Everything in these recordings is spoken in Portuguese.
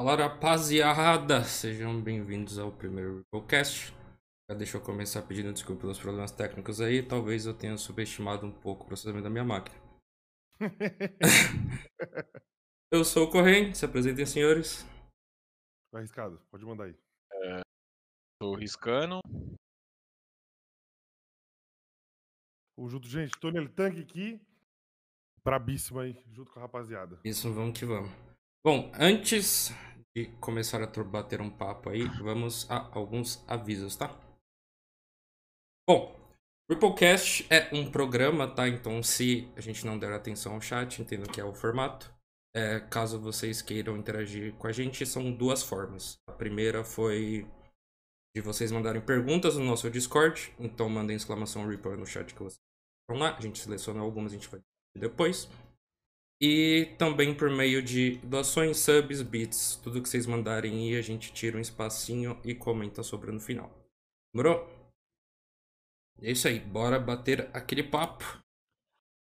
Fala rapaziada, sejam bem-vindos ao primeiro podcast. Já deixa eu começar pedindo desculpa pelos problemas técnicos aí, talvez eu tenha subestimado um pouco o processamento da minha máquina. eu sou o Correia, se apresentem senhores. Tá arriscado, pode mandar aí. É, tô riscando. O junto, gente, Tony Tanque aqui, brabíssimo aí, junto com a rapaziada. Isso, vamos que vamos. Bom, antes de começar a bater um papo aí, vamos a alguns avisos, tá? Bom, Ripplecast é um programa, tá? Então, se a gente não der atenção ao chat, entendo que é o formato. É, caso vocês queiram interagir com a gente, são duas formas. A primeira foi de vocês mandarem perguntas no nosso Discord. Então, mandem exclamação Ripple no chat que vocês estão lá. A gente seleciona algumas, a gente vai depois. E também por meio de doações, subs, bits, tudo que vocês mandarem e a gente tira um espacinho e comenta sobre no final. Demorou? É isso aí, bora bater aquele papo.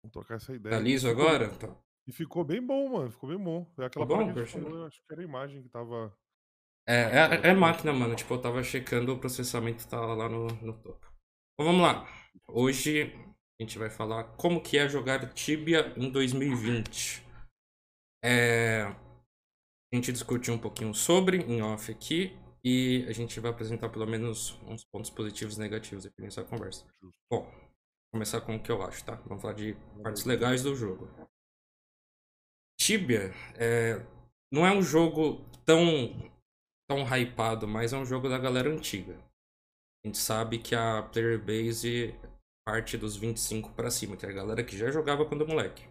Vamos trocar essa ideia. Tá liso agora? Tá. E ficou bem bom, mano. Ficou bem bom. É aquela Ficou bom, que falou, acho que era a imagem que tava. É, é, é máquina, mano. Tipo, eu tava checando, o processamento tá lá no, no topo. Então vamos lá. Hoje a gente vai falar como que é jogar Tibia em 2020. É, a gente discutiu um pouquinho sobre, em off aqui, e a gente vai apresentar pelo menos uns pontos positivos e negativos aqui nessa conversa. Bom, vou começar com o que eu acho, tá? Vamos falar de partes legais do jogo. Tibia é, não é um jogo tão, tão hypado, mas é um jogo da galera antiga. A gente sabe que a player base parte dos 25 pra cima, que é a galera que já jogava quando moleque.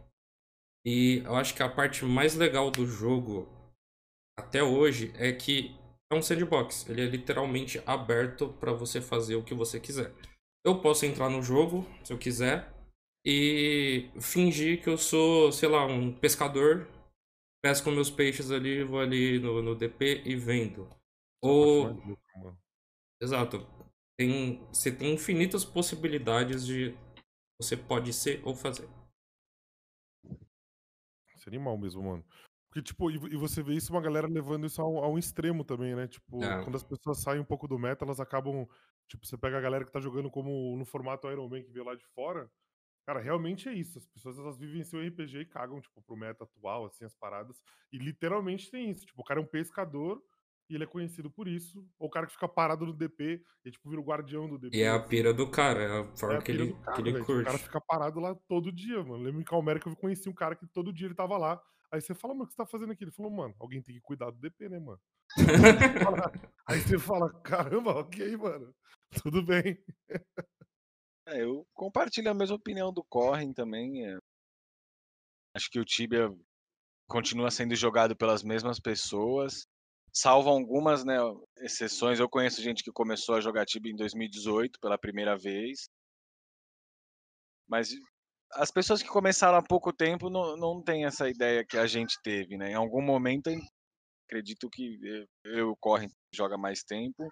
E eu acho que a parte mais legal do jogo até hoje é que é um sandbox. Ele é literalmente aberto para você fazer o que você quiser. Eu posso entrar no jogo, se eu quiser, e fingir que eu sou, sei lá, um pescador, pesco meus peixes ali, vou ali no, no DP e vendo. Ou, exato, tem, você tem infinitas possibilidades de você pode ser ou fazer. É animal mesmo, mano. Porque, tipo, e você vê isso, uma galera levando isso ao, ao extremo também, né? Tipo, É. quando as pessoas saem um pouco do meta, elas acabam. Tipo, você pega a galera que tá jogando como no formato Iron Man que veio lá de fora. Cara, realmente é isso. As pessoas elas vivem seu RPG e cagam, tipo, pro meta atual, assim, as paradas. E literalmente tem isso. Tipo, o cara é um pescador e ele é conhecido por isso. Ou o cara que fica parado no DP e, tipo, vira o guardião do DP. E é a assim. pira do cara, é a É forma a que ele, cara, que ele velho. Tipo, O cara curte. fica parado lá todo dia, mano. Lembro em Calméria que eu conheci um cara que todo dia ele tava lá. Aí você fala, mano, o que você tá fazendo aqui? Ele falou, mano, alguém tem que cuidar do DP, né, mano? Aí você fala, caramba, ok, mano. Tudo bem. É, eu compartilho a mesma opinião do Corren também. é. Acho que o Tibia continua sendo jogado pelas mesmas pessoas, salvo algumas né, exceções. Eu conheço gente que começou a jogar Tibia em 2018 pela primeira vez. Mas as pessoas que começaram há pouco tempo não, não têm essa ideia que a gente teve, né? Em algum momento, acredito que eu e o Corren joga mais tempo,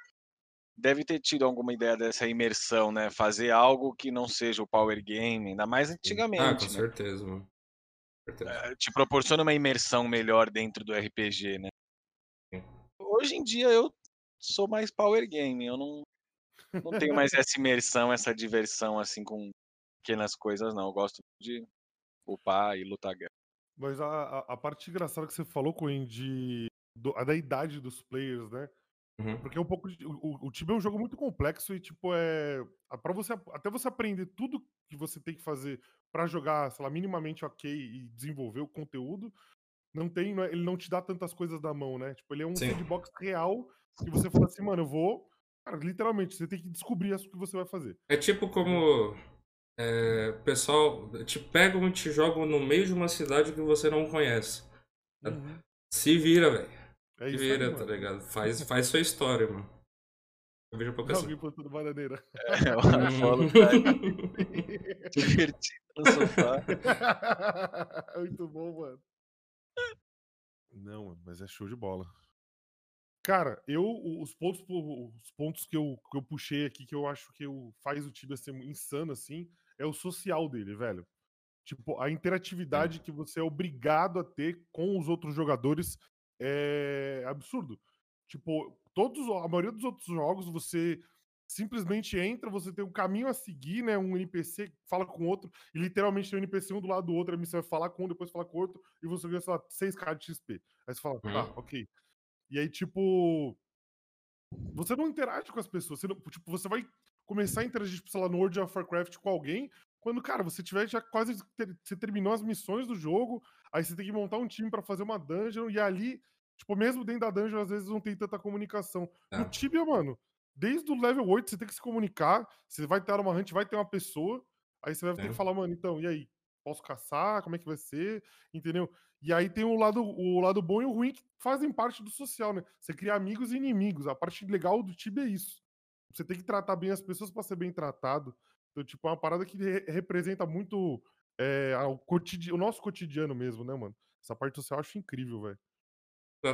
deve ter tido alguma ideia dessa imersão, né? Fazer algo que não seja o power game, ainda mais Ah, com antigamente, né? certeza, mano. Eh, Te proporciona uma imersão melhor dentro do RPG, né? Hoje em dia eu sou mais power game, eu não, não tenho mais essa imersão, essa diversão assim com pequenas coisas, não. Eu gosto de upar e lutar guerra. Mas a, a, parte engraçada que você falou, Coen, de do- a da idade dos players, né? Uhum. Porque é um pouco. de- o, o, Tibia é um jogo muito complexo e, tipo, é. para você, até você aprender tudo que você tem que fazer pra jogar, sei lá, minimamente ok e desenvolver o conteúdo, não tem. é- ele não te dá tantas coisas na mão, né? Tipo, ele é um Sim. sandbox real que você fala assim, mano, eu vou. Cara, literalmente, você tem que descobrir o que você vai fazer. É tipo como é, pessoal te pegam e te jogam no meio de uma cidade que você não conhece. Se vira, velho. É Se vira, aí, tá mano. ligado? Faz, faz sua história, mano. Eu vejo pouco assim. Plantando bananeira. É, o Apollo tá divertido no sofá. Muito bom, mano. Não, mas é show de bola. Cara, eu os pontos po- os pontos que eu, que eu puxei aqui que eu acho que eu, faz o Tibia ser insano assim, é o social dele, velho. Tipo, a interatividade que você é obrigado a ter com os outros jogadores é absurdo. Tipo, todos, a maioria dos outros jogos você simplesmente entra, você tem um caminho a seguir, né? Um NPC fala com outro, e literalmente tem um NPC um do lado do outro, a missão vai falar com um, depois fala com o outro, e você ganha, sei lá, 6k de XP. Aí você fala, tá, Uhum. ok. E aí, tipo. Você não interage com as pessoas. Você, não- tipo, você vai começar a interagir, tipo, sei lá, no World of Warcraft com alguém, quando, cara, você tiver já quase. ter- Você terminou as missões do jogo, aí você tem que montar um time pra fazer uma dungeon, e ali, tipo, mesmo dentro da dungeon, às vezes não tem tanta comunicação. É. No Tibia, mano, desde o level 8 você tem que se comunicar, você vai ter uma hunt, vai ter uma pessoa, aí você vai ter É. que falar, mano, então, e aí? Posso caçar? Como é que vai ser? Entendeu? E aí tem o lado, o lado bom e o ruim que fazem parte do social, né? Você cria amigos e inimigos. A parte legal do Tibia é isso. Você tem que tratar bem as pessoas pra ser bem tratado. Então, tipo, é uma parada que re- representa muito é, ao cotidi- o nosso cotidiano mesmo, né, mano? Essa parte social eu acho incrível, velho.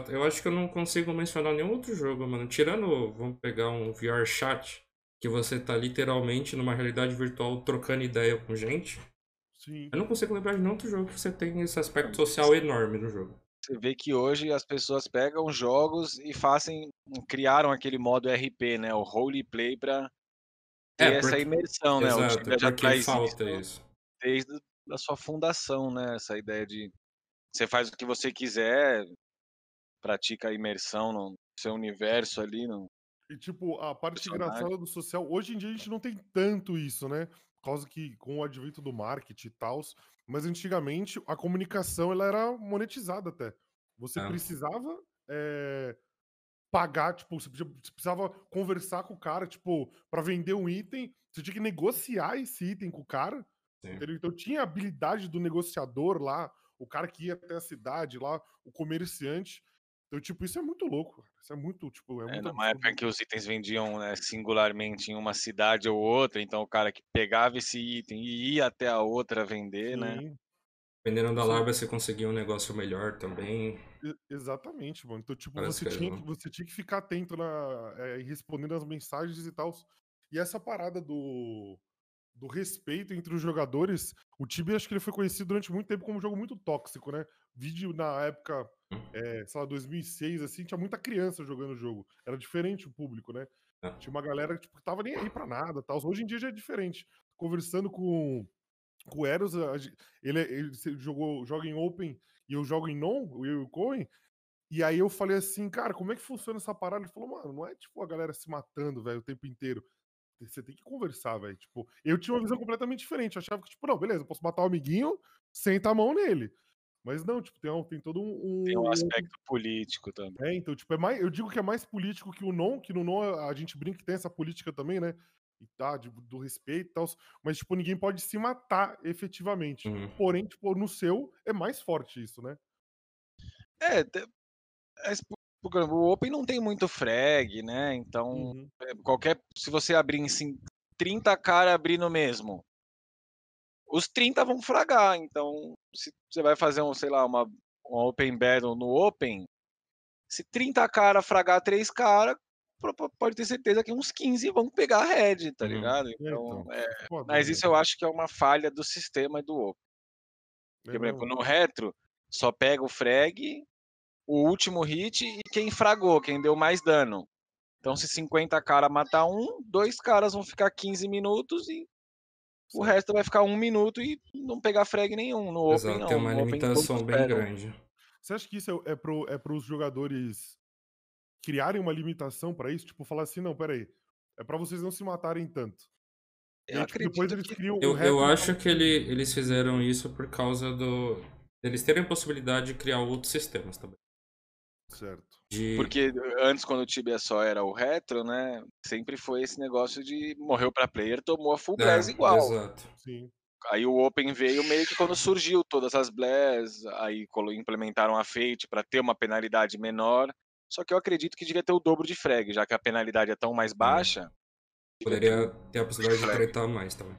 Eu acho que eu não consigo mencionar nenhum outro jogo, mano. Tirando, vamos pegar um VR chat, que você tá literalmente numa realidade virtual trocando ideia com gente. Sim. Eu não consigo lembrar de nenhum outro jogo que você tem esse aspecto social enorme no jogo. Você vê que hoje as pessoas pegam jogos e fazem, criaram aquele modo RP, né? O roleplay pra ter É, essa porque- imersão, né? Exato, já porque traz falta isso isso. desde a sua fundação, né? Essa ideia de você faz o que você quiser, pratica a imersão no seu universo ali, no... E, tipo, a parte engraçada do social, hoje em dia a gente não tem tanto isso, né? Por causa que, com o advento do marketing e tal, mas antigamente a comunicação ela era monetizada até. Você É. precisava eh, pagar, tipo, você precisava conversar com o cara, tipo, pra vender um item, você tinha que negociar esse item com o cara? Então tinha a habilidade do negociador lá, o cara que ia até a cidade lá, o comerciante. Então, tipo, isso é muito louco. cara. Isso é muito, tipo, é É, muito numa época em que os itens vendiam né, singularmente em uma cidade ou outra, então o cara que pegava esse item e ia até a outra vender, né? Sim, Dependendo da Sim. larva, você conseguia um negócio melhor também. exatamente, mano. Então, tipo, você coisas, tinha, que, né? você tinha que ficar atento na, é, respondendo as mensagens e tal. E essa parada do, do respeito entre os jogadores, o Tibia acho que ele foi conhecido durante muito tempo como um jogo muito tóxico, né? Vídeo na época. É, sei lá, 2006, assim, tinha muita criança jogando o jogo. Era diferente o público, né? Tinha uma galera tipo, que tava nem aí pra nada tal. Hoje em dia já é diferente. Conversando com, com o Eros, ele, ele jogou, joga em Open e eu jogo em Non, o eu e o Cohen. E aí eu falei assim, cara, como é que funciona essa parada? Ele falou, mano, não é tipo a galera se matando, velho, o tempo inteiro. Você tem que conversar, velho. Tipo, eu tinha uma visão completamente diferente. Eu achava que, tipo, não, beleza, eu posso matar o amiguinho, senta a mão nele. Mas não, tipo, tem, um- tem todo um. Tem um aspecto político também. é, então, tipo, é mais, eu digo que é mais político que o non, que no non a gente brinca que tem essa política também, né? E tá, de- do respeito e tal. Mas, tipo, ninguém pode se matar efetivamente. Uhum. Porém, tipo, no seu é mais forte isso, né? É, exemplo, o Open não tem muito frag, né? Então, Uhum. é, qualquer. Se você abrir em cin- 30 cara abrindo mesmo, os 30 vão fragar. Então, se você vai fazer um, sei lá, uma, uma Open Battle no Open, se 30 cara fragar 3 cara, pode ter certeza que uns 15 vão pegar a head, tá Uhum. ligado? É, Então, então, é, mas né? isso eu acho que é uma falha do sistema e do Open. Porque, É, por exemplo, não, no retro, só pega o frag, o último hit e quem fragou, quem deu mais dano. Então, se 50 cara matar um, dois caras vão ficar 15 minutos e o resto vai ficar um minuto e não pegar frag nenhum. No Open, Exato, não. tem uma no Open, limitação todos bem grande. Você acha que isso é, é, pro, é pros jogadores criarem uma limitação pra isso? Tipo, falar assim, não, peraí, é pra vocês não se matarem tanto. Eu aí, tipo, depois eles que criam Eu, retro eu pra- acho que ele- eles fizeram isso por causa do. Eles terem a possibilidade de criar outros sistemas também. Certo. De... Porque antes, quando o Tibia só era o retro, né? Sempre foi esse negócio de morreu pra player, tomou a full É, blast igual. Exato. Sim. Aí o Open veio meio que quando surgiu todas as blés, aí implementaram a Fate para ter uma penalidade menor. Só que eu acredito que devia ter o dobro de frag, já que a penalidade é tão mais baixa. devia ter Poderia ter a possibilidade de tretar mais também.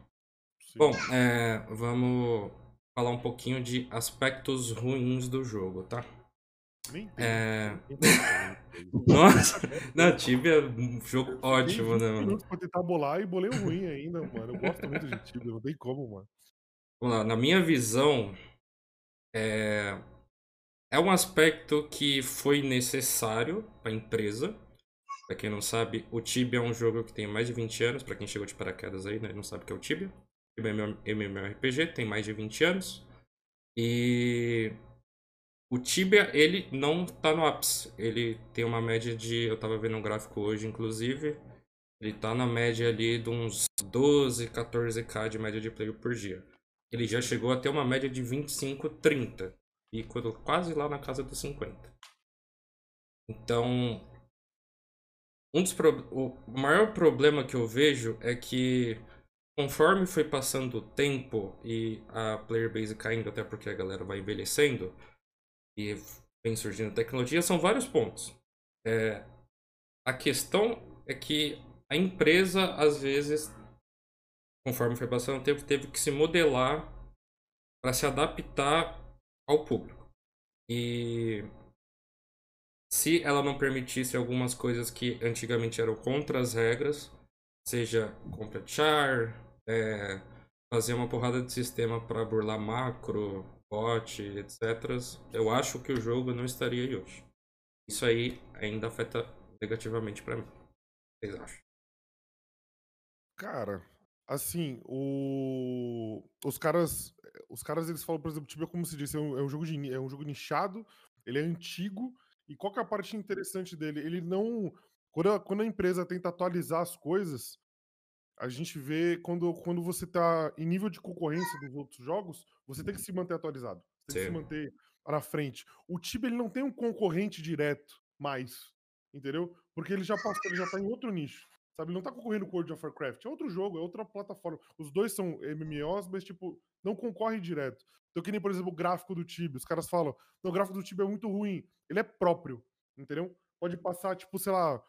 sim. Bom, é, vamos falar um pouquinho de aspectos ruins do jogo, tá? Nem. É. Nossa, não, Tibia é um jogo ótimo, 20 né, mano? pra tentar bolar e bolei o ruim ainda, mano. Eu gosto muito de Tibia, não tem como, mano. Vamos lá, na minha visão, é, é um aspecto que foi necessário para a empresa. Para quem não sabe, o Tibia é um jogo que tem mais de 20 anos. Para quem chegou de paraquedas aí, né, não sabe o que é o Tibia. Tibia é MMORPG, tem mais de 20 anos. E o Tibia, ele não tá no ápice. Ele tem uma média de. Eu tava vendo um gráfico hoje, inclusive. Ele tá na média ali de uns 12, 14k de média de player por dia. Ele já chegou a ter uma média de 25, 30. E quase lá na casa dos 50. Então. Um dos pro... O maior problema que eu vejo é que conforme foi passando o tempo e a player base caindo, até porque a galera vai envelhecendo, e vem surgindo tecnologia, são vários pontos. É, a questão é que a empresa, às vezes, conforme foi passando o tempo, teve que se modelar para se adaptar ao público. E se ela não permitisse algumas coisas que antigamente eram contra as regras, seja compra char, é, fazer uma porrada de sistema para burlar macro, bot, etc., eu acho que o jogo não estaria aí hoje. Isso aí ainda afeta negativamente para mim. Vocês acham? Cara, assim, o... os caras, os caras eles falam, por exemplo, Tibia, como se disse, é um, é um jogo de, é um jogo nichado, ele é antigo, e qual que é a parte interessante dele? Ele não, quando a, quando a empresa tenta atualizar as coisas, a gente vê quando, quando você está em nível de concorrência dos outros jogos, você tem que se manter atualizado. Você tem que se manter na frente. O Tibia ele não tem um concorrente direto mais, entendeu? Porque ele já passou, ele já tá em outro nicho. Sabe, ele não tá concorrendo com World of Warcraft, é outro jogo, é outra plataforma. Os dois são MMOs, mas tipo, não concorre direto. Então, que nem, por exemplo, o gráfico do Tibia. Os caras falam, o gráfico do Tibia é muito ruim. Ele é próprio, entendeu? Pode passar, tipo, sei lá,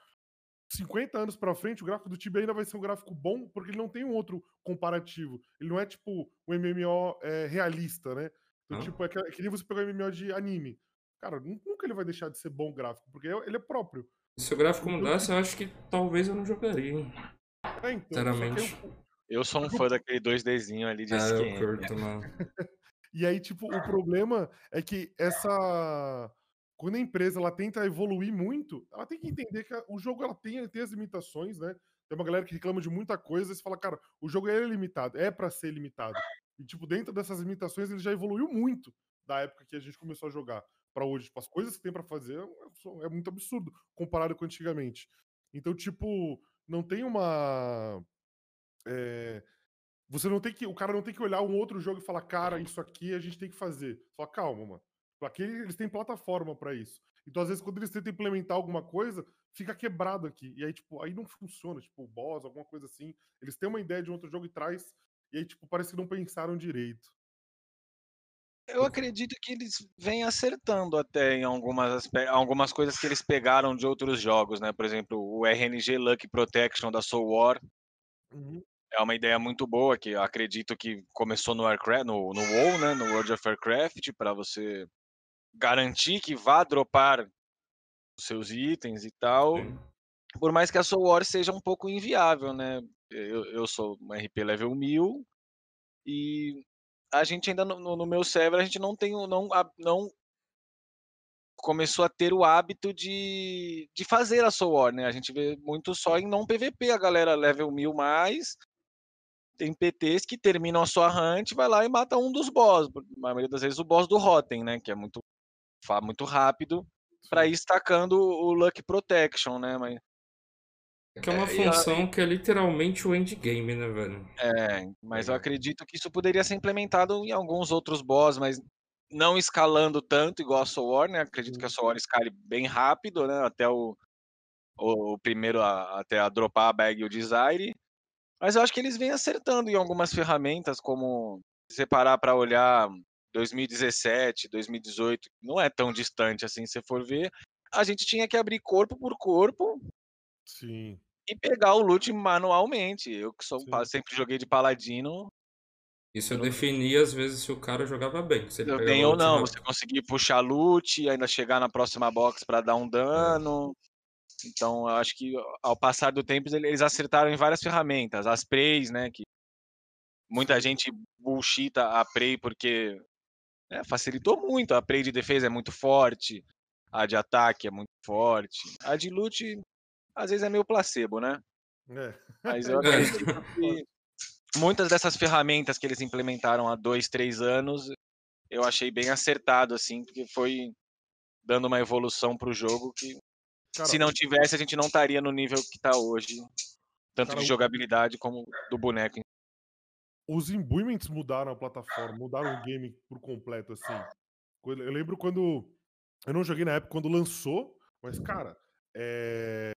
50 anos para frente, o gráfico do Tibia ainda vai ser um gráfico bom, porque ele não tem um outro comparativo. Ele não é tipo um MMO é, realista, né? Então, tipo, é que, é que nem você pegar um MMO de anime. Cara, nunca ele vai deixar de ser bom gráfico, porque é, ele é próprio. Se o gráfico então, mudasse, eu acho que talvez eu não jogaria, hein? É, então, Sinceramente. Eu... eu... sou um fã daquele 2Dzinho ali de ah, eu curto, mano. e aí, tipo, o problema é que essa quando a empresa ela tenta evoluir muito, ela tem que entender que o jogo ela tem, tem as limitações, né? Tem uma galera que reclama de muita coisa e fala, cara, o jogo é limitado, é para ser limitado. E, tipo, dentro dessas limitações, ele já evoluiu muito da época que a gente começou a jogar para hoje. Tipo, as coisas que tem para fazer é, é muito absurdo comparado com antigamente. Então, tipo, não tem uma. É, você não tem que. O cara não tem que olhar um outro jogo e falar, cara, isso aqui a gente tem que fazer. Só calma, mano. Aqui eles têm plataforma para isso. Então, às vezes, quando eles tentam implementar alguma coisa, fica quebrado aqui. E aí, tipo, aí não funciona, tipo, o boss, alguma coisa assim. Eles têm uma ideia de um outro jogo e traz, e aí, tipo, parece que não pensaram direito. Eu acredito que eles vêm acertando até em algumas, algumas coisas que eles pegaram de outros jogos, né? Por exemplo, o RNG Lucky Protection da Soul War. Uhum. É uma ideia muito boa que eu acredito que começou no Warcraft, no, no WoW, né? No World of Warcraft, para você garantir que vá dropar os seus itens e tal. Sim. Por mais que a Soul War seja um pouco inviável, né? Eu, eu sou um RP level 1000 e a gente ainda no, no meu server a gente não tem não não começou a ter o hábito de, de fazer a Soul War, né? A gente vê muito só em não PVP a galera level 1000 mais tem PTs que terminam a sua hunt, vai lá e mata um dos boss. Na maioria das vezes o boss do Rotten, né? Que é muito muito rápido para ir estacando o Luck Protection, né? Mas é que é uma é, função que é literalmente o endgame, né, velho? É, mas é. eu acredito que isso poderia ser implementado em alguns outros boss, mas não escalando tanto igual a Soul War, né? Acredito que a Soul War escale bem rápido, né? Até o, o, o primeiro a, até a dropar a bag e o desire. Mas eu acho que eles vêm acertando em algumas ferramentas, como separar para olhar 2017, 2018, não é tão distante assim, se for ver. A gente tinha que abrir corpo por corpo. Sim. E pegar o loot manualmente. Eu que sou, sempre joguei de paladino. Isso eu definia às vezes se o cara jogava bem. Se ele bem ou não, você conseguir puxar loot, ainda chegar na próxima box para dar um é. dano. Então, eu acho que ao passar do tempo eles acertaram em várias ferramentas, as preys, né, que muita gente bullshita a prey porque É, facilitou muito. A play de defesa é muito forte, a de ataque é muito forte. A de loot, às vezes, é meio placebo, né? É. Mas eu acredito que muitas dessas ferramentas que eles implementaram há dois, três anos, eu achei bem acertado, assim, porque foi dando uma evolução para o jogo que, Cara, se não tivesse, a gente não estaria no nível que está hoje, tanto Cara, de jogabilidade como do boneco. Os imbuements mudaram a plataforma, mudaram o game por completo, assim. Eu lembro quando. Eu não joguei na época quando lançou, mas, cara, é,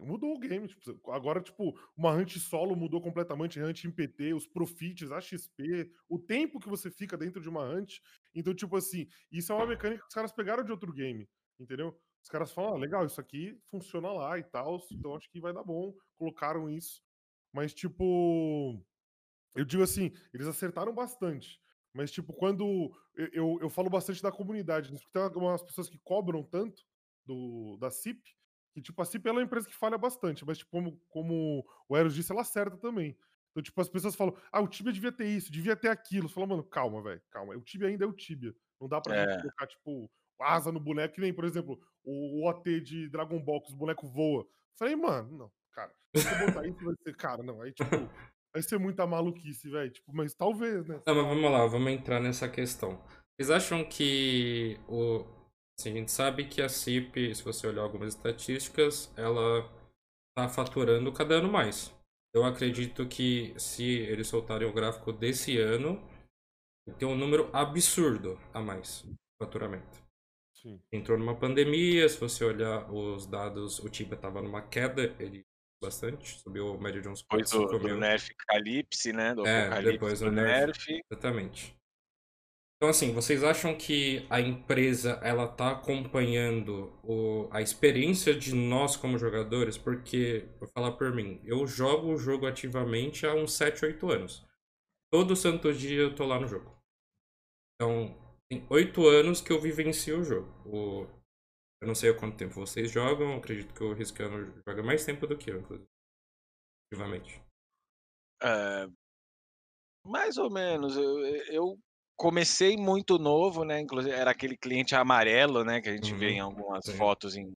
mudou o game. tipo, agora, tipo, uma hunt solo mudou completamente, hunt em PT, os profits, a XP, o tempo que você fica dentro de uma hunt. Então, tipo assim, isso é uma mecânica que os caras pegaram de outro game, entendeu? Os caras falam, ah, legal, isso aqui funciona lá e tal, então acho que vai dar bom. Colocaram isso. Mas, tipo. Eu digo assim, eles acertaram bastante. Mas, tipo, quando. Eu, eu, eu falo bastante da comunidade, né, porque tem algumas pessoas que cobram tanto do, da CIP, que, tipo, a CIP é uma empresa que falha bastante, mas, tipo, como, como o Eros disse, ela acerta também. Então, tipo, as pessoas falam, ah, o Tibia devia ter isso, devia ter aquilo. Você fala, mano, calma, velho, calma. O Tibia ainda é o Tibia. Não dá pra É. gente colocar, tipo, asa no boneco, que nem, por exemplo, o, o OT de Dragon Ball, que os bonecos voam. Falei, mano, não, cara, se você botar isso, vai ser, cara, não. Aí, tipo, vai ser muita maluquice, velho. Tipo, mas talvez, né? Não, mas vamos lá, vamos entrar nessa questão. Vocês acham que o. Assim, a gente sabe que a CIP, se você olhar algumas estatísticas, ela tá faturando cada ano mais. Eu acredito que se eles soltarem o gráfico desse ano, tem um número absurdo a mais de faturamento. Sim. Entrou numa pandemia, se você olhar os dados, o Tibia tava numa queda, ele bastante, subiu o médio de uns Depois 4, do, 5 do mil. Nerf Calypse, né? Do É, Apocalipse depois do do Nerf. Nerf. Exatamente. Então, assim, vocês acham que a empresa ela tá acompanhando o, a experiência de nós como jogadores? Porque, vou falar por mim, eu jogo o jogo ativamente há uns 7, 8 anos. Todo santo dia eu tô lá no jogo. Então, tem 8 anos que eu vivencio o jogo. O, eu não sei há quanto tempo vocês jogam, eu acredito que o Riscano joga mais tempo do que eu, inclusive. Ativamente. É, mais ou menos. Eu, eu comecei muito novo, né? Inclusive, era aquele cliente amarelo, né? Que a gente vê Uhum, em algumas sim. fotos em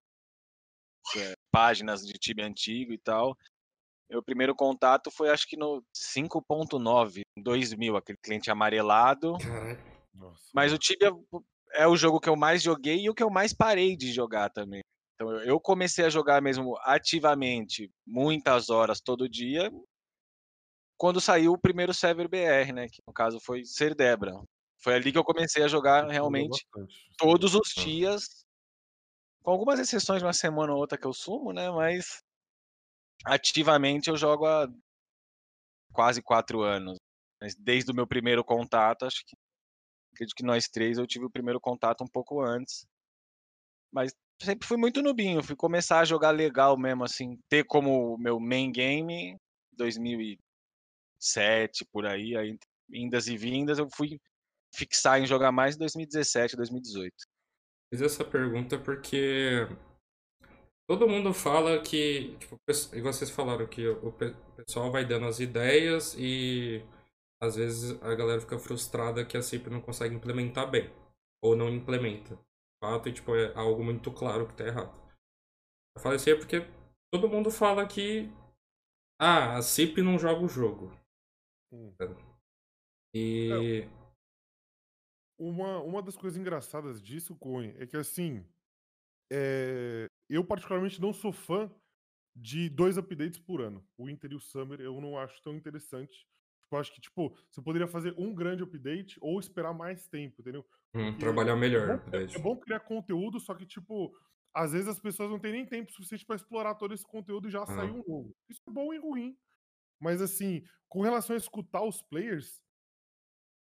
é, páginas de time antigo e tal. Meu primeiro contato foi acho que no 5.9, em 2000, aquele cliente amarelado. Caralho. Nossa. Mas o Tibia é o jogo que eu mais joguei e o que eu mais parei de jogar também. Então eu- comecei a jogar mesmo ativamente, muitas horas todo dia, quando saiu o primeiro server BR, né? Que no caso foi Ser Debra. Foi ali que eu comecei a jogar realmente todos os Ah. dias, com algumas exceções de uma semana ou outra que eu sumo, né? Mas ativamente eu jogo há quase quatro anos. Mas desde o meu primeiro contato, acho que acredito que nós três eu tive o primeiro contato um pouco antes. Mas sempre fui muito nubinho, fui começar a jogar legal mesmo, assim, ter como meu main game 2007 por aí, aí indas e vindas, eu fui fixar em jogar mais em 2017, 2018. Fiz essa pergunta porque todo mundo fala que, tipo, igual vocês falaram, que o pessoal vai dando as ideias e às vezes a galera fica frustrada que a CIP não consegue implementar bem. Ou não implementa. Fato, e, tipo, é algo muito claro que tá errado. Eu falo isso aí porque todo mundo fala que ah, a CIP não joga o jogo. Hum. E Uma, uma das coisas engraçadas disso, Coen, é que assim. é, eu, particularmente, não sou fã de dois updates por ano. O Winter e o Summer eu não acho tão interessante. Tipo, eu acho que, tipo, você poderia fazer um grande update ou esperar mais tempo, entendeu? hum, trabalhar É melhor. bom, é- é daí. bom criar conteúdo, só que, tipo, às vezes as pessoas não têm nem tempo suficiente pra explorar todo esse conteúdo e já sair um novo. Isso é bom e ruim. Mas, assim, com relação a escutar os players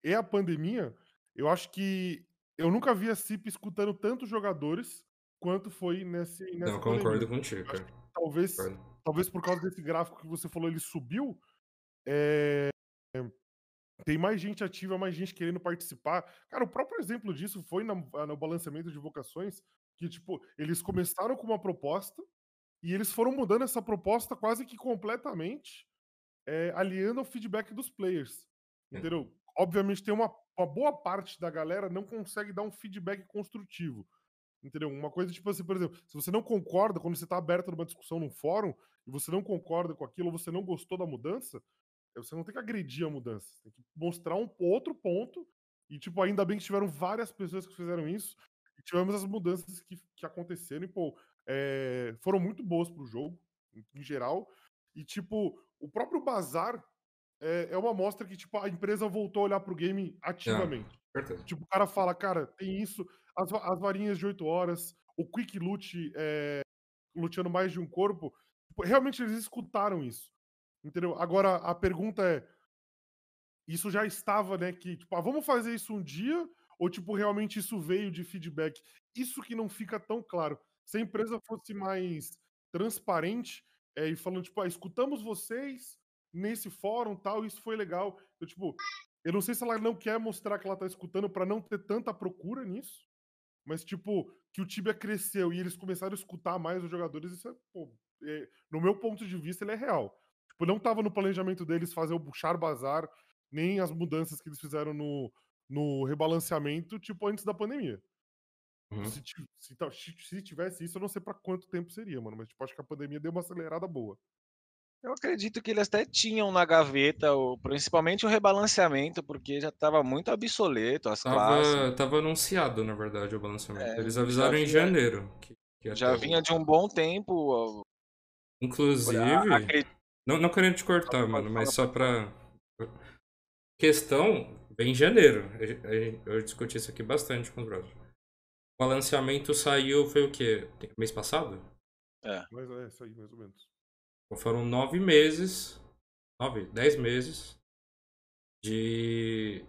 e a pandemia, eu acho que eu nunca vi a CIP escutando tantos jogadores quanto foi nesse, nessa Não, pandemia. concordo contigo. Talvez, Concordo. talvez por causa desse gráfico que você falou, ele subiu. é, Tem mais gente ativa, mais gente querendo participar. Cara, o próprio exemplo disso foi na- no balanceamento de vocações, que, tipo, eles começaram com uma proposta e eles foram mudando essa proposta quase que completamente, é, aliando ao feedback dos players. Entendeu? Obviamente tem uma uma boa parte da galera não consegue dar um feedback construtivo. Entendeu? Uma coisa tipo assim, por exemplo, se você não concorda, quando você está aberto numa discussão num fórum, e você não concorda com aquilo, ou você não gostou da mudança, você não tem que agredir a mudança. Você tem que mostrar um outro ponto. E, tipo, ainda bem que tiveram várias pessoas que fizeram isso. E tivemos as mudanças que, que aconteceram. E, pô, é, foram muito boas pro jogo, em, em geral. E, tipo, o próprio Bazar é, é uma mostra que, tipo, a empresa voltou a olhar pro game ativamente. Certeza. Tipo, o cara fala, cara, tem isso, as, as varinhas de 8 horas, o quick loot é, luteando mais de um corpo. Tipo, realmente eles escutaram isso. Entendeu? Agora, a pergunta é: isso já estava, né? Que, tipo, ah, vamos fazer isso um dia? Ou, tipo, realmente isso veio de feedback? Isso que não fica tão claro. Se a empresa fosse mais transparente é, e falando, tipo, ah, escutamos vocês nesse fórum tal, isso foi legal. Eu, tipo, eu não sei se ela não quer mostrar que ela tá escutando para não ter tanta procura nisso, mas, tipo, que o Tibia cresceu e eles começaram a escutar mais os jogadores, isso é, pô, é, no meu ponto de vista, ele é real. Tipo, não estava no planejamento deles fazer o Buchar Bazar, nem as mudanças que eles fizeram no, no rebalanceamento, tipo, antes da pandemia. Uhum. Se, se, se, tivesse isso, eu não sei para quanto tempo seria, mano. Mas, tipo, acho que a pandemia deu uma acelerada boa. Eu acredito que eles até tinham na gaveta, o, principalmente o rebalanceamento, porque já estava muito obsoleto as tava, classes. Tava anunciado, na verdade, o balanceamento. É, eles avisaram vinha, em janeiro. Que, que já vinha de um bom tempo. Inclusive, não, não querendo te cortar, não, mano, mas só pra. Questão, bem em janeiro. Eu discuti isso aqui bastante com os brothers. O balanceamento saiu, foi o quê? Mês passado? É. Mas é, isso aí, mais ou menos. Então foram nove meses, nove, dez meses de,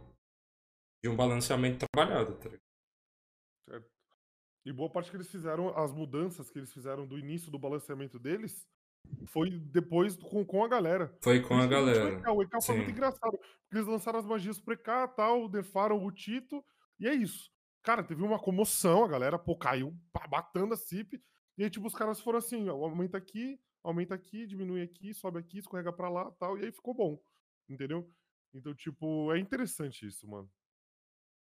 de um balanceamento trabalhado, tá ligado? Certo. E boa parte que eles fizeram, as mudanças que eles fizeram do início do balanceamento deles, foi depois com, com a galera. Foi com a galera. O EK, foi muito engraçado. Porque eles lançaram as magias pro EK e tal, defaram o Tito, e é isso. Cara, teve uma comoção, a galera, pô, caiu batando a CIP. E aí, tipo, os caras foram assim, aumenta aqui, aumenta aqui, diminui aqui, sobe aqui, escorrega pra lá tal. E aí ficou bom. Entendeu? Então, tipo, é interessante isso, mano.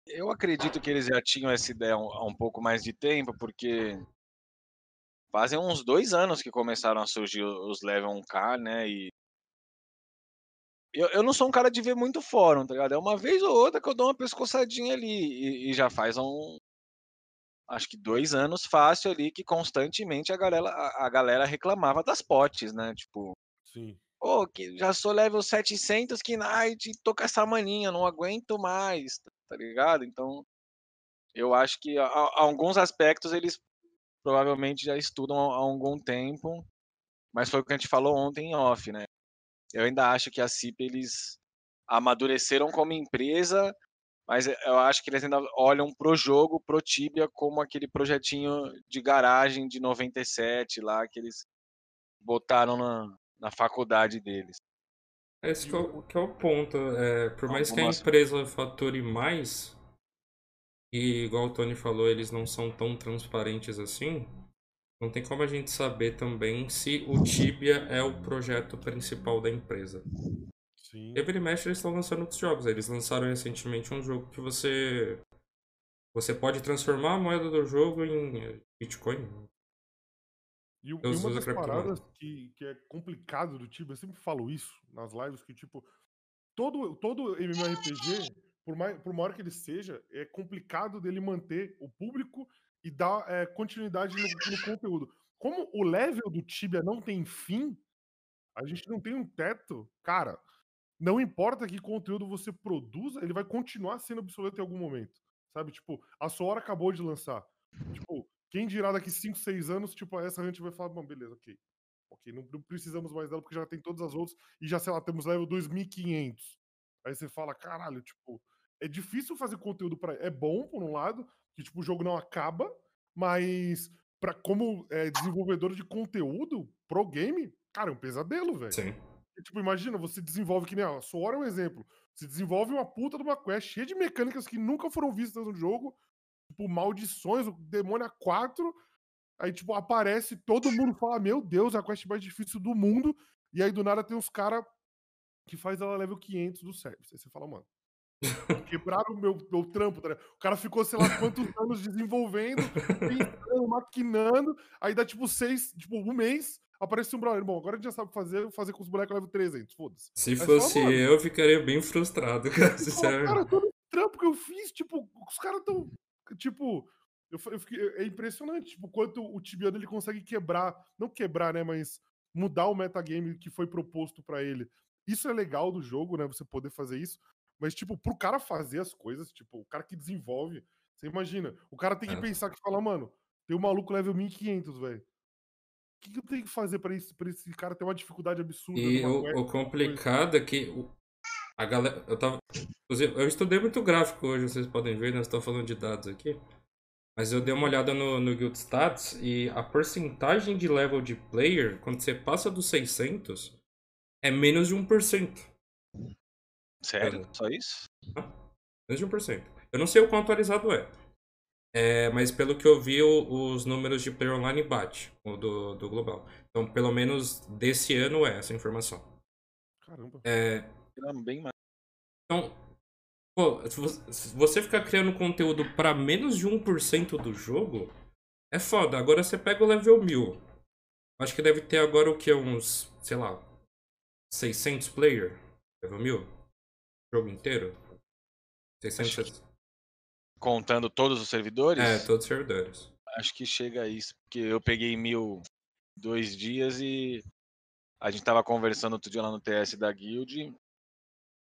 Eu acredito que eles já tinham essa ideia há um pouco mais de tempo, porque fazem uns dois anos que começaram a surgir os Level 1K, né? E eu, eu não sou um cara de ver muito fórum, tá ligado? É uma vez ou outra que eu dou uma pescoçadinha ali. E, e já faz um. Acho que dois anos fácil ali que constantemente a galera, a, a galera reclamava das potes, né? Tipo. Sim. Pô, que já sou level 700 Knight, tô com essa maninha, não aguento mais, tá ligado? Então, eu acho que a, a, alguns aspectos eles provavelmente já estudam há algum tempo, mas foi o que a gente falou ontem em off, né? Eu ainda acho que a CIP eles amadureceram como empresa, mas eu acho que eles ainda olham pro jogo, pro Tibia, como aquele projetinho de garagem de 97 lá que eles botaram na, na faculdade deles. Esse que é o, que é o ponto. É, por mais Algumas... que a empresa fature mais, e igual o Tony falou, eles não são tão transparentes assim. Não tem como a gente saber também se o Tibia é o projeto principal da empresa. Sim. E e mexe eles estão lançando outros jogos. Eles lançaram recentemente um jogo que você você pode transformar a moeda do jogo em Bitcoin. E, uma das paradas que, que é complicado do Tibia, eu sempre falo isso nas lives, que tipo, todo, todo MMORPG por, mais, por maior que ele seja, é complicado dele manter o público e dar é, continuidade no, no, conteúdo. Como o level do Tibia não tem fim, a gente não tem um teto, cara. Não importa que conteúdo você produza, ele vai continuar sendo obsoleto em algum momento. Sabe? Tipo, a sua hora acabou de lançar. Tipo, quem dirá daqui 5, 6 anos, tipo, essa gente vai falar, bom, beleza, ok. Ok, não, não, precisamos mais dela porque já tem todas as outras e já, sei lá, temos level 2500. Aí você fala, caralho, tipo, é difícil fazer conteúdo para é bom por um lado que tipo o jogo não acaba mas para como é, desenvolvedor de conteúdo pro game cara é um pesadelo velho. Sim. Tipo imagina você desenvolve que nem a Sora é um exemplo. Você desenvolve uma puta de uma quest cheia de mecânicas que nunca foram vistas no jogo tipo maldições o demônio 4 aí tipo aparece todo mundo fala meu Deus a quest mais difícil do mundo e aí do nada tem uns cara que faz ela level 500 do service. Aí você fala mano Quebraram o meu, meu trampo, tá O cara ficou, sei lá, quantos anos desenvolvendo, pensando, maquinando, aí dá tipo seis, tipo, um mês, aparece um brother. Bom, agora a gente já sabe fazer, vou fazer com os bonecos level 300, foda-se. Se fosse fala, eu, eu ficaria bem frustrado, cara. Cara, todo o trampo que eu fiz, tipo, os caras tão, tipo, eu, eu fiquei, é impressionante, tipo, quanto o Tibiano ele consegue quebrar, não quebrar, né, mas mudar o metagame que foi proposto para ele. Isso é legal do jogo, né, você poder fazer isso, mas, tipo, pro cara fazer as coisas, tipo, o cara que desenvolve, você imagina, o cara tem que é. pensar que fala, mano, tem um maluco level 1500, velho. O que, que eu tenho que fazer para esse, pra esse cara ter uma dificuldade absurda? E o, o complicado é que a galera. Eu tava. Eu estudei muito gráfico hoje, vocês podem ver, nós estamos falando de dados aqui. Mas eu dei uma olhada no, no Guild Stats e a porcentagem de level de player, quando você passa dos 600, é menos de 1%. Sério? Só isso? Menos de 1%. Eu não sei o quão atualizado é. é mas pelo que eu vi, o, os números de player online bate o do, do global. Então, pelo menos desse ano é essa informação. Caramba. É... Bem mais. Então, Pô, se você ficar criando conteúdo para menos de 1% do jogo, é foda. Agora você pega o level 1000. Acho que deve ter agora o que? Uns, sei lá, 600 player? Level 1000? Jogo inteiro? 600... Contando todos os servidores? É, todos os servidores. Acho que chega a isso, porque eu peguei mil dois dias e a gente tava conversando outro dia lá no TS da Guild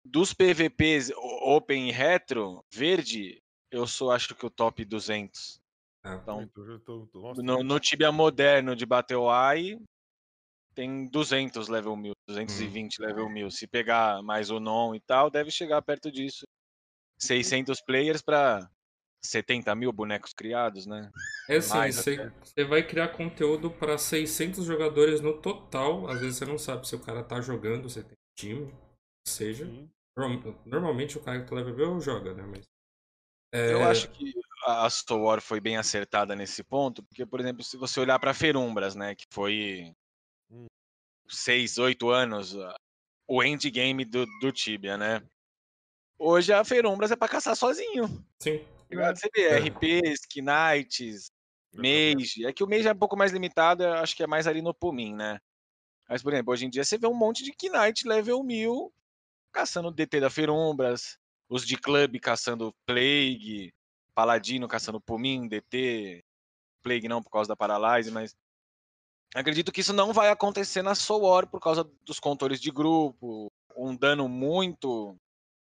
dos PVPs Open e Retro, verde, eu sou acho que o top 200. É, então, tô, tô, no, no Tibia moderno de Battle Eye, tem 200 level 1000, 220 hum. level 1000. Se pegar mais o non e tal, deve chegar perto disso. 600 players para 70 mil bonecos criados, né? É assim, você vai criar conteúdo para 600 jogadores no total. Às vezes você não sabe se o cara tá jogando, você tem time seja. Normalmente o cara que leva B joga, né? Mas, é... Eu acho que a Astor War foi bem acertada nesse ponto, porque, por exemplo, se você olhar para Ferumbras, né? Que foi hum. Seis, oito anos o endgame do, do Tibia, né? Hoje a Ferumbras é para caçar sozinho. Sim. Você vê é. RPs, Knights, Mage. É que o Mage é um pouco mais limitado, acho que é mais ali no Pumin, né? Mas, por exemplo, hoje em dia você vê um monte de Knight level 1000 caçando DT da Ferumbras, os de clube caçando Plague, Paladino caçando Pumin, DT, Plague não por causa da Paralyze, mas acredito que isso não vai acontecer na Soul por causa dos contores de grupo, um dano muito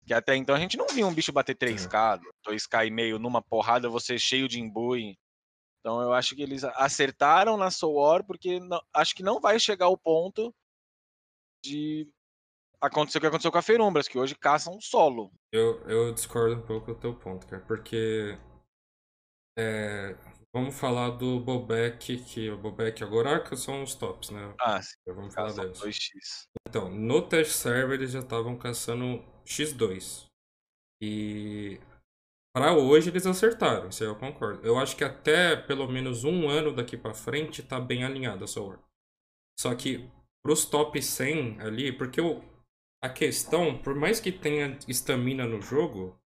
que até então a gente não viu um bicho bater 3k, 2k e meio numa porrada, você cheio de imbue. Então eu acho que eles acertaram na Soul porque não, acho que não vai chegar ao ponto de aconteceu o que aconteceu com a Ferumbras, que hoje caçam solo. Eu, eu discordo um pouco do teu ponto, cara, porque. É, vamos falar do Bobek, que o Bobek e a Goraka são os tops, né? Ah, sim. Então, vamos falar deles. 2x. Então, no test server eles já estavam caçando X2. E para hoje eles acertaram, isso aí eu concordo. Eu acho que até pelo menos um ano daqui para frente tá bem alinhado a Soul Só que pros top 100 ali, porque o, a questão, por mais que tenha estamina no jogo,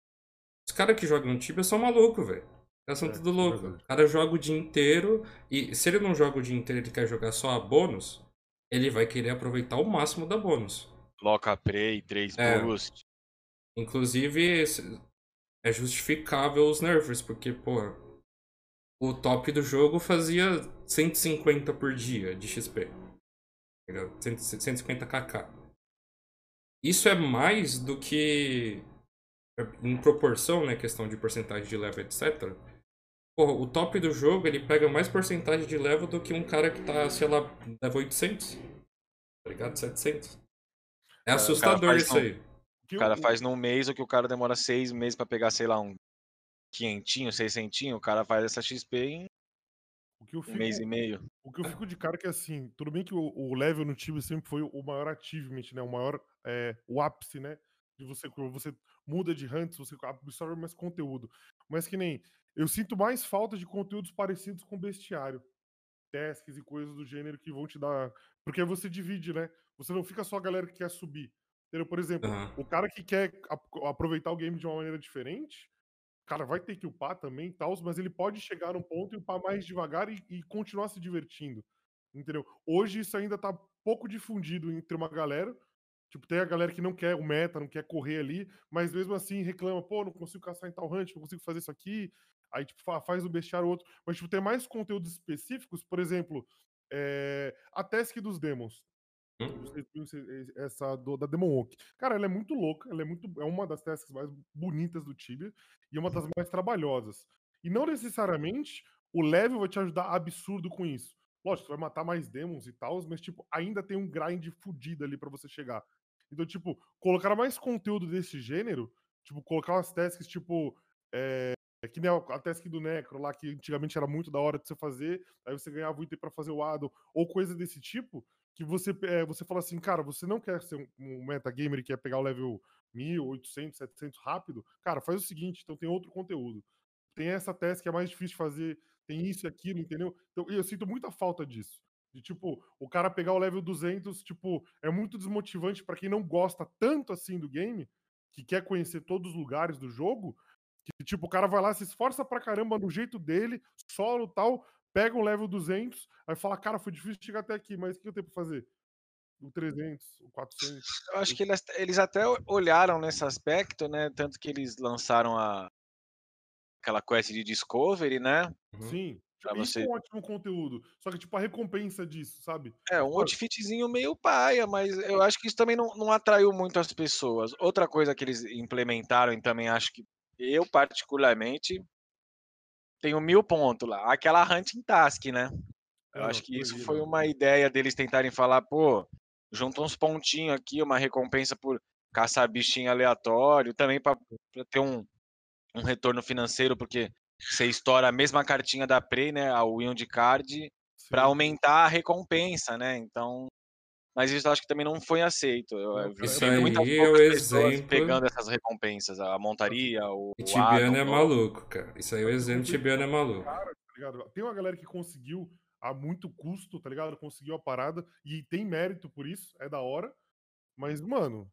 os caras que jogam Tibia são malucos, velho. Eles são é, tudo louco. o cara joga o dia inteiro e se ele não joga o dia inteiro e ele quer jogar só a bônus, ele vai querer aproveitar o máximo da bônus. Loca Prey, 3 é, boost. Inclusive, é justificável os nerfs, porque, pô, o top do jogo fazia 150 por dia de XP. 150 kk. Isso é mais do que. Em proporção, né? Questão de porcentagem de level, etc. Porra, o top do jogo ele pega mais porcentagem de level do que um cara que tá, sei lá, level 800. Tá ligado? 700. É assustador isso aí. O cara faz num mês o que o cara demora seis meses para pegar, sei lá, um quinhentinho, seiscentinho, o cara faz essa XP em um fico, mês e meio. O que eu fico de cara é que, assim, tudo bem que o, o level no time sempre foi o maior achievement, né? O maior, é, o ápice, né? De você, você muda de hunts, você absorve mais conteúdo. Mas que nem, eu sinto mais falta de conteúdos parecidos com bestiário. Tasks e coisas do gênero que vão te dar... Porque aí você divide, né? Você não fica só a galera que quer subir. Entendeu? Por exemplo, Aham. o cara que quer ap- aproveitar o game de uma maneira diferente, cara, vai ter que upar também e tal, mas ele pode chegar num ponto e upar mais devagar e, e continuar se divertindo. Entendeu? Hoje isso ainda tá pouco difundido entre uma galera. Tipo, tem a galera que não quer o meta, não quer correr ali, mas mesmo assim reclama, pô, não consigo caçar em tal hunt, não consigo fazer isso aqui. Aí, tipo, fa- faz um bestiário outro. Mas, tipo, tem mais conteúdos específicos, por exemplo, é, a task dos demons. Hum? Esse- essa do- da Demon Walk. Cara, ela é muito louca, ela é muito é uma das tasks mais bonitas do Tibia e uma das mais trabalhosas. E não necessariamente o level vai te ajudar absurdo com isso. Lógico, você vai matar mais demons e tal, mas tipo, ainda tem um grind fudido ali pra você chegar. Então, tipo, colocar mais conteúdo desse gênero, tipo, colocar umas tasks tipo é, que nem a, task do Necro lá, que antigamente era muito da hora de você fazer, aí você ganhava o item pra fazer o Addon, ou coisa desse tipo, que você, é, você fala assim, cara, você não quer ser um, um metagamer e quer pegar o level 1000, 800, 700 rápido, cara, faz o seguinte, então tem outro conteúdo. Tem essa task que é mais difícil de fazer, tem isso e aquilo, entendeu? Então, eu sinto muita falta disso. De, tipo, o cara pegar o level 200, tipo, é muito desmotivante pra quem não gosta tanto assim do game, que quer conhecer todos os lugares do jogo, que, tipo, o cara vai lá, se esforça pra caramba no jeito dele, solo tal, pega um level 200, aí fala, cara, foi difícil chegar até aqui, mas o que eu tenho pra fazer? O 300, o 400. Eu acho que eles, eles até olharam nesse aspecto, né? Tanto que eles lançaram a, aquela quest de Discovery, né? Sim. Pra Isso você- é um ótimo conteúdo. Só que, tipo, a recompensa disso, sabe? É, um outfitzinho meio paia, mas eu acho que isso também não, não atraiu muito as pessoas. Outra coisa que eles implementaram e também acho que eu, particularmente, tenho mil pontos lá. Aquela hunting task, né? Eu É, acho que isso foi uma ideia deles tentarem falar, pô, junta uns pontinhos aqui, uma recompensa por caçar bichinho aleatório, também para ter um, um retorno financeiro, porque você estoura a mesma cartinha da Prey, né, a Wild Card, para aumentar a recompensa, né? Então, mas isso eu acho que também não foi aceito. Eu, Não, eu vi isso vi muitas aí é o exemplo- pegando essas recompensas, a montaria, o, E o Tibiano é maluco, cara. Isso aí é o exemplo, Tibiano é maluco. Cara, tá ligado? Tem uma galera que conseguiu a muito custo, tá ligado? Conseguiu a parada e tem mérito por isso, é da hora. Mas, mano,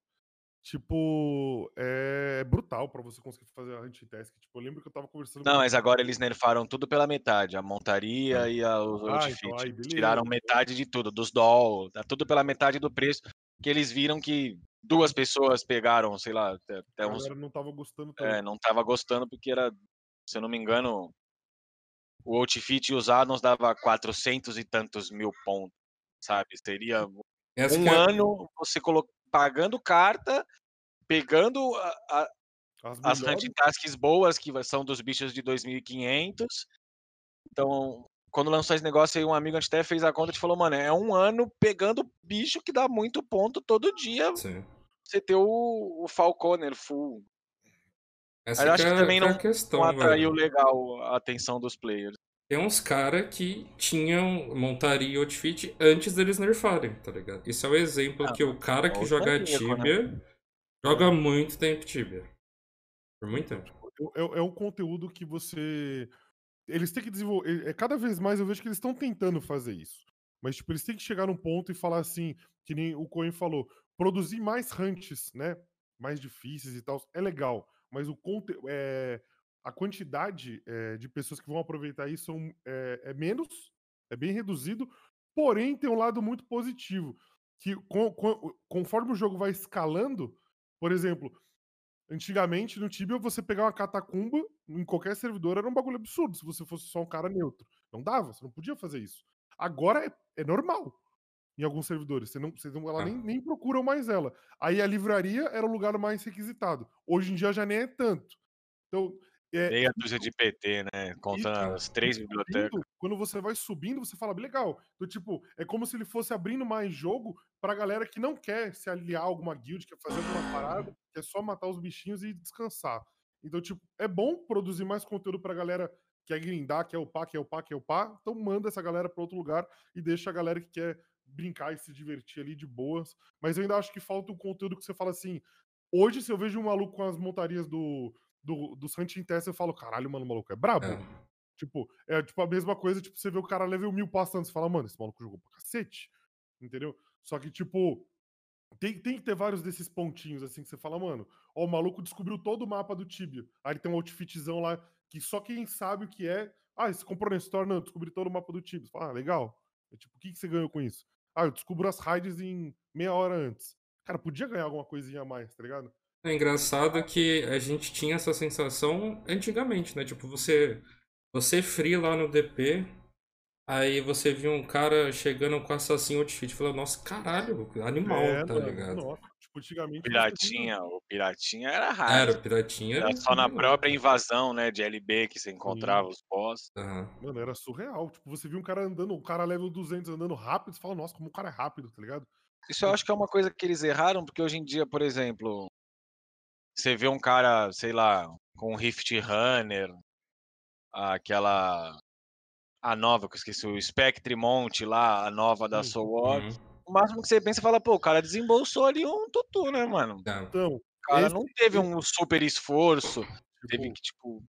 tipo, é brutal pra você conseguir fazer a anti-task. Tipo, eu lembro que eu tava conversando Não, com- mas agora eles nerfaram tudo pela metade, a montaria Ah. e a, os Ah, outfit. então beleza, Tiraram então. metade de tudo, dos doll, tá tudo pela metade do preço, que eles viram que duas pessoas pegaram, sei lá, até, uns, não tava gostando tanto. é, não tava gostando porque era, se eu não me engano, o outfit usado nos dava 400 e tantos mil pontos, sabe? Seria Essa um é- ano você colo... pagando carta, pegando a- a- As, as hunting tasks boas, que são dos bichos de 2.500. Então, quando lançou esse negócio aí, um amigo antes até fez a conta e falou, mano, é um ano pegando bicho que dá muito ponto todo dia. Sim. Você ter o, o Falconer full. Essa Aí eu que acho que é, também que é não, questão, não atraiu velho. legal a atenção dos players. Tem uns caras que tinham montaria e outfit antes deles nerfarem, tá ligado? Isso é o exemplo Ah, que o cara que joga né? Tibia joga muito tempo Tibia. Por muito tempo. É, é um conteúdo que você. Eles têm que desenvolver. É, cada vez mais eu vejo que eles estão tentando fazer isso. Mas, tipo, eles têm que chegar num ponto e falar assim, que nem o Cohen falou, produzir mais hunts, né? Mais difíceis e tal. É legal. Mas o conte... é, a quantidade é, de pessoas que vão aproveitar isso são, é, é menos, é bem reduzido. Porém, tem um lado muito positivo. Que com- com- conforme o jogo vai escalando, por exemplo, Antigamente, no Tibia, você pegar uma catacumba em qualquer servidor era um bagulho absurdo se você fosse só um cara neutro. Não dava, você não podia fazer isso. Agora é, é normal em alguns servidores. Você não, vocês não, ela nem, nem procuram mais ela. Aí a livraria era o lugar mais requisitado. Hoje em dia já nem é tanto. Então, é, Meia dúzia de PT, né? Contando Isso. as três bibliotecas. subindo, quando você vai subindo, você fala, legal. Então, tipo, é como se ele fosse abrindo mais jogo pra galera que não quer se aliar a alguma guild, quer fazer alguma parada, quer só matar os bichinhos e descansar. Então, tipo, é bom produzir mais conteúdo pra galera que quer grindar, quer upar, quer upar, quer upar. Então manda essa galera pra outro lugar e deixa a galera que quer brincar e se divertir ali de boas. Mas eu ainda acho que falta um conteúdo que você fala assim. Hoje, se eu vejo um maluco com as montarias do, do, do Hunting Test, eu falo, caralho, mano, o maluco é brabo. É. Tipo, é tipo a mesma coisa, tipo, você vê o cara level mil passando, você fala, mano, esse maluco jogou pra cacete. Entendeu? Só que, tipo, Tem, tem que ter vários desses pontinhos, assim, que você fala, mano, ó, o maluco descobriu todo o mapa do Tibia. Aí ele tem um outfitzão lá que só quem sabe o que é. Ah, você comprou na Store? Não, eu descobri todo o mapa do Tibia. Você fala, ah, legal. É tipo, o que, que você ganhou com isso? Ah, eu descubro as raids em meia hora antes. Cara, podia ganhar alguma coisinha a mais, tá ligado? É engraçado que a gente tinha essa sensação antigamente, né? Tipo, você, você free lá no DP, Aí você viu um cara chegando com assassino outfit. Falou, nossa, caralho, animal, É, tá mano, ligado? nossa, tipo, antigamente. Piratinha, o Piratinha era raro. Era, o Piratinha Era só na própria invasão, né, de LB que você encontrava os boss. Aham. Mano, era surreal. Tipo, você viu um cara andando, um cara level 200 andando rápido, você fala, nossa, como o cara é rápido, tá ligado? Isso eu acho que é uma coisa que eles erraram, porque hoje em dia, por exemplo, você vê um cara, sei lá, com um Rift Runner, aquela. A nova, que eu esqueci, o Spectre Monte lá, a nova da Uhum. Soul. Uhum. O máximo que você pensa, fala, pô, o cara desembolsou ali um tutu, né, mano? É. Então, O cara esse- não teve um super esforço, teve tipo, que, tipo.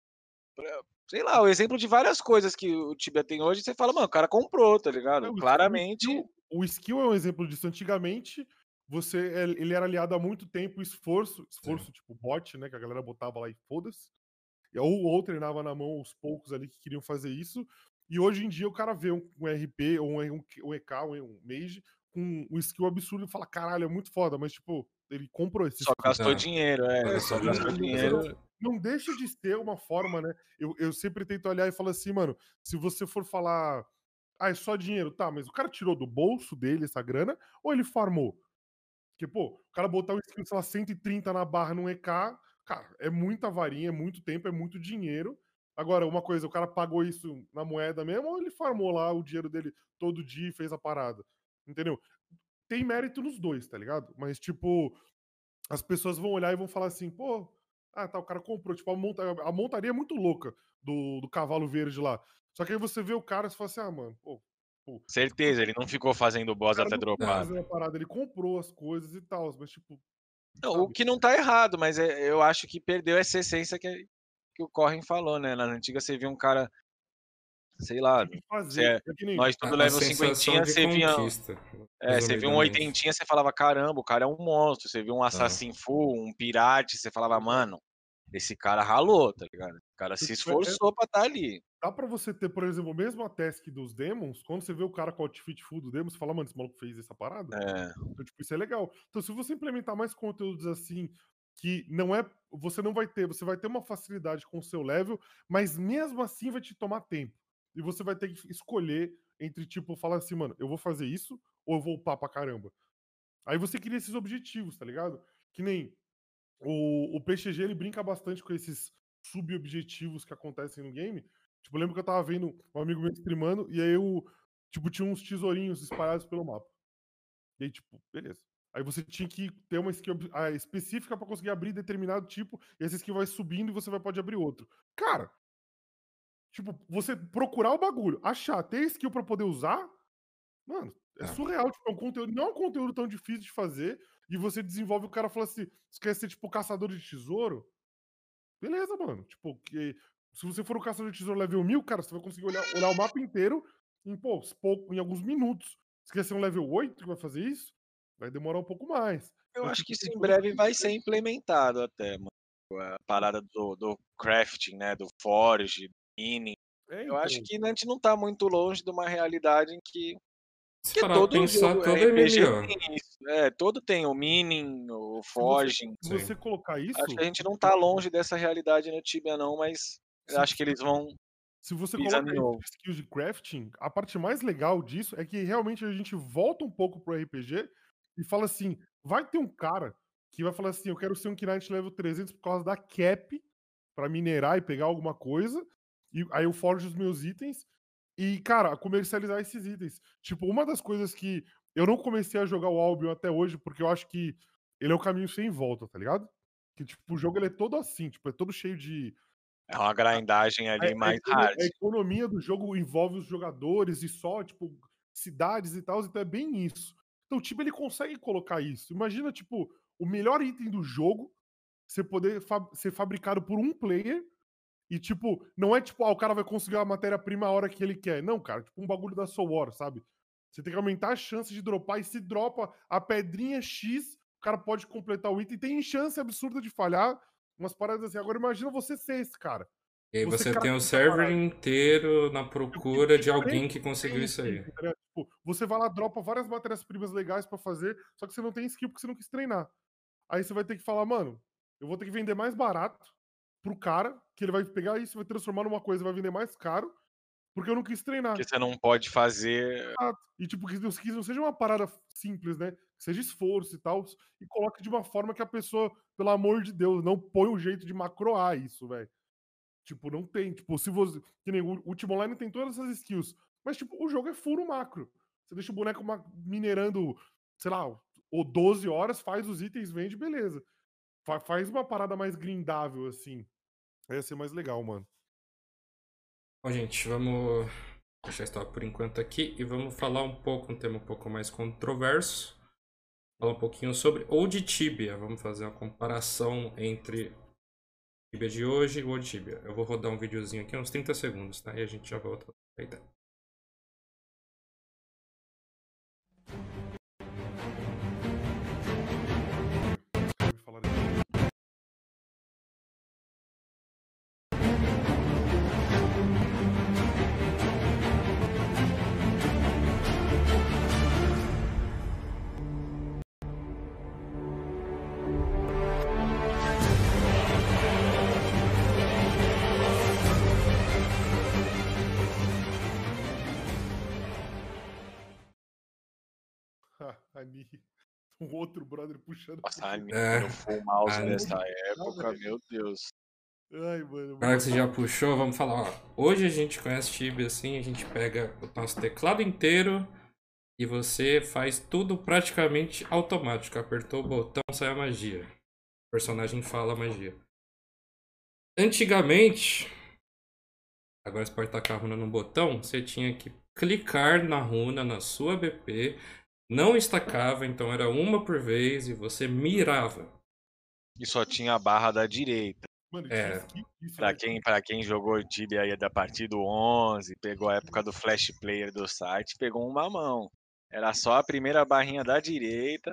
Sei lá, o exemplo de várias coisas que o Tibia tem hoje, você fala, mano, o cara comprou, tá ligado? É, o- o Claramente. skill- O skill é um exemplo disso. Antigamente, você, ele era aliado há muito tempo, esforço, esforço tipo bot, né? Que a galera botava lá e foda-se. Ou, ou treinava na mão os poucos ali que queriam fazer isso. E hoje em dia o cara vê um, um RP, ou um, um EK, um, um Mage, com um skill absurdo e fala, caralho, é muito foda, mas tipo, ele comprou esse Só skill. gastou É. dinheiro, é. É, só gastou dinheiro. Não deixa de ser uma forma, né? Eu, eu sempre tento olhar e falar assim, mano, se você for falar, ah, é só dinheiro, tá, mas o cara tirou do bolso dele essa grana ou ele farmou? Porque, pô, o cara botar um skill, sei lá, 130 na barra num EK, cara, é muita varinha, é muito tempo, é muito dinheiro. Agora, uma coisa, o cara pagou isso na moeda mesmo ou ele farmou lá o dinheiro dele todo dia e fez a parada? Entendeu? Tem mérito nos dois, tá ligado? Mas, tipo, as pessoas vão olhar e vão falar assim, pô, ah, tá, o cara comprou. Tipo, a, monta a montaria é muito louca do, do cavalo verde lá. Só que aí você vê o cara e fala assim, ah, mano, pô. Pô Certeza, ele não ficou fazendo o boss até dropar. parada, ele comprou as coisas e tal, mas tipo. Não, sabe? o que não tá errado, mas é- eu acho que perdeu essa essência que, que o Corrin falou, né? Nas antigas você via um cara, sei lá, fazer. você é- é nem- nós tudo a level sensação 50, de você via, é, você via um resumidamente. oitentinha, você falava, caramba, o cara é um monstro. Você viu um assassin full, um pirate, você falava, mano, esse cara ralou, tá ligado? O cara se Isso é- esforçou pra estar ali. Dá pra você ter, por exemplo, mesmo a task dos demons, quando você vê o cara com o outfit full do demon, você fala, mano, esse maluco fez essa parada? É, Então, tipo, isso é legal. Então, se você implementar mais conteúdos assim, que não é. Você não vai ter, você vai ter uma facilidade com o seu level, mas mesmo assim vai te tomar tempo. E você vai ter que escolher entre, tipo, falar assim, mano, eu vou fazer isso ou eu vou upar pra caramba. Aí você cria esses objetivos, tá ligado? Que nem o, o PXG, ele brinca bastante com esses sub-objetivos que acontecem no game. Tipo, lembro que eu tava vendo um amigo meu streamando e aí eu, tipo, tinha uns tesourinhos espalhados pelo mapa. E aí, tipo, beleza. Aí você tinha que ter uma skill ah, específica pra conseguir abrir determinado tipo, e essa skill vai subindo e você vai pode abrir outro. Cara, tipo, você procurar o bagulho, achar, ter skill pra poder usar, mano, é É. surreal. Tipo, é um conteúdo, não é um conteúdo tão difícil de fazer, e você desenvolve, o cara fala assim, você quer ser, tipo, caçador de tesouro? Beleza, mano. Tipo, que, se você for o caçador de tesouro level 1000, cara, você vai conseguir olhar, olhar o mapa inteiro em, pô, pouco, em alguns minutos. Se quer ser um level 8 que vai fazer isso, vai demorar um pouco mais. eu Mas, acho tipo, que isso em breve vai ser implementado até, mano. A parada do, do crafting, né? Do forge, do mining. É, Eu acho então. que a gente não tá muito longe de uma realidade em que Porque todo pensar, jogo todo RPG MMO. tem isso. É, todo tem o mining, o Se você, forging. se Sim. você colocar isso, Acho que a gente não tá longe dessa realidade no Tibia não, mas se, acho que eles vão se você coloca skills de crafting, a parte mais legal disso é que realmente a gente volta um pouco pro RPG e fala assim: vai ter um cara que vai falar assim: eu quero ser um Knight level 300 por causa da cap pra minerar e pegar alguma coisa, e aí eu forjo os meus itens e, cara, comercializar esses itens. Tipo, uma das coisas que eu não comecei a jogar o Albion até hoje porque eu acho que ele é o caminho sem volta, tá ligado? Que, tipo, o jogo ele é todo assim, tipo, é todo cheio de, É uma grindagem a, ali a mais econo- hard. a economia do jogo envolve os jogadores e só, tipo, cidades e tal, então é bem isso. Então o time ele consegue colocar isso. Imagina, tipo, o melhor item do jogo você poder fa- ser fabricado por um player e, tipo, não é tipo, ah, o cara vai conseguir a matéria-prima a hora que ele quer. Não, cara, tipo um bagulho da Soul War, sabe? Você tem que aumentar a chance de dropar. E se dropa a pedrinha X, o cara pode completar o item. Tem chance absurda de falhar. Umas paradas assim. Agora imagina você ser esse cara. E aí Você você tem o server inteiro na procura de te alguém prende que conseguiu isso aí. Tipo, você vai lá, dropa várias matérias-primas legais pra fazer, só que você não tem skill porque você não quis treinar. Aí você vai ter que falar, mano, eu vou ter que vender mais barato pro cara, que ele vai pegar isso, vai transformar numa coisa, vai vender mais caro, porque eu não quis treinar. Porque você não pode fazer. E tipo, que não que não seja uma parada simples, né? Que seja esforço e tal, e coloque de uma forma que a pessoa, pelo amor de Deus, não põe um jeito de macroar isso, velho. Tipo, não tem. Tipo, se você. Que nem o Ultima Online tem todas essas skills. Mas, tipo, o jogo é furo macro. Você deixa o boneco minerando, sei lá, ou 12 horas, faz os itens, vende, beleza. Fa- faz uma parada mais grindável, assim. Ia ser mais legal, mano. Bom, gente, vamos deixar isso por enquanto aqui e vamos falar um pouco, um tema um pouco mais controverso. Falar um pouquinho sobre Old Tibia. Vamos fazer uma comparação entre Tibia de hoje e Old Tibia. Eu vou rodar um videozinho aqui, uns 30 segundos, tá? E a gente já volta. Eita. Os Ali. Um outro brother puxando. Nossa, É. no full mouse Ah, nessa época, meu Deus. Ai, mano. Agora que você já puxou, vamos falar, ó. Hoje a gente conhece Tibia assim, a gente pega o nosso teclado inteiro e você faz tudo praticamente automático. Apertou o botão, sai a magia. O personagem fala a magia. Antigamente, agora você pode tacar a runa no botão, você tinha que clicar na runa na sua BP, não estacava, então era uma por vez e você mirava. E só tinha a barra da direita. Mano, É. Pra velho. quem, pra quem jogou Tibia aí da partir do 11, pegou a época do Flash Player do site, pegou uma mão. Era só a primeira barrinha da direita.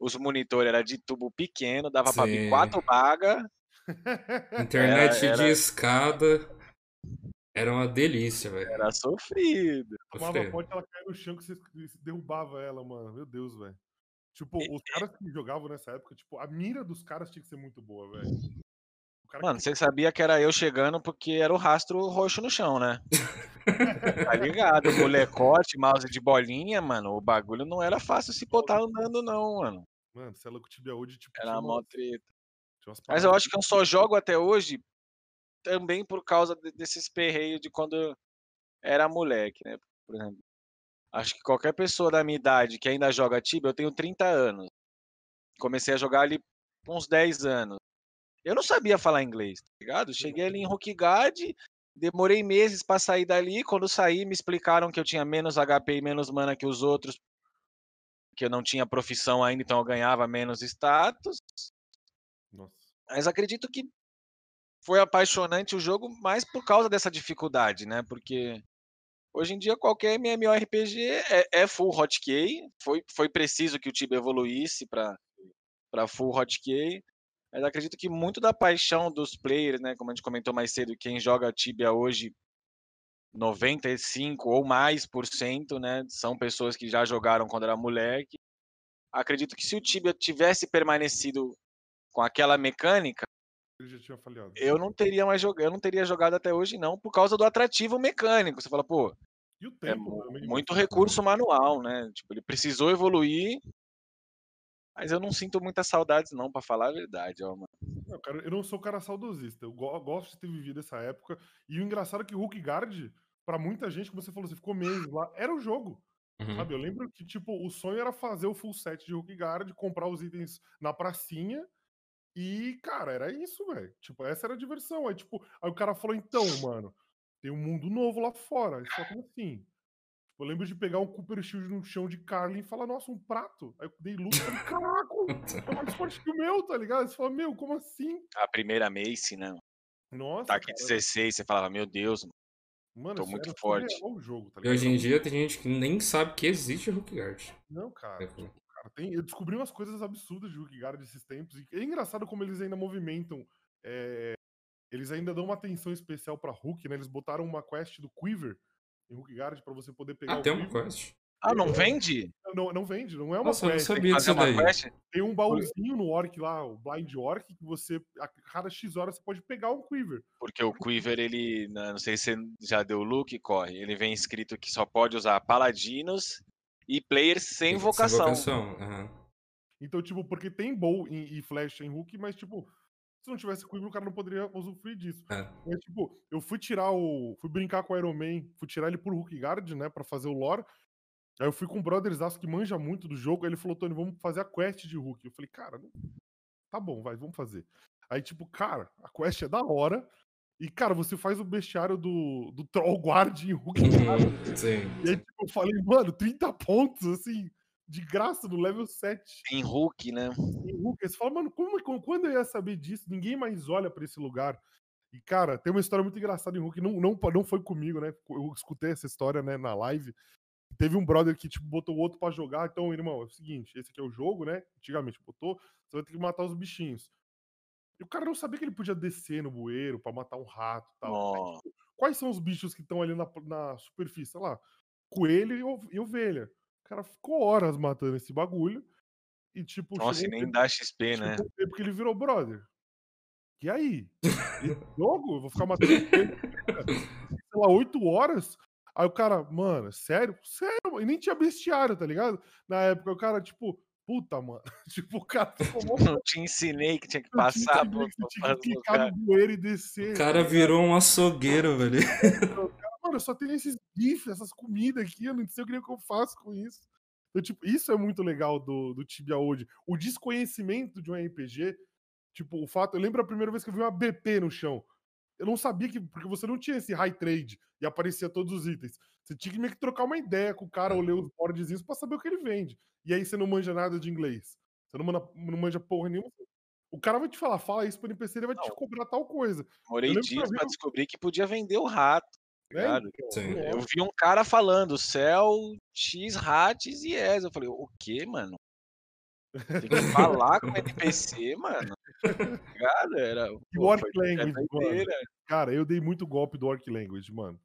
Os monitores era de tubo pequeno, dava pra Sim. vir quatro bagas. Internet Era- de era- escada era uma delícia, velho. Era sofrido. Tomava pote, ela caía no chão que você você derrubava ela, mano. Meu Deus, velho. Tipo, os caras que jogavam nessa época, tipo, a mira dos caras tinha que ser muito boa, velho. Mano, que- você sabia que era eu chegando porque era o rastro roxo no chão, né? Tá ligado? Molecote, mouse de bolinha, mano. O bagulho não era fácil se botar andando, não, mano. Mano, você é louco, Tibia hoje, tipo, Era mó treta. Mas eu acho que eu só jogo até hoje também por causa de- desses perreios de quando era moleque, né? Por exemplo, acho que qualquer pessoa da minha idade que ainda joga Tibia, eu tenho 30 anos. Comecei a jogar ali com uns 10 anos. Eu não sabia falar inglês, tá ligado? Cheguei ali em Rookguard, demorei meses pra sair dali. Quando saí, me explicaram que eu tinha menos HP e menos mana que os outros, que eu não tinha profissão ainda, então eu ganhava menos status. Nossa. Mas acredito que foi apaixonante o jogo mais por causa dessa dificuldade, né? Porque hoje em dia qualquer MMORPG é, é full hotkey. Foi, foi preciso que o Tibia evoluísse para full hotkey. Mas acredito que muito da paixão dos players, né? Como a gente comentou mais cedo, quem joga Tibia hoje, 95 ou mais por cento, né? São pessoas que já jogaram quando era moleque. Acredito que se o Tibia tivesse permanecido com aquela mecânica, Ele já tinha falhado. eu não teria mais jogado, eu não teria jogado até hoje não, por causa do atrativo mecânico. Você fala, pô, E o é tempo né? muito recurso manual, né? Tipo, ele precisou evoluir, mas eu não sinto muitas saudades não, pra falar a verdade, ó, mano. Não, cara, eu não sou um cara saudosista. Eu go- gosto de ter vivido essa época. E o engraçado é que o Hulk Guard, pra muita gente, como você falou, você ficou meses lá, era o jogo. Uhum. Sabe? Eu lembro que, tipo, o sonho era fazer o full set de Hulk Guard, comprar os itens na pracinha. E, cara, era isso, velho. Tipo, essa era a diversão. Aí, tipo, aí o cara falou, então, mano, tem um mundo novo lá fora. Fala, como assim? Tipo, eu lembro de pegar um Cooper Shield no chão de Carlin e falar, nossa, um prato. Aí eu dei luta e falei, caraca, é mais forte que o meu, tá ligado? Você fala, meu, como assim? A primeira Mace, né? Nossa, Ataque cara, 16, você falava, meu Deus, mano. Mano, Tô muito forte. jogo, tá E hoje em dia tem gente que nem sabe que existe Hook Guard. Não, cara. É, tipo, cara, tem- eu descobri umas coisas absurdas de Hook Guard esses tempos. E é engraçado como eles ainda movimentam. é, eles ainda dão uma atenção especial pra Hook, né? Eles botaram uma quest do Quiver em Guard pra você poder pegar Ah, o tem uma Quiver. quest. Ah, não vende? Não, não vende, não é uma Nossa, eu não quest. sabia Fazer disso uma daí. quest? Tem um baúzinho no Orc lá, o Blind Orc, que você, a cada X horas, você pode pegar um Quiver. Porque o Quiver, ele, né, não sei se você já deu look, corre, ele vem escrito que só pode usar paladinos e players sem vocação. vocação. aham. Então, tipo, porque tem bow e, flash em Hook, mas, tipo, se não tivesse Quiver, o cara não poderia usufruir disso. É. Mas, tipo, eu fui tirar o. Fui brincar com o Iron Man, fui tirar ele por Hook Guard, né, pra fazer o lore. Aí eu fui com um brothers que manja muito do jogo, aí ele falou, Tony, vamos fazer a quest de Hook. Eu falei, cara, não... tá bom, vai, vamos fazer. Aí, tipo, cara, a quest é da hora. E, cara, você faz o bestiário do, do Troll Guard em Hook Guard. Uhum, Sim. E aí, tipo, eu falei, mano, 30 pontos, assim, de graça no level 7 Em Hulk, né? em Hulk. Aí Você fala, mano, como, como- quando eu ia saber disso? Ninguém mais olha pra esse lugar. E, cara, tem uma história muito engraçada em Hulk. Não, não, não foi comigo, né? Eu escutei essa história né, na live. Teve um brother que, tipo, botou o outro pra jogar. Então, irmão, é o seguinte: esse aqui é o jogo, né? Antigamente botou. Você vai ter que matar os bichinhos. E o cara não sabia que ele podia descer no bueiro pra matar um rato e tal. Tipo, quais são os bichos que estão ali na, na superfície? Sei lá, coelho e, ov- ovelha. O cara ficou horas matando esse bagulho. E, tipo, Nossa, e nem tempo- dá XP, né? Chegou um tempo que ele virou brother. E aí? Esse jogo? Eu vou ficar matando sei lá, 8 horas? Aí o cara, mano, sério? Sério? E nem tinha bestiário, tá ligado? Na época, o cara, tipo, puta, mano. tipo, o cara ficou mó Não te ensinei que tinha que passar por tinha que vários clicar lugares. no bueiro e descer. O cara ligado? virou um açougueiro, velho. Mano, eu só tenho esses bifes, essas comidas aqui, eu não sei o que eu faço com isso. Então, tipo, isso é muito legal do, do Tibia hoje. O desconhecimento de um RPG, tipo, o fato. Eu lembro a primeira vez que eu vi uma BP no chão. Eu não sabia que. Porque você não tinha esse high trade e aparecia todos os itens. Você tinha que meio que trocar uma ideia com o cara ou ler os boardzinhos pra saber o que ele vende. E aí você não manja nada de inglês. Você não, manda- não manja porra nenhuma. O cara vai te falar, fala isso pro NPC, ele vai te Não. cobrar tal coisa. Que eu dias pra descobrir que podia vender o rato. Né? Ligado? Então, é. Eu vi um cara falando céu, X, rates e yes. Eu falei, o quê, mano? Tem que falar com o NPC, mano. Ligado? Era. E pô, o Orc foi- Language, é. Cara, eu dei muito golpe do Orc Language, mano.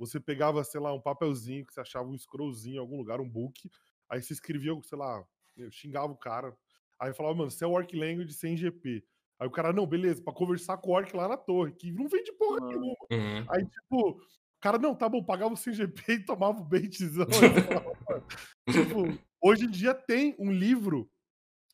Você pegava, sei lá, um papelzinho que você achava um scrollzinho em algum lugar, um book. Aí você escrevia, sei lá, eu xingava o cara. Aí eu falava, mano, você é o Orc Language sem GP. Aí o cara, não, beleza, pra conversar com o Orc lá na torre, que não vende porra Mano. nenhuma. Uhum. Aí, tipo, o cara, não, tá bom, pagava o 100 GP e tomava o baitzão. Falava, tipo, hoje em dia tem um livro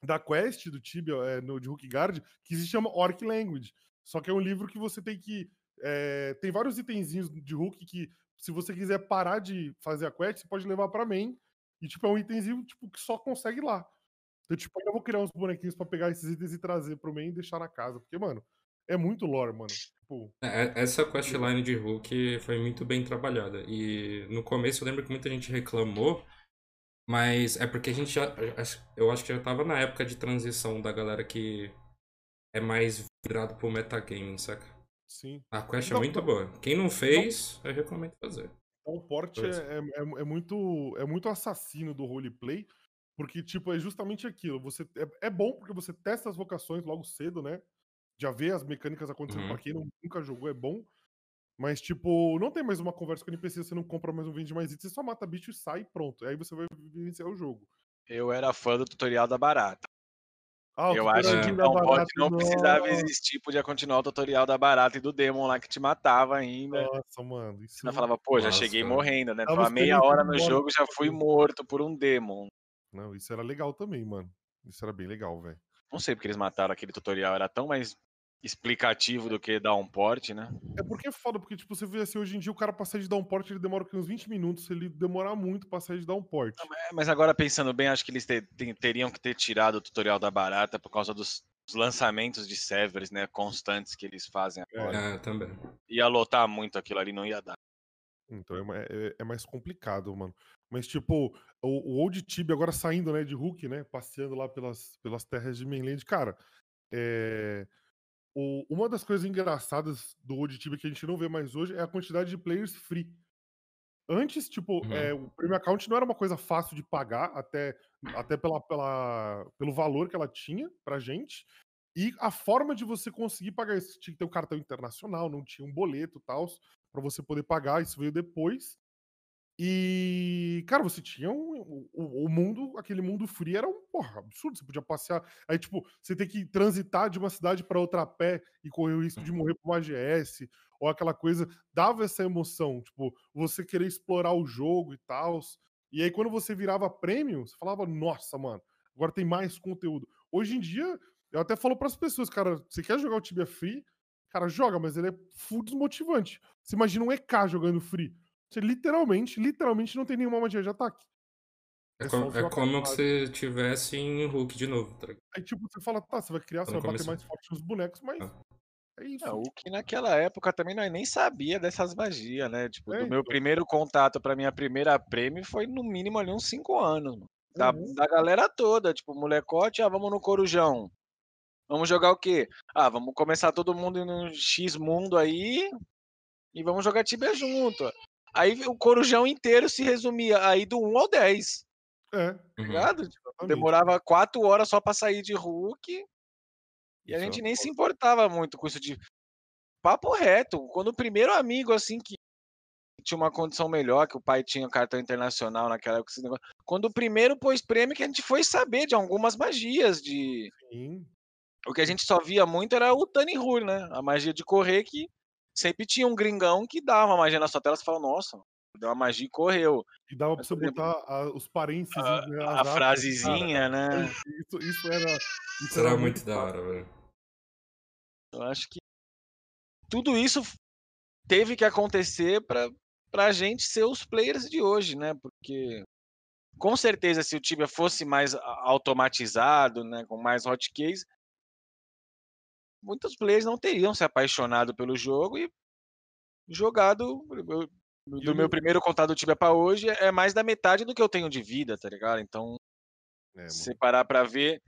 da Quest, do Tibia, é, no, de Hook Guard, que se chama Orc Language. Só que é um livro que você tem que. É, tem vários itenzinhos de Hook que, se você quiser parar de fazer a quest, você pode levar pra main. E, tipo, é um itemzinho tipo, que só consegue lá. Então, tipo, ainda vou criar uns bonequinhos pra pegar esses itens e trazer pro main e deixar na casa. Porque, mano, é muito lore, mano. Tipo, É, Essa questline de Hulk foi muito bem trabalhada. E no começo eu lembro que muita gente reclamou, mas é porque a gente já. Eu acho que já tava na época de transição da galera que é mais virado pro metagaming, saca? Sim. A quest é muito não. boa. Quem não fez, eu recomendo fazer. Então, o porte é, é, é- é muito, é muito assassino do roleplay, porque, tipo, é justamente aquilo. Você, é, é bom porque você testa as vocações logo cedo, né? Já vê as mecânicas acontecendo. Uhum. Pra quem não- nunca jogou, é bom. Mas, tipo, não tem mais uma conversa com o NPC, você não compra mais um vende mais itens, você só mata bicho e sai e pronto. Aí você vai vivenciar o jogo. Eu era fã do tutorial da barata. Ah, o Eu acho que da Downbot barata, não precisava existir, podia continuar o tutorial da barata e do Demon lá que te matava ainda. Nossa, mano. Isso Você falava, pô, já Nossa, cheguei cara. morrendo, né? Tava meia hora no jogo já fui morto por um Demon. Não, isso era legal também, mano. Isso era bem legal, velho. Não sei porque eles mataram aquele tutorial, era tão mais explicativo do que dar um porte, né? É porque é foda, porque, tipo, você vê assim, hoje em dia o cara pra sair de dar um porte, ele demora uns 20 minutos. Se ele demorar muito pra sair de dar um porte. É, Mas agora pensando bem, acho que eles te- te- teriam que ter tirado o tutorial da barata por causa dos, dos lançamentos de servers, né? Constantes que eles fazem agora. É, também. Ia lotar muito aquilo ali, não ia dar. Então é, é- é mais complicado, mano. Mas, tipo, o, o Old Tibia agora saindo, né, de Hulk, né? Passeando lá pelas, pelas terras de Mainland, cara. É... o- uma das coisas engraçadas do Old Tibia que a gente não vê mais hoje é a quantidade de players free. Antes, tipo, Uhum. é, o Premium Account não era uma coisa fácil de pagar, até, até pela, pela, pelo valor que ela tinha pra gente. E a forma de você conseguir pagar isso, tinha que ter um cartão internacional, não tinha um boleto e tal, pra você poder pagar, isso veio depois. E, cara, você tinha um, o, o- mundo, aquele mundo free era um porra, absurdo. Você podia passear. Aí, tipo, você tem que transitar de uma cidade pra outra a pé e correr o risco de morrer por uma AGS, ou aquela coisa. Dava essa emoção, tipo, você querer explorar o jogo e tal. E aí, quando você virava prêmio, você falava, nossa, mano, agora tem mais conteúdo. Hoje em dia, eu até falo pras pessoas, cara, você quer jogar o Tibia Free? Cara, joga, mas ele é full desmotivante. Você imagina um EK jogando free. Você literalmente, literalmente não tem nenhuma magia de ataque. É, É é como que ataque você tivesse em Hulk de novo, tá? Aí, tipo, você fala, tá, você vai criar, você vai bater mais forte nos bonecos, mas Ah. é isso. É, o que naquela época também nós nem sabia dessas magias, né? Tipo, É, do meu então. primeiro contato pra minha primeira prêmio foi no mínimo ali uns 5 anos, mano. Da, Uhum. da galera toda, tipo, molecote, ah, vamos no Corujão. Vamos jogar o quê? Ah, vamos começar todo mundo no X mundo aí e vamos jogar Tibia junto. Aí o Corujão inteiro se resumia aí do 1 ao 10, É, tá Uhum. ligado? Tipo, demorava 4 horas só pra sair de Hulk e a Isso é gente nem se importava muito com isso de papo reto. Quando o primeiro amigo, assim, que tinha uma condição melhor, que o pai tinha cartão internacional naquela época, esse negócio. Quando o primeiro pôs prêmio, que a gente foi saber de algumas magias, de. Sim. O que a gente só via muito era o Tani Hur, né? A magia de correr, que sempre tinha um gringão que dava uma magia na sua tela, você fala, nossa, deu uma magia e correu. E dava pra Mas, você botar a- os parênteses, né, A as aspas, cara. frasezinha, né? Isso, isso era. Isso Isso era era muito da hora, velho. Eu acho que tudo isso teve que acontecer para a gente ser os players de hoje, né? Porque com certeza se o Tibia fosse mais a- automatizado, né, com mais hotkeys, muitos players não teriam se apaixonado pelo jogo e jogado. eu- do eu meu primeiro contato do Tibia para hoje é mais da metade do que eu tenho de vida, tá ligado? Então, É, se parar para ver,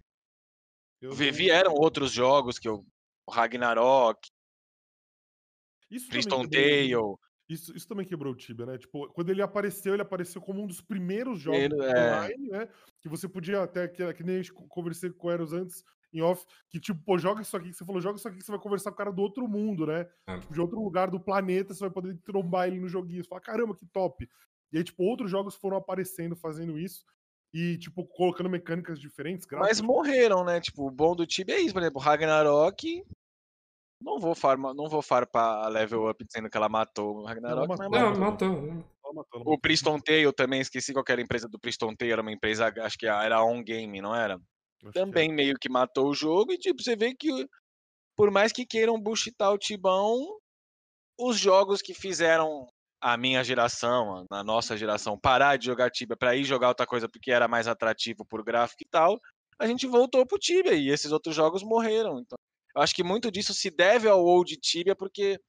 Eu vi- vieram outros jogos que eu Ragnarok, Isso Priston Tale, isso, isso também quebrou o Tibia, né? Tipo, quando ele apareceu, ele apareceu como um dos primeiros jogos Primeiro, é. online, né? Que você podia até, que, que nem a gente co- conversei com o Eros antes, em off, que tipo, pô, joga isso aqui, que você falou, joga isso aqui que você vai conversar com o cara do outro mundo, né? É. Tipo, de outro lugar do planeta, você vai poder trombar ele no joguinho. Você fala, caramba, que top. E aí, tipo, outros jogos foram aparecendo fazendo isso. E, tipo, colocando mecânicas diferentes, Mas morreram, né? Tipo, o bom do Tibia é isso, por exemplo, Ragnarok. Não vou farmar, não vou farpar a level up dizendo que ela matou o Ragnarok, matou. mas Não, matou. matou. Ela matou, ela O matou. Priston Tale também, esqueci qual que era a empresa do Priston Tale, era uma empresa, acho que era On Game, não era? Acho que Também meio que matou o jogo e tipo, você vê que por mais que queiram buchitar o Tibão, os jogos que fizeram a minha geração, a nossa geração, parar de jogar Tibia para ir jogar outra coisa porque era mais atrativo por gráfico e tal, a gente voltou pro Tibia e esses outros jogos morreram. Então, eu acho que muito disso se deve ao old Tibia porque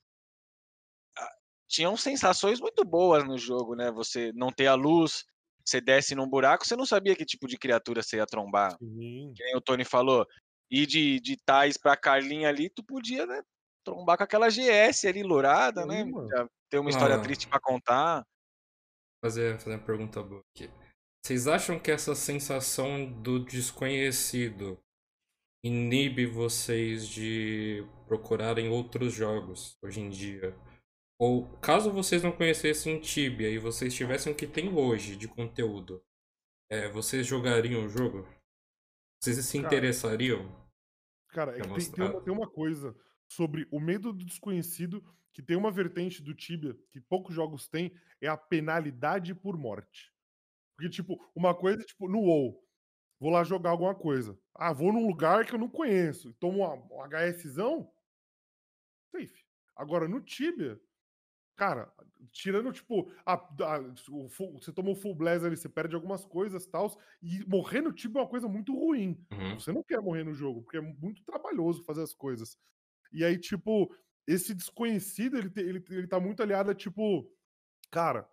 ah, tinham sensações muito boas no jogo, né? Você não ter a luz, você desce num buraco, você não sabia que tipo de criatura você ia trombar. Sim. Que nem o Tony falou, ir de, de Tais pra Carlinha ali, tu podia, né? Trombar com aquela GS ali, lourada, né? Sim, mano. Já ter uma história Ah. triste pra contar. Fazer, fazer uma pergunta boa aqui. Vocês acham que essa sensação do desconhecido inibe vocês de procurarem outros jogos hoje em dia? Ou caso vocês não conhecessem Tibia e vocês tivessem o que tem hoje de conteúdo, é, vocês jogariam o jogo? Vocês se interessariam? Cara, é que tem, tem uma, tem uma coisa sobre o medo do desconhecido, que tem uma vertente do Tibia, que poucos jogos têm, é a penalidade por morte. Porque, tipo, uma coisa, tipo, no WoW, vou lá jogar alguma coisa. Ah, vou num lugar que eu não conheço, e tomo um HSzão, safe. Agora, no Tibia, cara, tirando, tipo, a, a- o full- você toma o full blast ali, você perde algumas coisas e tal, e morrer no Tibia é uma coisa muito ruim. Uhum. Você não quer morrer no jogo, porque é muito trabalhoso fazer as coisas. E aí, tipo, esse desconhecido, ele, te- ele, ele tá muito aliado a, tipo, cara,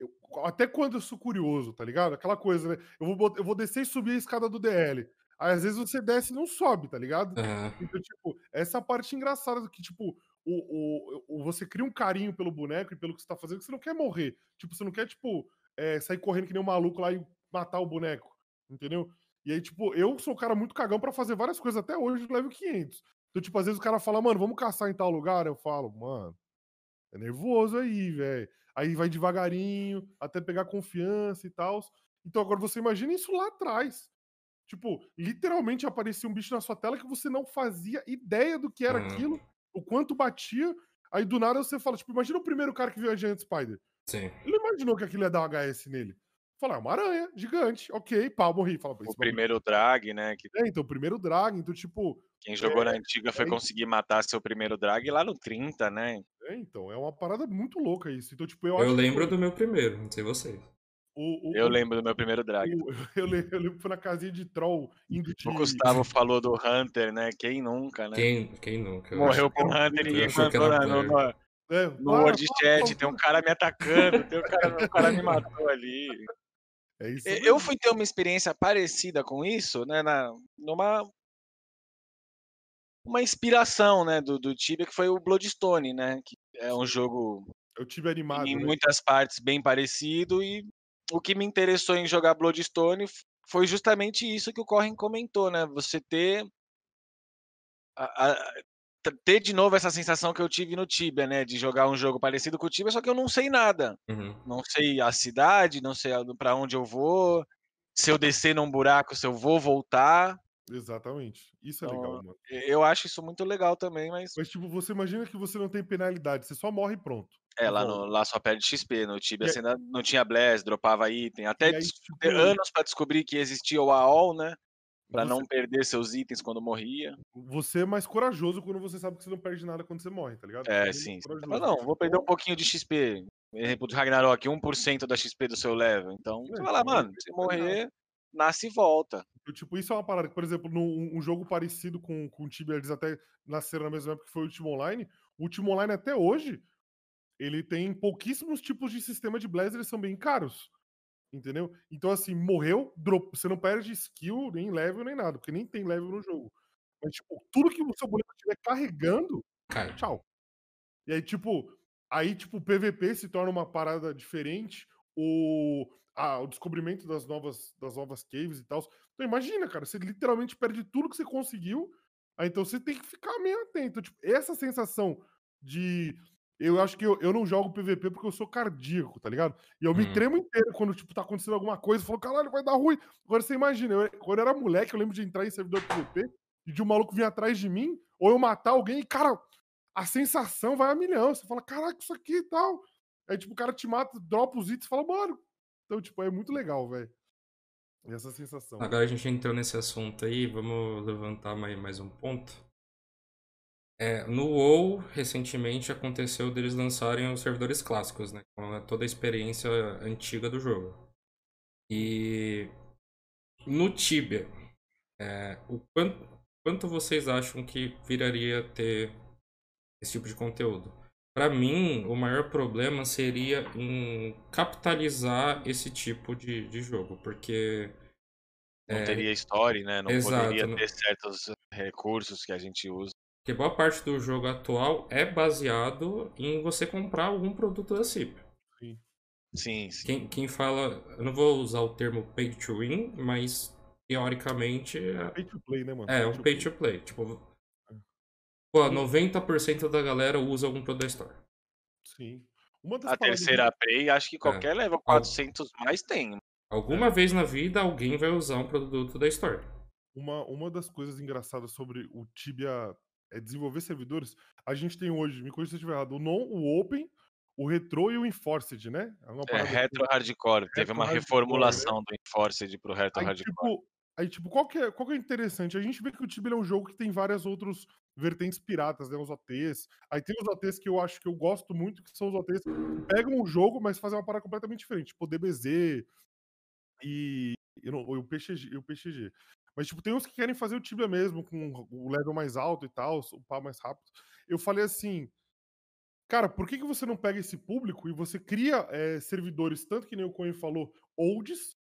eu- até quando eu sou curioso, tá ligado? Aquela coisa, né? Eu vou, eu vou descer e subir a escada do DL. Aí às vezes você desce e não sobe, tá ligado? Aham. Então, tipo, essa parte engraçada do que, tipo, o, o, o- você cria um carinho pelo boneco e pelo que você tá fazendo, que você não quer morrer. Tipo, você não quer, tipo, é, sair correndo que nem um maluco lá e matar o boneco, entendeu? E aí, tipo, eu sou um cara muito cagão pra fazer várias coisas até hoje no level 500. Então, tipo, às vezes o cara fala, mano, vamos caçar em tal lugar. Eu falo, mano, é nervoso aí, velho. Aí vai devagarinho, até pegar confiança e tal. Então, agora você imagina isso lá atrás. Tipo, literalmente aparecia um bicho na sua tela que você não fazia ideia do que era Uhum. aquilo, o quanto batia. Aí do nada você fala, tipo, imagina o primeiro cara que viu a Giant Spider. Sim. Ele não imaginou que aquilo ia dar um HS nele. Fala, é uma aranha, gigante, ok, pau, morri. Fala, "Pô, esse O bagulho- primeiro drag, né? Que É, então, o primeiro drag, então, tipo, quem jogou na antiga foi aí- conseguir matar seu primeiro drag lá no 30, né? é, então, é uma parada muito louca isso. Então, tipo, eu, Eu, acho que lembro do meu primeiro, não sei vocês. O, o, Eu lembro do meu primeiro drag. o- eu, lembro, eu lembro que foi na casinha de troll indo de. O Gustavo falou do Hunter, né? Quem nunca, né? Quem, quem nunca? Eu Morreu com o Hunter e que mandou na- no, no, É, no para, chat, tem um cara me atacando, tem um cara, o cara me matou ali. É isso mesmo. Eu fui ter uma experiência parecida com isso, né, na, numa uma inspiração, né, do, do Tibia, que foi o Bloodstone, né, que é um jogo Eu tive animado. em né? muitas partes bem parecido e o que me interessou em jogar Bloodstone foi justamente isso que o Corrin comentou, né, você ter a- a- ter de novo essa sensação que eu tive no Tibia, né, de jogar um jogo parecido com o Tibia, só que eu não sei nada. Uhum. Não sei a cidade, não sei para onde eu vou, se eu descer num buraco, se eu vou voltar. Exatamente. Isso é Então, legal, mano. E- Eu acho isso muito legal também, mas Mas, tipo, você imagina que você não tem penalidade, você só morre e pronto. É, lá, no, lá só perde XP. No Tibia E você ainda não tinha Blast, dropava item. Até aí, tipo, anos para descobrir que existia o AOL, né? Pra você, não perder seus itens quando morria. você é mais corajoso quando você sabe que você não perde nada quando você morre, tá ligado? É, Você sim. Você fala, não, vou perder um pouquinho de XP. Exemplo do Ragnarok, 1% da XP do seu level. Então, você É, vai lá, mano, se morrer, nasce e volta. Tipo, isso é uma parada que, por exemplo, num um jogo parecido com, com o Tibia, eles até nasceram na mesma época que foi o Ultima Online. O Ultima Online, até hoje, ele tem pouquíssimos tipos de sistema de Blaze, eles são bem caros. Entendeu? Então, assim, morreu, drop, você não perde skill, nem level, nem nada, porque nem tem level no jogo. Mas, tipo, tudo que o seu boneco estiver carregando, Cai. tchau. E aí, tipo, aí, tipo, o PVP se torna uma parada diferente. O, ah, o descobrimento das novas, das novas caves e tal. Então, imagina, cara, você literalmente perde tudo que você conseguiu. Aí, então, você tem que ficar meio atento. Tipo, essa sensação de. Eu acho que eu, eu não jogo PVP porque eu sou cardíaco, tá ligado? E eu me Hum. tremo inteiro quando, tipo, tá acontecendo alguma coisa. Eu falo, caralho, vai dar ruim. Agora você imagina, eu, quando eu era moleque, eu lembro de entrar em servidor PVP e de um maluco vir atrás de mim, ou eu matar alguém e, cara, a sensação vai a milhão. Você fala, caraca, isso aqui e tal. Aí, tipo, o cara te mata, dropa os itens e fala, mano. Então, tipo, é muito legal, velho. Essa sensação. Agora a gente entrou nesse assunto aí, vamos levantar mais, mais um ponto. É, no WoW, recentemente aconteceu deles lançarem os servidores clássicos, né? Com toda a experiência antiga do jogo. E no Tibia, é, o quanto, quanto vocês acham que viraria ter esse tipo de conteúdo? Para mim, o maior problema seria em capitalizar esse tipo de, de jogo, porque Não É, teria story, né? Não exato, poderia não- ter certos recursos que a gente usa. Porque boa parte do jogo atual é baseado em você comprar algum produto da CIP. Sim, sim. Quem, quem fala, eu não vou usar o termo pay to win, mas teoricamente é, Pay to play, né, mano? é um pay to play. Tipo, pô, 90% da galera usa algum produto da Store. Sim. Uma das A terceira Prey, acho que qualquer level 400 mais tem. Alguma vez na vida alguém vai usar um produto da Store. Uma, uma das coisas engraçadas sobre o Tibia é desenvolver servidores. A gente tem hoje, me corrija se eu estiver errado, o non, o open, o retro e o enforced, né? É É retro hardcore. Teve Retro uma hardcore, reformulação do Enforced pro retro Aí, hardcore. tipo, aí, tipo, qual que, é, qual que é interessante? A gente vê que o Tibia é um jogo que tem várias outras vertentes piratas, né? Os OTs. Aí tem os OTs que eu acho que eu gosto muito, que são os OTs que pegam o jogo, mas fazem uma parada completamente diferente. Tipo, DBZ e, e não- e o PXG, e o PXG. Mas, tipo, tem uns que querem fazer o Tibia mesmo, com o level mais alto e tal, o pá mais rápido. Eu falei assim, cara, por que, que você não pega esse público e você cria eh, servidores, tanto que nem o Coen falou, olds,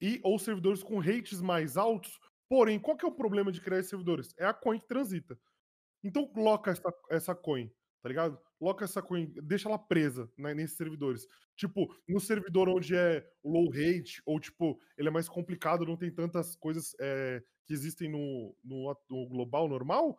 e ou servidores com rates mais altos, Porém, qual que é o problema de criar servidores? É a coin que transita. Então, loca essa, essa coin, tá ligado? Loca essa coin, deixa ela presa né, nesses servidores. Tipo, no servidor onde é low rate, ou tipo, ele é mais complicado, não tem tantas coisas é, que existem no, no, no global normal,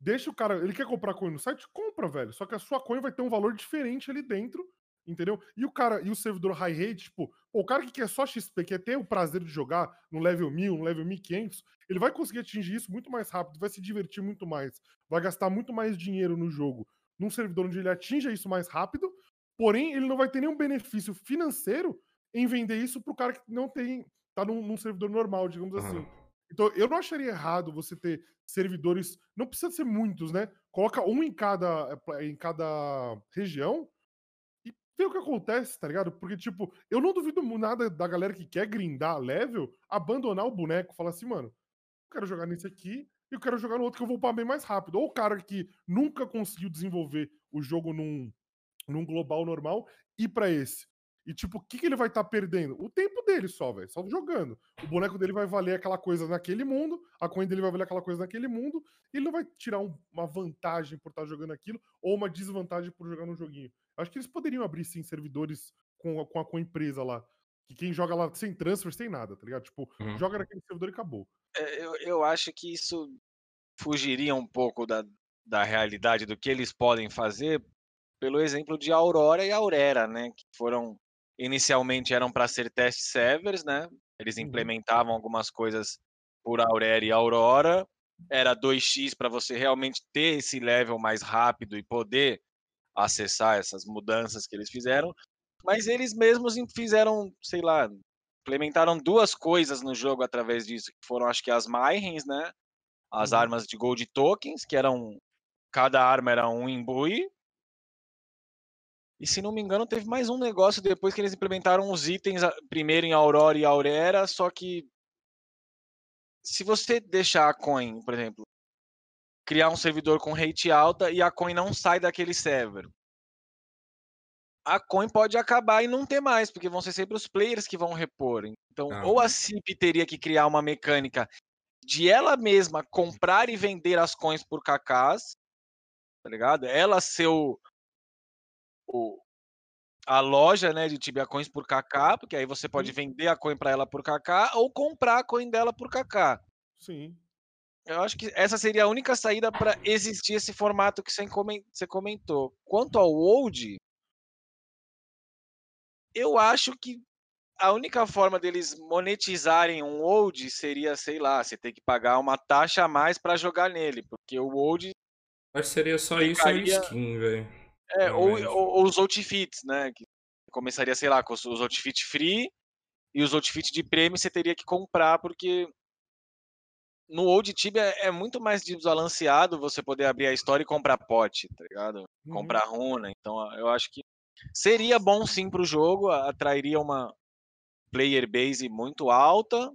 deixa o cara. Ele quer comprar coin no site? Compra, velho. Só que a sua coin vai ter um valor diferente ali dentro entendeu? E o cara, e o servidor high rate, tipo, o cara que quer só XP, quer ter o prazer de jogar no level 1000, no level 1500, ele vai conseguir atingir isso muito mais rápido, vai se divertir muito mais, vai gastar muito mais dinheiro no jogo, num servidor onde ele atinja isso mais rápido, porém ele não vai ter nenhum benefício financeiro em vender isso pro cara que não tem, tá num, num servidor normal, digamos uhum. assim. Então, eu não acharia errado você ter servidores, não precisa ser muitos, né? Coloca um em cada, em cada região, ver o que acontece, tá ligado? Porque, tipo, eu não duvido nada da galera que quer grindar level, abandonar o boneco, falar assim, mano, eu quero jogar nesse aqui e eu quero jogar no outro que eu vou upar bem mais rápido. Ou o cara que nunca conseguiu desenvolver o jogo num, num global normal e para esse. E, tipo, o que, que ele vai estar tá perdendo? O tempo dele só, velho. Só jogando. O boneco dele vai valer aquela coisa naquele mundo, a coin dele vai valer aquela coisa naquele mundo, ele não vai tirar um, uma vantagem por estar tá jogando aquilo, ou uma desvantagem por jogar no joguinho. Acho que eles poderiam abrir, sim, servidores com com a, com a empresa lá. Que quem joga lá sem transfer, sem nada, tá ligado? Tipo, uhum. joga naquele servidor e acabou. É, eu, eu acho que isso fugiria um pouco da, da realidade do que eles podem fazer pelo exemplo de Aurora e Aurera, né? Que foram inicialmente eram para ser test servers, né? Eles uhum. implementavam algumas coisas por Aurera e Aurora. Era 2x para você realmente ter esse level mais rápido e poder acessar essas mudanças que eles fizeram, mas eles mesmos fizeram, sei lá, implementaram duas coisas no jogo através disso, que foram acho que as Mayhems, né? As uhum. armas de Gold Tokens, que eram cada arma era um imbui. E se não me engano, teve mais um negócio depois que eles implementaram os itens primeiro em Aurora e Aurera, só que se você deixar a coin, por exemplo, criar um servidor com rate alta e a coin não sai daquele server. A coin pode acabar e não ter mais, porque vão ser sempre os players que vão repor. Então, ah. ou a CIP teria que criar uma mecânica de ela mesma comprar e vender as coins por KKs, tá ligado? Ela ser o, o a loja, né, de Tibia Coins por KK, porque aí você pode vender a coin para ela por KK ou comprar a coin dela por KK. Sim. Eu acho que essa seria a única saída para existir esse formato que você comentou. Quanto ao old, eu acho que a única forma deles monetizarem um old seria, sei lá, você ter que pagar uma taxa a mais para jogar nele, porque o old. Mas seria só ficaria... isso ou skin, velho. É, ou, ou, ou, os outfits, né? Que começaria, sei lá, com os outfits free e os outfits de prêmio você teria que comprar, porque no Old Tibia é, é muito mais desbalanceado você poder abrir a história e comprar pote, tá ligado? Uhum. Comprar runa. Então eu acho que seria bom sim pro jogo, atrairia uma player base muito alta.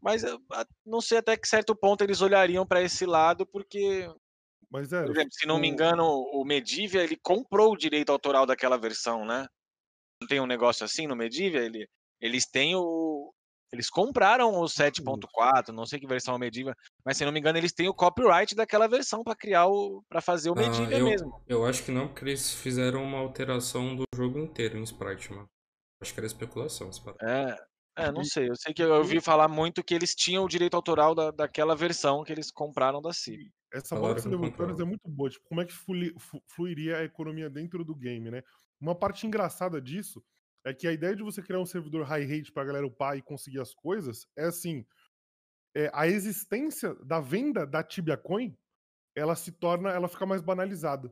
Mas eu não sei até que certo ponto eles olhariam para esse lado, porque. Mas é, por exemplo, se não me engano, o Medivia ele comprou o direito autoral daquela versão, né? Não tem um negócio assim no Medivia? Ele, eles têm o, eles compraram o 7.4, não sei que versão é medieval, mas se não me engano eles têm o copyright daquela versão para criar o para fazer o ah, medieval mesmo. Eu acho que não, porque eles fizeram uma alteração do jogo inteiro em sprite, mano. Acho que era especulação, É, é, não sei. Eu sei que eu ouvi falar muito que eles tinham o direito autoral da, daquela versão que eles compraram da CIB. Essa bola que você levantou é muito boa. Tipo, como é que fluiria a economia dentro do game, né? Uma parte engraçada disso é que a ideia de você criar um servidor high rate para a galera upar e conseguir as coisas é assim: é, a existência da venda da Tibia Coin ela se torna, ela fica mais banalizada.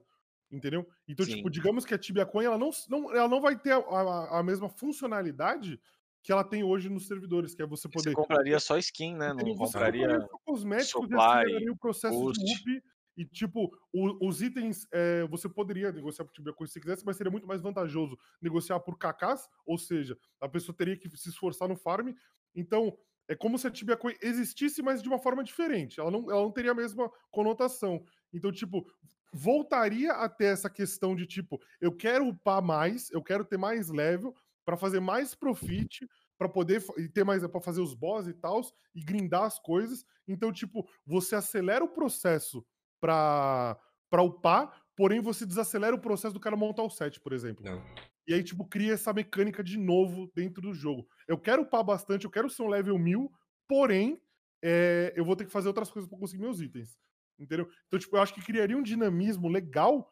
Entendeu? Então, tipo, Sim. tipo, digamos que a Tibia Coin ela não, não, ela não vai ter a, a, a mesma funcionalidade que ela tem hoje nos servidores, que é você poder. Você compraria só skin, né? Não compraria. Cosméticos e o processo post. de up e, tipo, o, os itens é, você poderia negociar por Tibiacoin se quisesse, mas seria muito mais vantajoso negociar por cacás, ou seja, a pessoa teria que se esforçar no farm. Então, é como se a Tibiacoin existisse, mas de uma forma diferente. Ela não, ela não teria a mesma conotação. Então, tipo, voltaria a ter essa questão de, tipo, eu quero upar mais, eu quero ter mais level para fazer mais profit para poder ter mais para fazer os boss e tal e grindar as coisas. Então, tipo, você acelera o processo para upar, porém você desacelera o processo do cara montar o set, por exemplo. Não. E aí, tipo, cria essa mecânica de novo dentro do jogo. Eu quero upar bastante, eu quero ser um level 1000, porém, é, eu vou ter que fazer outras coisas para conseguir meus itens. Entendeu? Então, tipo, eu acho que criaria um dinamismo legal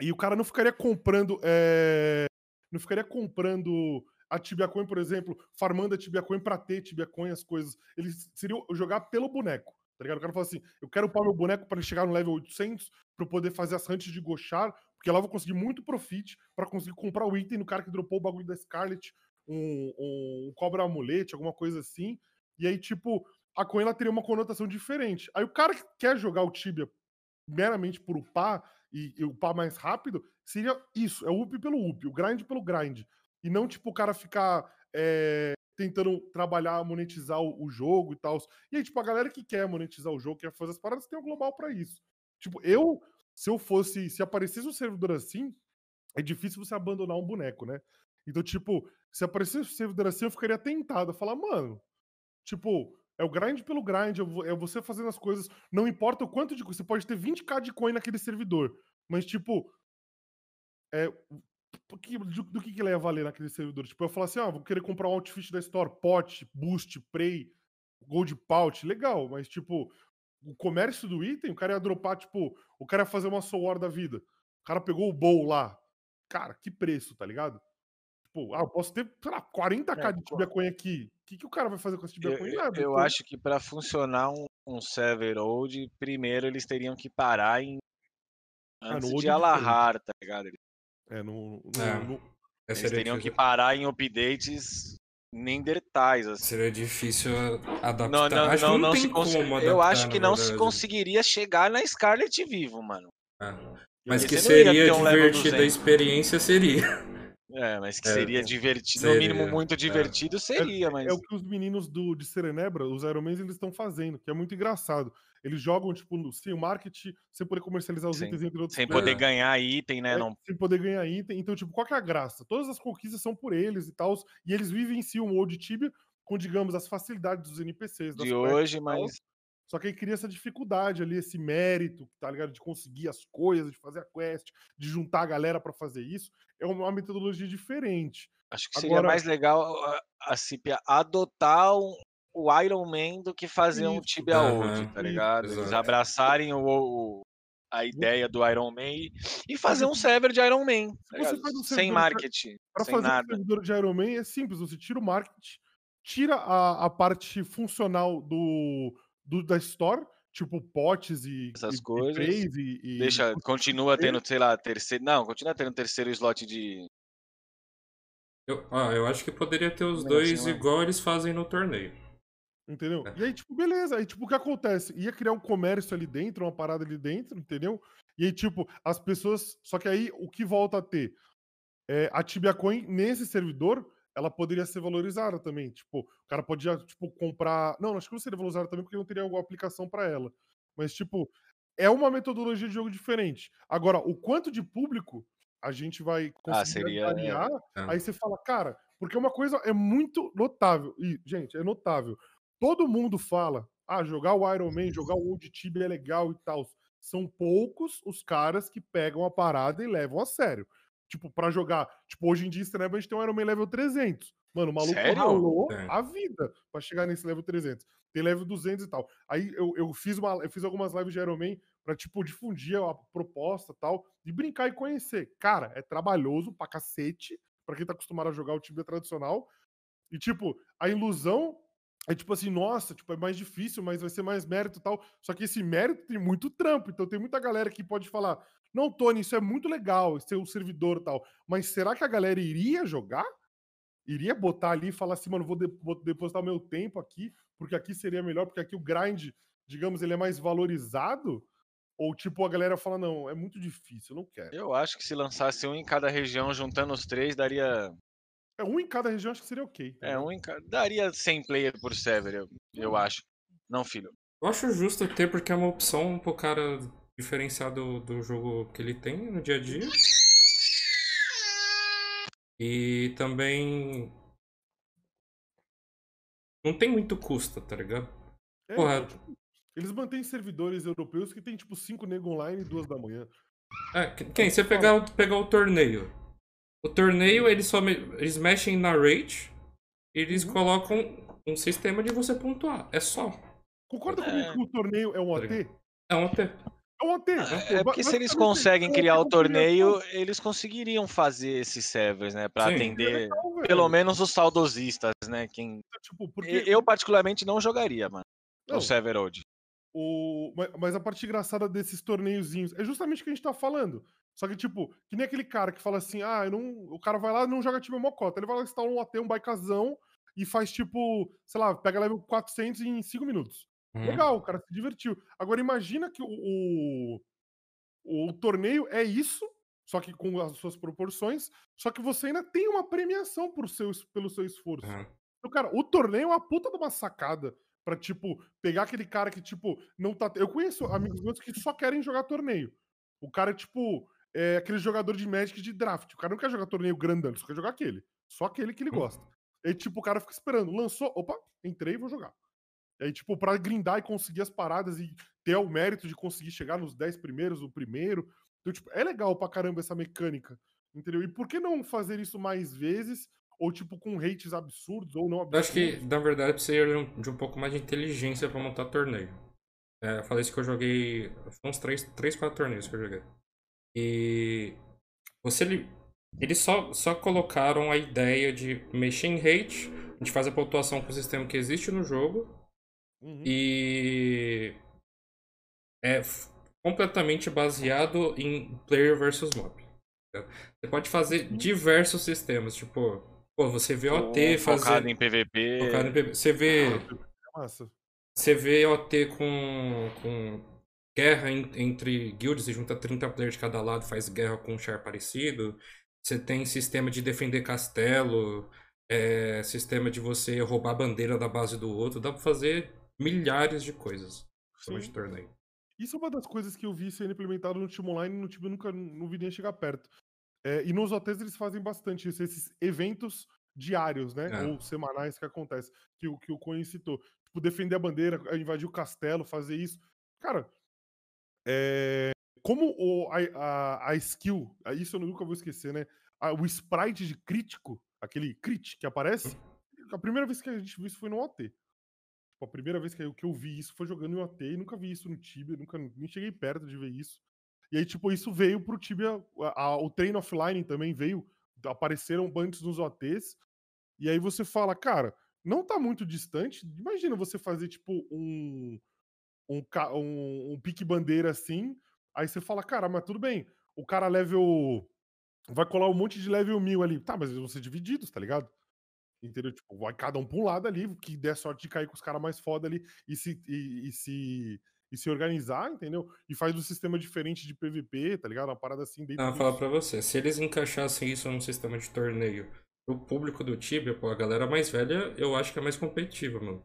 e o cara não ficaria comprando. É, não ficaria comprando a Tibia Coin, por exemplo, farmando a Tibia Coin pra ter Tibia Coin, as coisas. Eles seriam jogar pelo boneco, tá ligado? O cara fala assim: eu quero upar meu boneco para chegar no level 800 para poder fazer as hunts de Gochar, porque lá eu vou conseguir muito profit para conseguir comprar o item do cara que dropou o bagulho da Scarlet, um, um, um cobra amulete, alguma coisa assim. E aí, tipo, a coin ela teria uma conotação diferente. Aí o cara que quer jogar o Tibia meramente por upar e, e upar mais rápido, seria isso, é o up pelo up, o grind pelo grind. E não, tipo, o cara ficar é, tentando trabalhar, monetizar o, o jogo e tal. E aí, tipo, a galera que quer monetizar o jogo, quer fazer as paradas, tem o global para isso. Tipo, eu, se eu fosse, se aparecesse um servidor assim, é difícil você abandonar um boneco, né? Então, tipo, se aparecesse um servidor assim, eu ficaria tentado a falar, mano, tipo, é o grind pelo grind, é você fazendo as coisas. Não importa o quanto de. Você pode ter 20k de coin naquele servidor. Mas, tipo. É, do, que, do que, que ele ia valer naquele servidor? Tipo, eu falo assim, ah, vou querer comprar um outfit da Store, pot, boost, prey, gold pouch, legal, mas tipo, o comércio do item, o cara ia dropar, tipo, o cara ia fazer uma soul war da vida. O cara pegou o bowl lá. Cara, que preço, tá ligado? Tipo, ah, eu posso ter, sei lá, 40k é, de Tibia Coin aqui. O que, que o cara vai fazer com esse Tibia Coin? Eu, eu, eu acho que para funcionar um, um server old, primeiro eles teriam que parar em ah, antes ah, de Alahar, tá ligado? É, no, no, é. no... Eles teriam difícil. que parar em updates Neandertais. Assim. Seria difícil adaptar. Não, não, acho não, não, não se cons... Eu acho que não se conseguiria chegar na Scarlet vivo, mano. É. Mas que seria um divertida a experiência, seria. É, mas que é, seria divertido, seria, no mínimo muito é. divertido, é. seria, mas... É o que os meninos do, de Serenebra, os Ironmans, eles estão fazendo, que é muito engraçado. Eles jogam, tipo, sem o marketing, sem poder comercializar os Sim. itens entre outros Sem players. poder ganhar item, né? É, não... Sem poder ganhar item. Então, tipo, qual que é a graça? Todas as conquistas são por eles e tal, e eles si um Old Tibia com, digamos, as facilidades dos NPCs. De hoje, mas... Só que aí cria essa dificuldade ali, esse mérito, tá ligado? De conseguir as coisas, de fazer a quest, de juntar a galera para fazer isso. É uma metodologia diferente. Acho que seria Agora... mais legal a, a Cipia adotar um, o Iron Man do que fazer isso. um Tibia Old, tá ligado? Isso, Eles abraçarem o, o, a ideia do Iron Man e fazer um server de Iron Man. Tá um sem marketing. Para fazer nada. um servidor de Iron Man é simples, você tira o marketing, tira a, a parte funcional do do, da Store, tipo potes e essas e, coisas. E, e, Deixa, continua tendo, sei lá, terceiro. Não, continua tendo terceiro slot de. Eu, ah, eu acho que poderia ter os dois assim, igual eles fazem no torneio. Entendeu? É. E aí, tipo, beleza. Aí, tipo, o que acontece? Ia criar um comércio ali dentro, uma parada ali dentro, entendeu? E aí, tipo, as pessoas. Só que aí, o que volta a ter? É, a Tibia Coin, nesse servidor, ela poderia ser valorizada também. Tipo, o cara podia, tipo, comprar. Não, acho que não seria valorizada também porque não teria alguma aplicação para ela. Mas, tipo, é uma metodologia de jogo diferente. Agora, o quanto de público a gente vai ah, conseguir ah, seria, avaliar, é. aí você fala, cara, porque uma coisa é muito notável. E, gente, é notável. Todo mundo fala, ah, jogar o Iron Man, jogar o Old Tibia é legal e tal. São poucos os caras que pegam a parada e levam a sério tipo, para jogar. Tipo, hoje em dia, Staneb, a gente tem um Iron Man level 300. Mano, o maluco Sério? ralou é. a vida para chegar nesse level 300. Tem level 200 e tal. Aí eu, eu, fiz, uma, eu fiz algumas lives de Iron Man pra, tipo, difundir a proposta e tal, e brincar e conhecer. Cara, é trabalhoso pra cacete, pra quem tá acostumado a jogar o time tradicional. E, tipo, a ilusão é tipo assim, nossa, tipo, é mais difícil, mas vai ser mais mérito e tal. Só que esse mérito tem muito trampo. Então tem muita galera que pode falar: não, Tony, isso é muito legal, ser um servidor e tal. Mas será que a galera iria jogar? Iria botar ali e falar assim, mano, vou, de vou depositar meu tempo aqui, porque aqui seria melhor, porque aqui o grind, digamos, ele é mais valorizado? Ou tipo, a galera fala, não, é muito difícil, eu não quero. Eu acho que se lançasse um em cada região, juntando os três, daria. É, um em cada região, acho que seria ok. Tá é, um em cada. Daria 100 player por server, eu, eu acho. Não, filho. Eu acho justo ter, porque é uma opção pro cara diferenciar do, do jogo que ele tem no dia a dia. E também não tem muito custo, tá ligado? É, Porra. então, tipo, eles mantêm servidores europeus que tem tipo 5 nego online e 2 da manhã. É, que- quem? Você pegar, pegar o torneio. O torneio, eles só me- eles mexem na rate e eles Uhum. colocam um sistema de você pontuar. É só. Concorda É. comigo que o torneio é um Tá OT? ligado? É um AT. É um OT. É porque se eles conseguem é criar OT o torneio, eles conseguiriam fazer esses servers, né? Pra Sim. É atender legal, pelo menos os saudosistas, né? Quem... Tipo, porque Eu, particularmente, não jogaria, mano. Não. O server old. o... ma- Mas a parte engraçada desses torneiozinhos é justamente o que a gente tá falando. Só que, tipo, que nem aquele cara que fala assim: ah, eu não... o cara vai lá e não joga time mocota. Ele vai lá instala um AT, um baicazão e faz, tipo, sei lá, pega level 400 em 5 minutos. Uhum. Legal, o cara se divertiu. Agora imagina que o, o, o torneio é isso, só que com as suas proporções, só que você ainda tem uma premiação por seu, pelo seu esforço. É. Então, cara, o torneio é uma puta de uma sacada pra, tipo, pegar aquele cara que, tipo, não tá. Eu conheço amigos meus que só querem jogar torneio. O cara, tipo, é aquele jogador de Magic de draft. O cara não quer jogar torneio grandão, ele só quer jogar aquele. Só aquele que ele Hum. gosta. E, tipo, o cara fica esperando. Lançou, opa, entrei e vou jogar. E aí, tipo, pra grindar e conseguir as paradas e ter o mérito de conseguir chegar nos 10 primeiros, o primeiro. Então, tipo, é legal pra caramba essa mecânica. Entendeu? E por que não fazer isso mais vezes? Ou, tipo, com hates absurdos ou não Eu absurdos? acho que, na verdade, precisa de um, de um pouco mais de inteligência pra montar torneio. É, eu falei isso que eu joguei. Foi uns 3, três 4 torneios que eu joguei. E. Você. Eles só, só colocaram a ideia de mexer em hate, a gente faz a pontuação com o sistema que existe no jogo, Uhum. e. É completamente baseado em player versus mob. tá? Você pode fazer diversos sistemas, tipo. Pô, você vê OT focado fazer. em PVP. Focado em PV. Você vê. Massa. Você vê OT com, com guerra en- entre guilds, você junta 30 players de cada lado, faz guerra com um char parecido. Você tem sistema de defender castelo, é, sistema de você roubar a bandeira da base do outro. Dá pra fazer milhares de coisas de torneio. Isso é uma das coisas que eu vi sendo implementado no time online no time eu nunca não vi nem chegar perto. É, e nos hotéis eles fazem bastante isso, esses eventos diários, né? É. Ou semanais que acontece, que, o- que o Coen citou. Tipo, defender a bandeira, invadir o castelo, fazer isso. Cara, é, como o, a, a, a skill, isso eu nunca vou esquecer, né? A- o sprite de crítico, aquele crit que aparece, a primeira vez que a gente viu isso foi no OT. Tipo, a primeira vez que eu, que eu vi isso foi jogando em OT e nunca vi isso no Tibia, nunca nem cheguei perto de ver isso. E aí, tipo, isso veio pro Tibia, a- o treino offline também veio, apareceram antes nos OTs, e aí você fala, cara, não tá muito distante, imagina você fazer, tipo, um, um, um, um pique bandeira assim, aí você fala, cara, mas tudo bem, o cara level, vai colar um monte de level mil ali, tá, mas eles vão ser divididos, tá ligado? Entendeu? Tipo, vai cada um pra um lado ali, que der sorte de cair com os caras mais foda ali e se, e, e se, e se organizar, entendeu? E faz um sistema diferente de PVP, tá ligado? Uma parada assim dentro disso. vou falar pra você, se eles encaixassem isso num sistema de torneio pro público do Tibia, pô, a galera mais velha, eu acho que é mais competitiva, mano.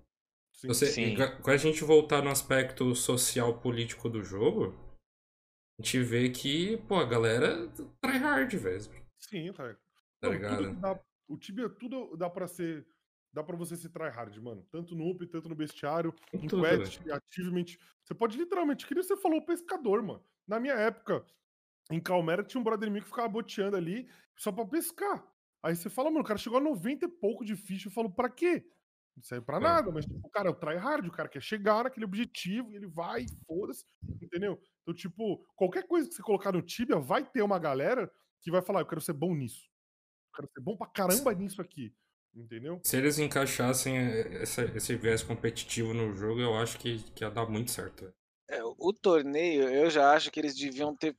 Sim. Você, Sim. Quando a gente voltar no aspecto social político do jogo, a gente vê que, pô, a galera try hard, velho. Sim. Tá Não, ligado? dá, o Tibia, tudo dá pra ser. Dá pra você ser tryhard, mano. Tanto no UP, tanto no bestiário, em Tudo, quest, achievement. Você pode literalmente, que nem você falou, pescador, mano. Na minha época, em Calmera, tinha um brother meu que ficava boteando ali só pra pescar. Aí você fala, mano, o cara chegou a 90 e pouco de ficha. Eu falo, pra quê? Não serve pra É. nada, mas tipo, o cara é o tryhard, o cara quer chegar naquele objetivo e ele vai, foda-se, entendeu? Então, tipo, qualquer coisa que você colocar no Tibia, vai ter uma galera que vai falar, eu quero ser bom nisso. Eu quero ser bom pra caramba nisso aqui. Entendeu? Se eles encaixassem eh, essa- esse viés competitivo no jogo, eu acho que, que ia dar muito certo. É, o torneio, eu já acho que eles deviam ter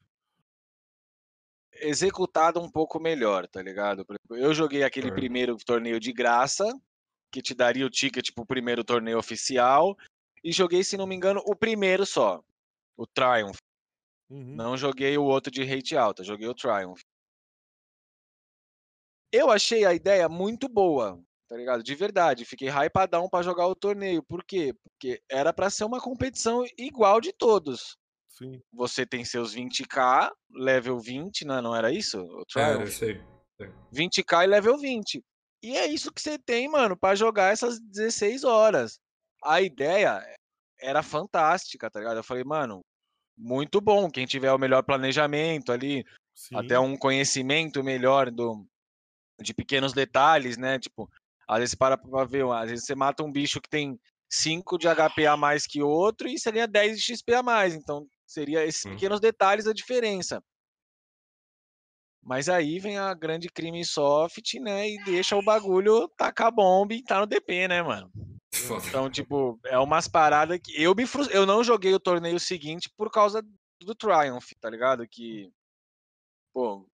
executado um pouco melhor, tá ligado? Eu joguei aquele Certo. primeiro torneio de graça, que te daria o ticket pro primeiro torneio oficial, e joguei, se não me engano, o primeiro só, o Triumph. Uhum. Não joguei o outro de rate alta, joguei o Triumph. Eu achei a ideia muito boa, tá ligado? De verdade, fiquei hypadão pra jogar o torneio. Por quê? Porque era pra ser uma competição igual de todos. Sim. Você tem seus 20k, level 20, não, não era isso? O Triumph? isso aí. 20k e level 20. E é isso que você tem, mano, para jogar essas 16 horas. A ideia era fantástica, tá ligado? Eu falei, mano, muito bom. Quem tiver o melhor planejamento ali, Sim. até um conhecimento melhor do, de pequenos detalhes, né? Tipo, às vezes você para pra ver, às vezes você mata um bicho que tem 5 de HP a mais que outro e seria 10 de XP a mais. Então, seria esses hum. pequenos detalhes a diferença. Mas aí vem a grande crime soft, né? E deixa o bagulho tacar bomba e tá no DP, né, mano? Então, tipo, é umas paradas que. Eu me frust... Eu não joguei o torneio seguinte por causa do Triumph, tá ligado? Que. Pô,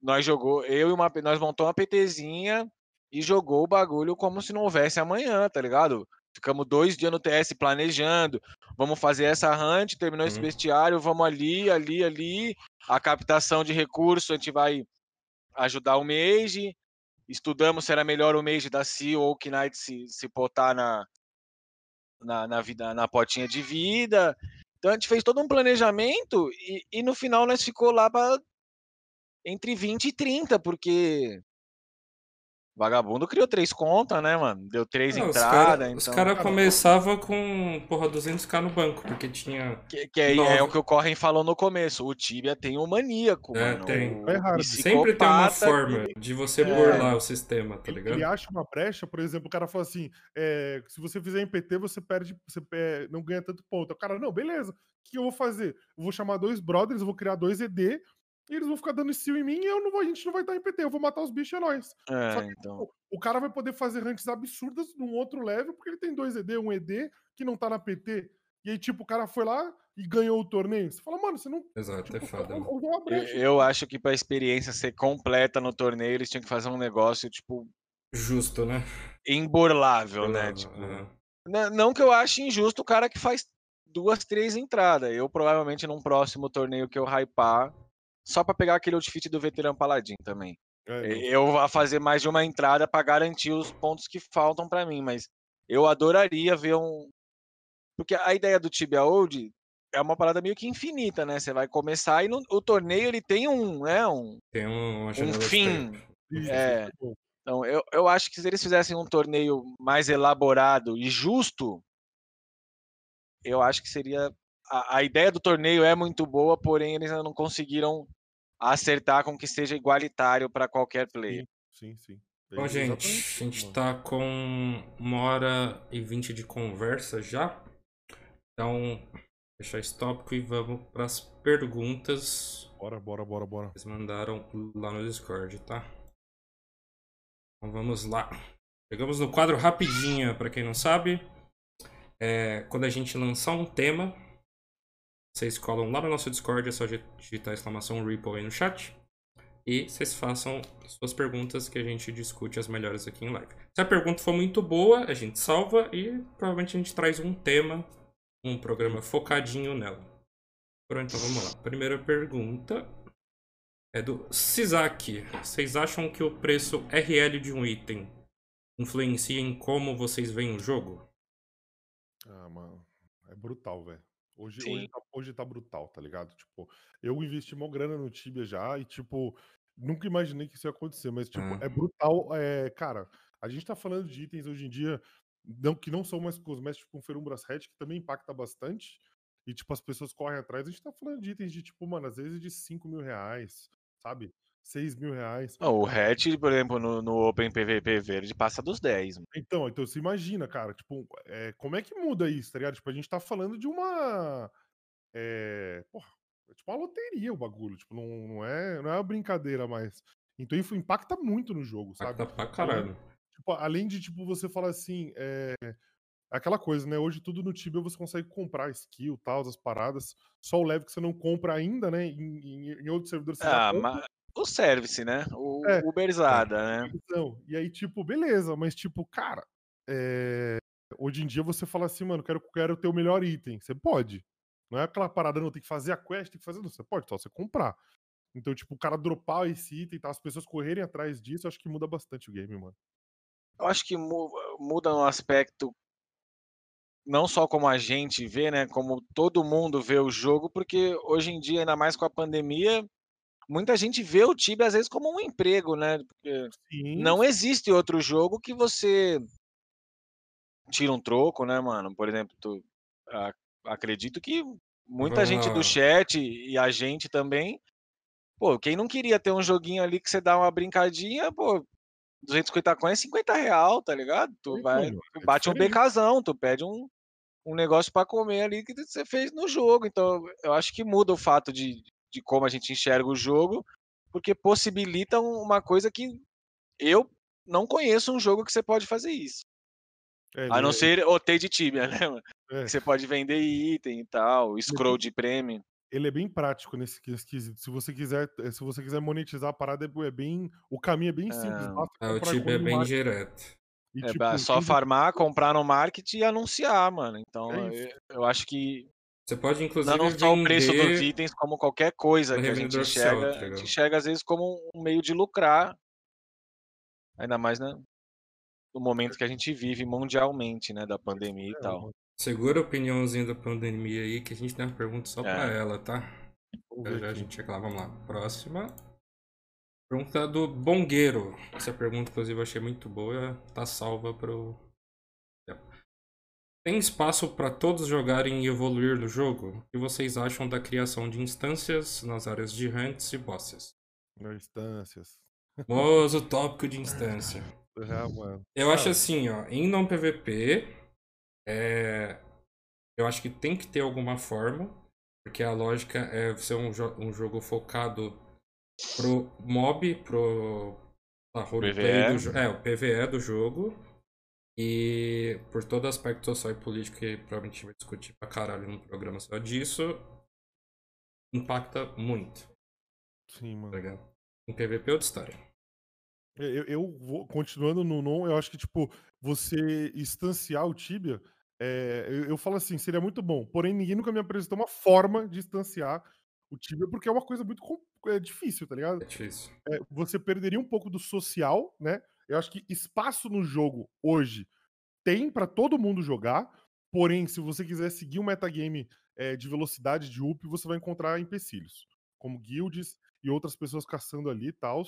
nós jogou. Eu e uma. Nós montamos uma PTzinha e jogou o bagulho como se não houvesse amanhã, tá ligado? Ficamos dois dias no TS planejando. Vamos fazer essa hunt, terminou uhum. esse bestiário, vamos ali, ali, ali. A captação de recursos, a gente vai ajudar o Mage. Estudamos se era melhor o Mage da Sea ou o Knight se, se botar na, na, na, vida, na potinha de vida. Então a gente fez todo um planejamento e, e no final nós ficou lá para entre 20 e 30, porque Vagabundo criou três contas, né, mano? Deu três entradas. Os caras então... começavam com, porra, 200k no banco, porque tinha. Que, que é, é, o que o Corren falou no começo. O Tibia tem um maníaco, é, mano. Tem. É Sempre tem uma forma de você é. burlar o sistema, tá ligado? Ele acha uma brecha, por exemplo, o cara fala assim: é, se você fizer em PT, você perde, você não ganha tanto ponto. O cara, não, beleza. O que eu vou fazer? Eu vou chamar dois brothers, eu vou criar dois ED e eles vão ficar dando steal em mim e eu não vou, a gente não vai estar em PT, eu vou matar os bichos, é nóis. É, Só que, então... Tipo, o cara vai poder fazer ranks absurdas num outro level, porque ele tem dois ED, um ED que não tá na PT. E aí, tipo, o cara foi lá e ganhou o torneio. Você fala, mano, você não. Exato, tipo, é foda. Eu, eu, eu, acho que pra experiência ser completa no torneio, eles tinham que fazer um negócio, tipo. Justo, né? Imburlável, né? Tipo, uhum. Não que eu ache injusto o cara que faz duas, três entradas. Eu provavelmente num próximo torneio que eu hypar, só para pegar aquele outfit do veterano paladin também. É, eu vou fazer mais de uma entrada para garantir os pontos que faltam para mim, mas eu adoraria ver um. Porque a ideia do Tibia Old é uma parada meio que infinita, né? Você vai começar e no, o torneio ele tem um, né? Um, tem um, um fim. É. Então, eu, eu acho que se eles fizessem um torneio mais elaborado e justo, eu acho que seria a, a, ideia do torneio é muito boa, porém eles ainda não conseguiram acertar com que seja igualitário para qualquer player. Sim, sim. sim. Bom, gente, a gente está com uma hora e vinte de conversa já. Então, fechar esse tópico e vamos para as perguntas. Bora, bora, bora, bora. Eles mandaram lá no Discord, tá? Então vamos lá. Chegamos no quadro rapidinho, para quem não sabe. É, quando a gente lançar um tema, vocês colam lá no nosso Discord, é só digitar exclamação Ripple aí no chat. E vocês façam suas perguntas que a gente discute as melhores aqui em live. Se a pergunta for muito boa, a gente salva e provavelmente a gente traz um tema, um programa focadinho nela. Pronto, então vamos lá. Primeira pergunta é do Sizak. Vocês acham que o preço RL de um item influencia em como vocês veem o jogo? Ah, mano, é brutal, velho. Hoje, hoje, tá, hoje tá brutal, tá ligado? Tipo, eu investi uma grana no Tibia já e, tipo, nunca imaginei que isso ia acontecer, mas, tipo, é brutal. É, cara, a gente tá falando de itens hoje em dia não, que não são mais cosméticos com Ferumbras Red, que também impacta bastante. E, tipo, as pessoas correm atrás. A gente tá falando de itens de, tipo, mano, às vezes de 5 mil reais, sabe? 6 mil reais. Não, o hatch, por exemplo, no, no Open PVP verde passa dos 10. Mano. Então, então você imagina, cara, tipo, é, como é que muda isso, tá ligado? Tipo, a gente tá falando de uma. É, porra, é tipo uma loteria o bagulho, tipo, não, não, é, não é uma brincadeira mais. Então isso impacta muito no jogo, sabe? Impacta pra caralho. Tipo, além de, tipo, você falar assim, é, aquela coisa, né? Hoje tudo no Tibia você consegue comprar skill, tal, as paradas. Só o leve que você não compra ainda, né? Em, em, em outros servidores você ah, mas o service, né? O é. Uberzada, né? Então, e aí, tipo, beleza, mas tipo, cara, é... hoje em dia você fala assim, mano, quero, quero ter o melhor item. Você pode. Não é aquela parada, não, tem que fazer a quest, tem que fazer. Não, você pode, só você comprar. Então, tipo, o cara dropar esse item, tá, as pessoas correrem atrás disso, eu acho que muda bastante o game, mano. Eu acho que muda no aspecto não só como a gente vê, né, como todo mundo vê o jogo, porque hoje em dia, ainda mais com a pandemia, muita gente vê o Tibia às vezes como um emprego, né? Porque Sim, não existe outro jogo que você tira um troco, né, mano? Por exemplo, tu, a- acredito que muita gente do chat e a gente também, pô, quem não queria ter um joguinho ali que você dá uma brincadinha, pô, 250 coins é 50 real, tá ligado? Tu vai, é bate um becazão, tu pede um, um negócio pra comer ali que você fez no jogo. Então, eu acho que muda o fato de, de como a gente enxerga o jogo, porque possibilita um- uma coisa que eu não conheço um jogo que você pode fazer isso. É, A não ele- ser OT de Tibia, né, mano? é, você pode vender item e tal, scroll de prêmio. ele é bem prático nesse nesse quesito. Se você quiser, eh, se você quiser monetizar a parada, é bem, o caminho é bem simples. Ah. basta Ah, o Tibia é bem direto. e, É tipo, só farmar, comprar no market e anunciar, mano. Então, É eu, eu acho que Você pode, inclusive, não só o preço dos itens, como qualquer coisa que a gente enxerga, tá a gente ligado? enxerga às vezes como um meio de lucrar. Ainda mais né, no momento que a gente vive mundialmente, né, da pandemia e tal. Segura a opiniãozinha da pandemia aí, que a gente tem uma pergunta só pra É. ela, tá? Já já a gente chega lá, vamos lá. Próxima. Pergunta do Bongueiro. Essa pergunta, inclusive, eu achei muito boa. Tá salva pro. Tem espaço para todos jogarem e evoluir no jogo? O que vocês acham da criação de instâncias nas áreas de hunts e bosses? Instâncias. Famoso tópico de instância. É, mano. Eu acho assim, ó, em não PVP, é, eu acho que tem que ter alguma forma, porque a lógica é ser um, jo- um jogo focado pro mob, pro a roleplay PvE. do jo- é, o PvE do jogo. E por todo aspecto social e político que provavelmente vai discutir pra caralho num programa só disso, impacta muito, Sim, tá mano. ligado? Em PVP é outra história. Eu, eu vou continuando no non, eu acho que, tipo, você instanciar o Tibia, é, eu, eu falo assim, seria muito bom. Porém, ninguém nunca me apresentou uma forma de instanciar o Tibia, porque é uma coisa muito é, difícil, tá ligado? É difícil. É, você perderia um pouco do social, né? Eu acho que espaço no jogo hoje tem pra todo mundo jogar. Porém, se você quiser seguir um metagame é, de velocidade de up, você vai encontrar empecilhos, como guilds e outras pessoas caçando ali e tal.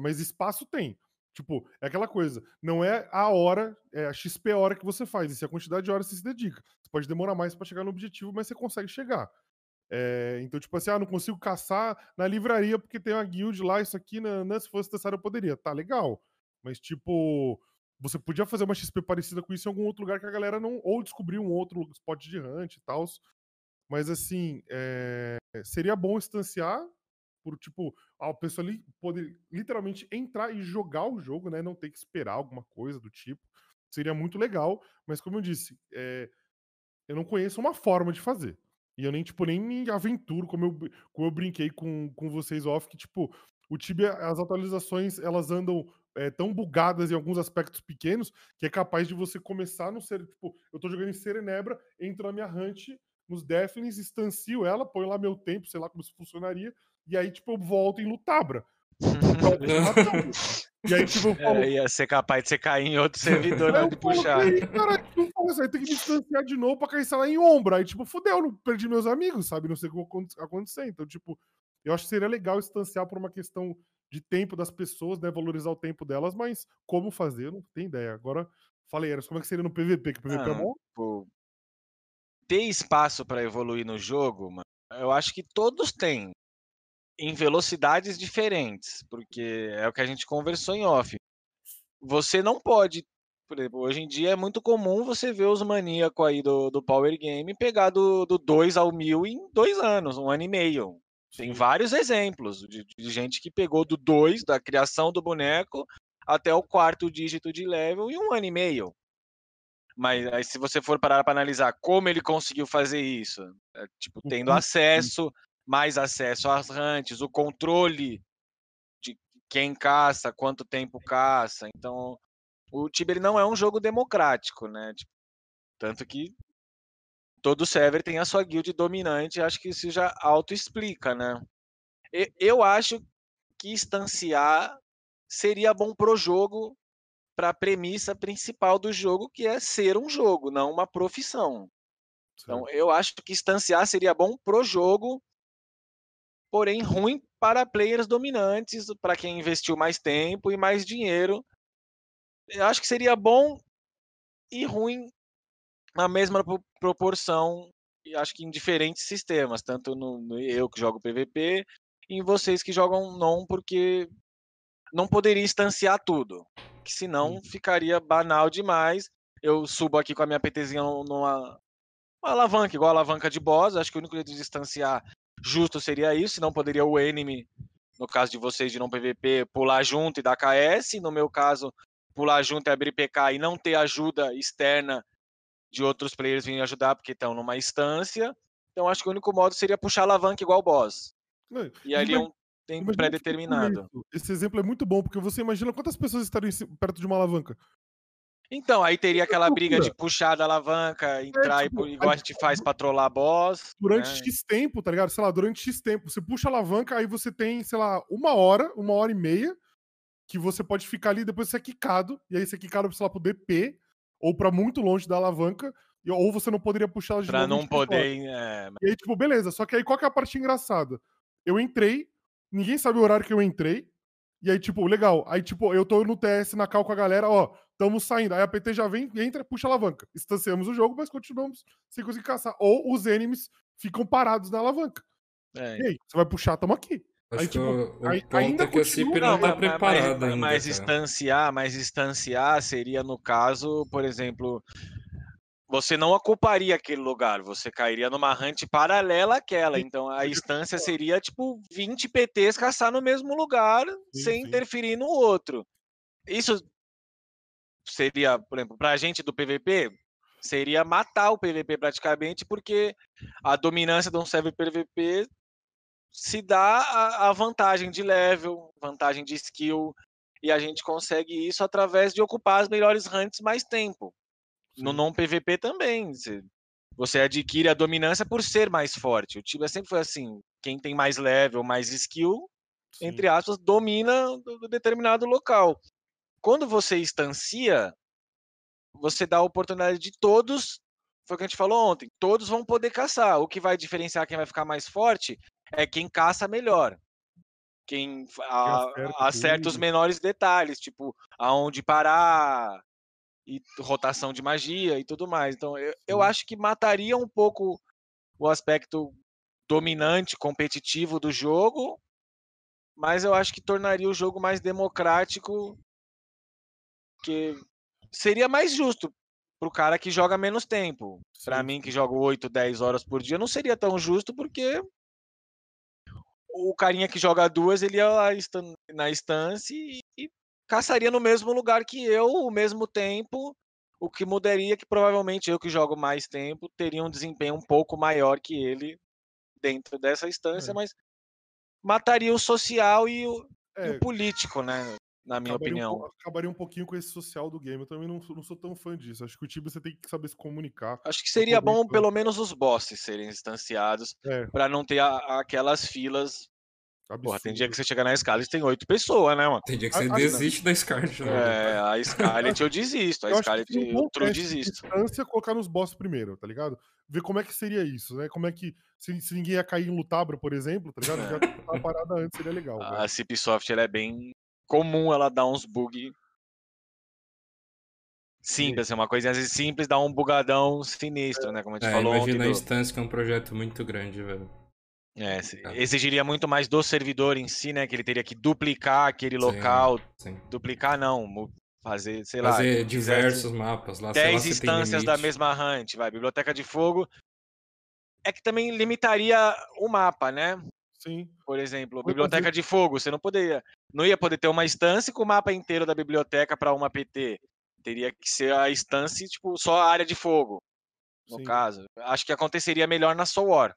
mas espaço tem. Tipo, é aquela coisa, não é a hora, é a XP hora que você faz, isso é a quantidade de horas que você se dedica. Você pode demorar mais pra chegar no objetivo, mas você consegue chegar. É, então, tipo assim, ah, não consigo caçar na livraria porque tem uma guild lá, isso aqui, né, né, se fosse necessário eu poderia. Tá legal. Mas, tipo, você podia fazer uma XP parecida com isso em algum outro lugar que a galera não. Ou descobrir um outro spot de hunt e tal. Mas, assim, é, seria bom instanciar por, tipo, a pessoa ali poder literalmente entrar e jogar o jogo, né? Não ter que esperar alguma coisa do tipo. Seria muito legal, mas como eu disse, é, eu não conheço uma forma de fazer. E eu nem, tipo, nem me aventuro, como eu, como eu brinquei com, com vocês off, que, tipo, o Tibia, as atualizações, elas andam é, tão bugadas em alguns aspectos pequenos, que é capaz de você começar no ser, tipo, eu tô jogando em Serenebra, entro na minha hunt, nos Deathlings, instancio ela, ponho lá meu tempo, sei lá como isso funcionaria, e aí, tipo, eu volto em Lutabra. Alguém matando. E aí, tipo, eu falo, É, ia ser capaz de você cair em outro servidor de falo, puxar. "Ei, Cara, não aí, tem que me distanciar de novo pra cair, sei lá, em ombro. Aí, tipo, fudeu, não perdi meus amigos, sabe? Não sei o que vai aconte- acontecer. Então, tipo, eu acho que seria legal distanciar por uma questão de tempo das pessoas, né? Valorizar o tempo delas, mas como fazer, eu não tenho ideia. Agora, falei, Eras, como é que seria no PVP? Que o PVP é Ah, bom? Tipo, ter espaço pra evoluir no jogo, mano, eu acho que todos têm. Em velocidades diferentes, porque é o que a gente conversou em off. Você não pode. Por exemplo, hoje em dia é muito comum você ver os maníacos aí do, do Power Game pegar do, do 2 ao 1000 em dois anos, um ano e meio. Tem vários exemplos de, de gente que pegou do 2, da criação do boneco, até o quarto dígito de level em um ano e meio. Mas aí, se você for parar para analisar como ele conseguiu fazer isso, é, tipo, tendo custo, acesso, mais acesso às rantes, o controle de quem caça, quanto tempo caça. Então, o Tibia não é um jogo democrático, né? Tipo, tanto que todo server tem a sua guild dominante, acho que isso já auto-explica, né? Eu acho que instanciar seria bom pro jogo, para a premissa principal do jogo, que é ser um jogo, não uma profissão. Então, certo. eu acho que instanciar seria bom pro jogo, porém ruim para players dominantes, para quem investiu mais tempo e mais dinheiro. Eu acho que seria bom e ruim na mesma proporção, acho que em diferentes sistemas, tanto no, no eu que jogo PVP e em vocês que jogam non, porque não poderia instanciar tudo, que senão uhum. ficaria banal demais. Eu subo aqui com a minha PTzinha numa alavanca, igual a alavanca de boss, acho que o único jeito de instanciar justo seria isso, senão poderia o enemy, no caso de vocês de não PVP, pular junto e dar KS, no meu caso, pular junto e abrir PK e não ter ajuda externa de outros players virem ajudar porque estão numa instância. Então acho que o único modo seria puxar a alavanca igual boss. Não, e ali é um tempo pré-determinado. Esse exemplo é muito bom, porque você imagina quantas pessoas estariam perto de uma alavanca. Então, aí teria aquela briga de puxar da alavanca, é, entrar é, tipo, e, igual a gente faz pra trollar boss. Durante né? X tempo, tá ligado? Sei lá, durante X tempo. Você puxa a alavanca, aí você tem, sei lá, uma hora, uma hora e meia, que você pode ficar ali, depois você é quicado, e aí você é quicado, sei lá, pro DP, ou para muito longe da alavanca, ou você não poderia puxar ela de pra não poder. É... E aí, tipo, beleza. Só que aí qual que é a parte engraçada? Eu entrei, ninguém sabe o horário que eu entrei, e aí, tipo, legal. Aí, tipo, eu tô no TS na cal com a galera, ó, estamos saindo. Aí a PT já vem, entra, puxa a alavanca. Estanciamos o jogo, mas continuamos sem conseguir caçar. Ou os enemies ficam parados na alavanca. É. E aí, você vai puxar, tamo aqui. Acho aí, tipo, o, aí, ponto ainda é que a CIP não, tá preparada mas, ainda. Mas instanciar, mas instanciar seria, no caso, por exemplo, você não ocuparia aquele lugar, você cairia numa hunt paralela àquela. Então a instância seria tipo 20 PTs caçar no mesmo lugar sim, sem sim. interferir no outro. Isso seria, por exemplo, para a gente do PVP, seria matar o PVP praticamente, porque a dominância de um server PVP se dá a, a vantagem de level, vantagem de skill, e a gente consegue isso através de ocupar as melhores hunts mais tempo. No não PVP também. Você adquire a dominância por ser mais forte. O Tibia sempre foi assim: quem tem mais level, mais skill, Sim. entre aspas, domina do determinado local. Quando você instancia, você dá a oportunidade de todos, foi o que a gente falou ontem, todos vão poder caçar. O que vai diferenciar quem vai ficar mais forte é quem caça melhor. Quem a, acerta, acerta os menores detalhes, tipo aonde parar e rotação de magia e tudo mais. Então eu, eu acho que mataria um pouco o aspecto dominante, competitivo do jogo, mas eu acho que tornaria o jogo mais democrático que seria mais justo pro cara que joga menos tempo. Para mim, que jogo 8, 10 horas por dia, não seria tão justo, porque o carinha que joga duas, ele ia lá na instância e, e caçaria no mesmo lugar que eu, o mesmo tempo. O que mudaria é que provavelmente eu que jogo mais tempo teria um desempenho um pouco maior que ele dentro dessa instância, é. mas mataria o social e o, é. e o político, né? Na minha acabaria opinião. Um, acabaria um pouquinho com esse social do game. Eu também não, não sou tão fã disso. Acho que o time você tem que saber se comunicar. Acho que seria bom pelo menos os bosses serem instanciados é. para não ter a, aquelas filas. Absurdo. Porra, tem dia que você chega na Scarlet e tem oito pessoas, né, mano? Tem dia que você a, desiste a... da Scarlet. Né? É, a Scarlet eu desisto. A eu Scarlet eu, eu desisto. Distância colocar nos bosses primeiro, tá ligado? Ver como é que seria isso, né? Como é que. Se, se ninguém ia cair em Lutabra, por exemplo, tá ligado? Já tá parada antes, seria legal. A Cipsoft ela é bem comum ela dar uns bug simples, assim, uma vezes simples dá um bugadão sinistro, né? Como a gente é, falou imagina a instância que é um projeto muito grande, velho. É, exigiria muito mais do servidor em si, né? Que ele teria que duplicar aquele sim, local. Sim. Duplicar não, fazer, sei fazer lá. Fazer diversos mapas lá. 10 instâncias da mesma hunt, vai. Biblioteca de fogo. É que também limitaria o mapa, né? Sim. Por exemplo, biblioteca de fogo, você não poderia, não ia poder ter uma instância com o mapa inteiro da biblioteca para uma PT. Teria que ser a instância, tipo, só a área de fogo. No Sim. caso, acho que aconteceria melhor na Soul War.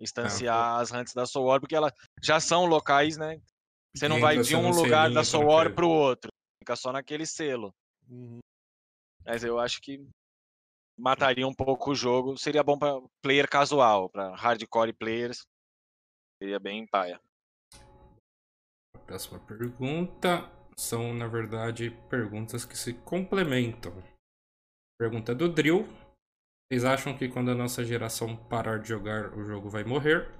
Instanciar é, as hunts da Soul War, porque elas já são locais, né? Você não vai de um lugar da Soul War pro outro. Fica só naquele selo. Uhum. Mas eu acho que mataria um pouco o jogo. Seria bom para player casual, para hardcore players. Seria bem paia. A próxima pergunta são, na verdade, perguntas que se complementam. Pergunta do Drill. Vocês acham que quando a nossa geração parar de jogar, o jogo vai morrer?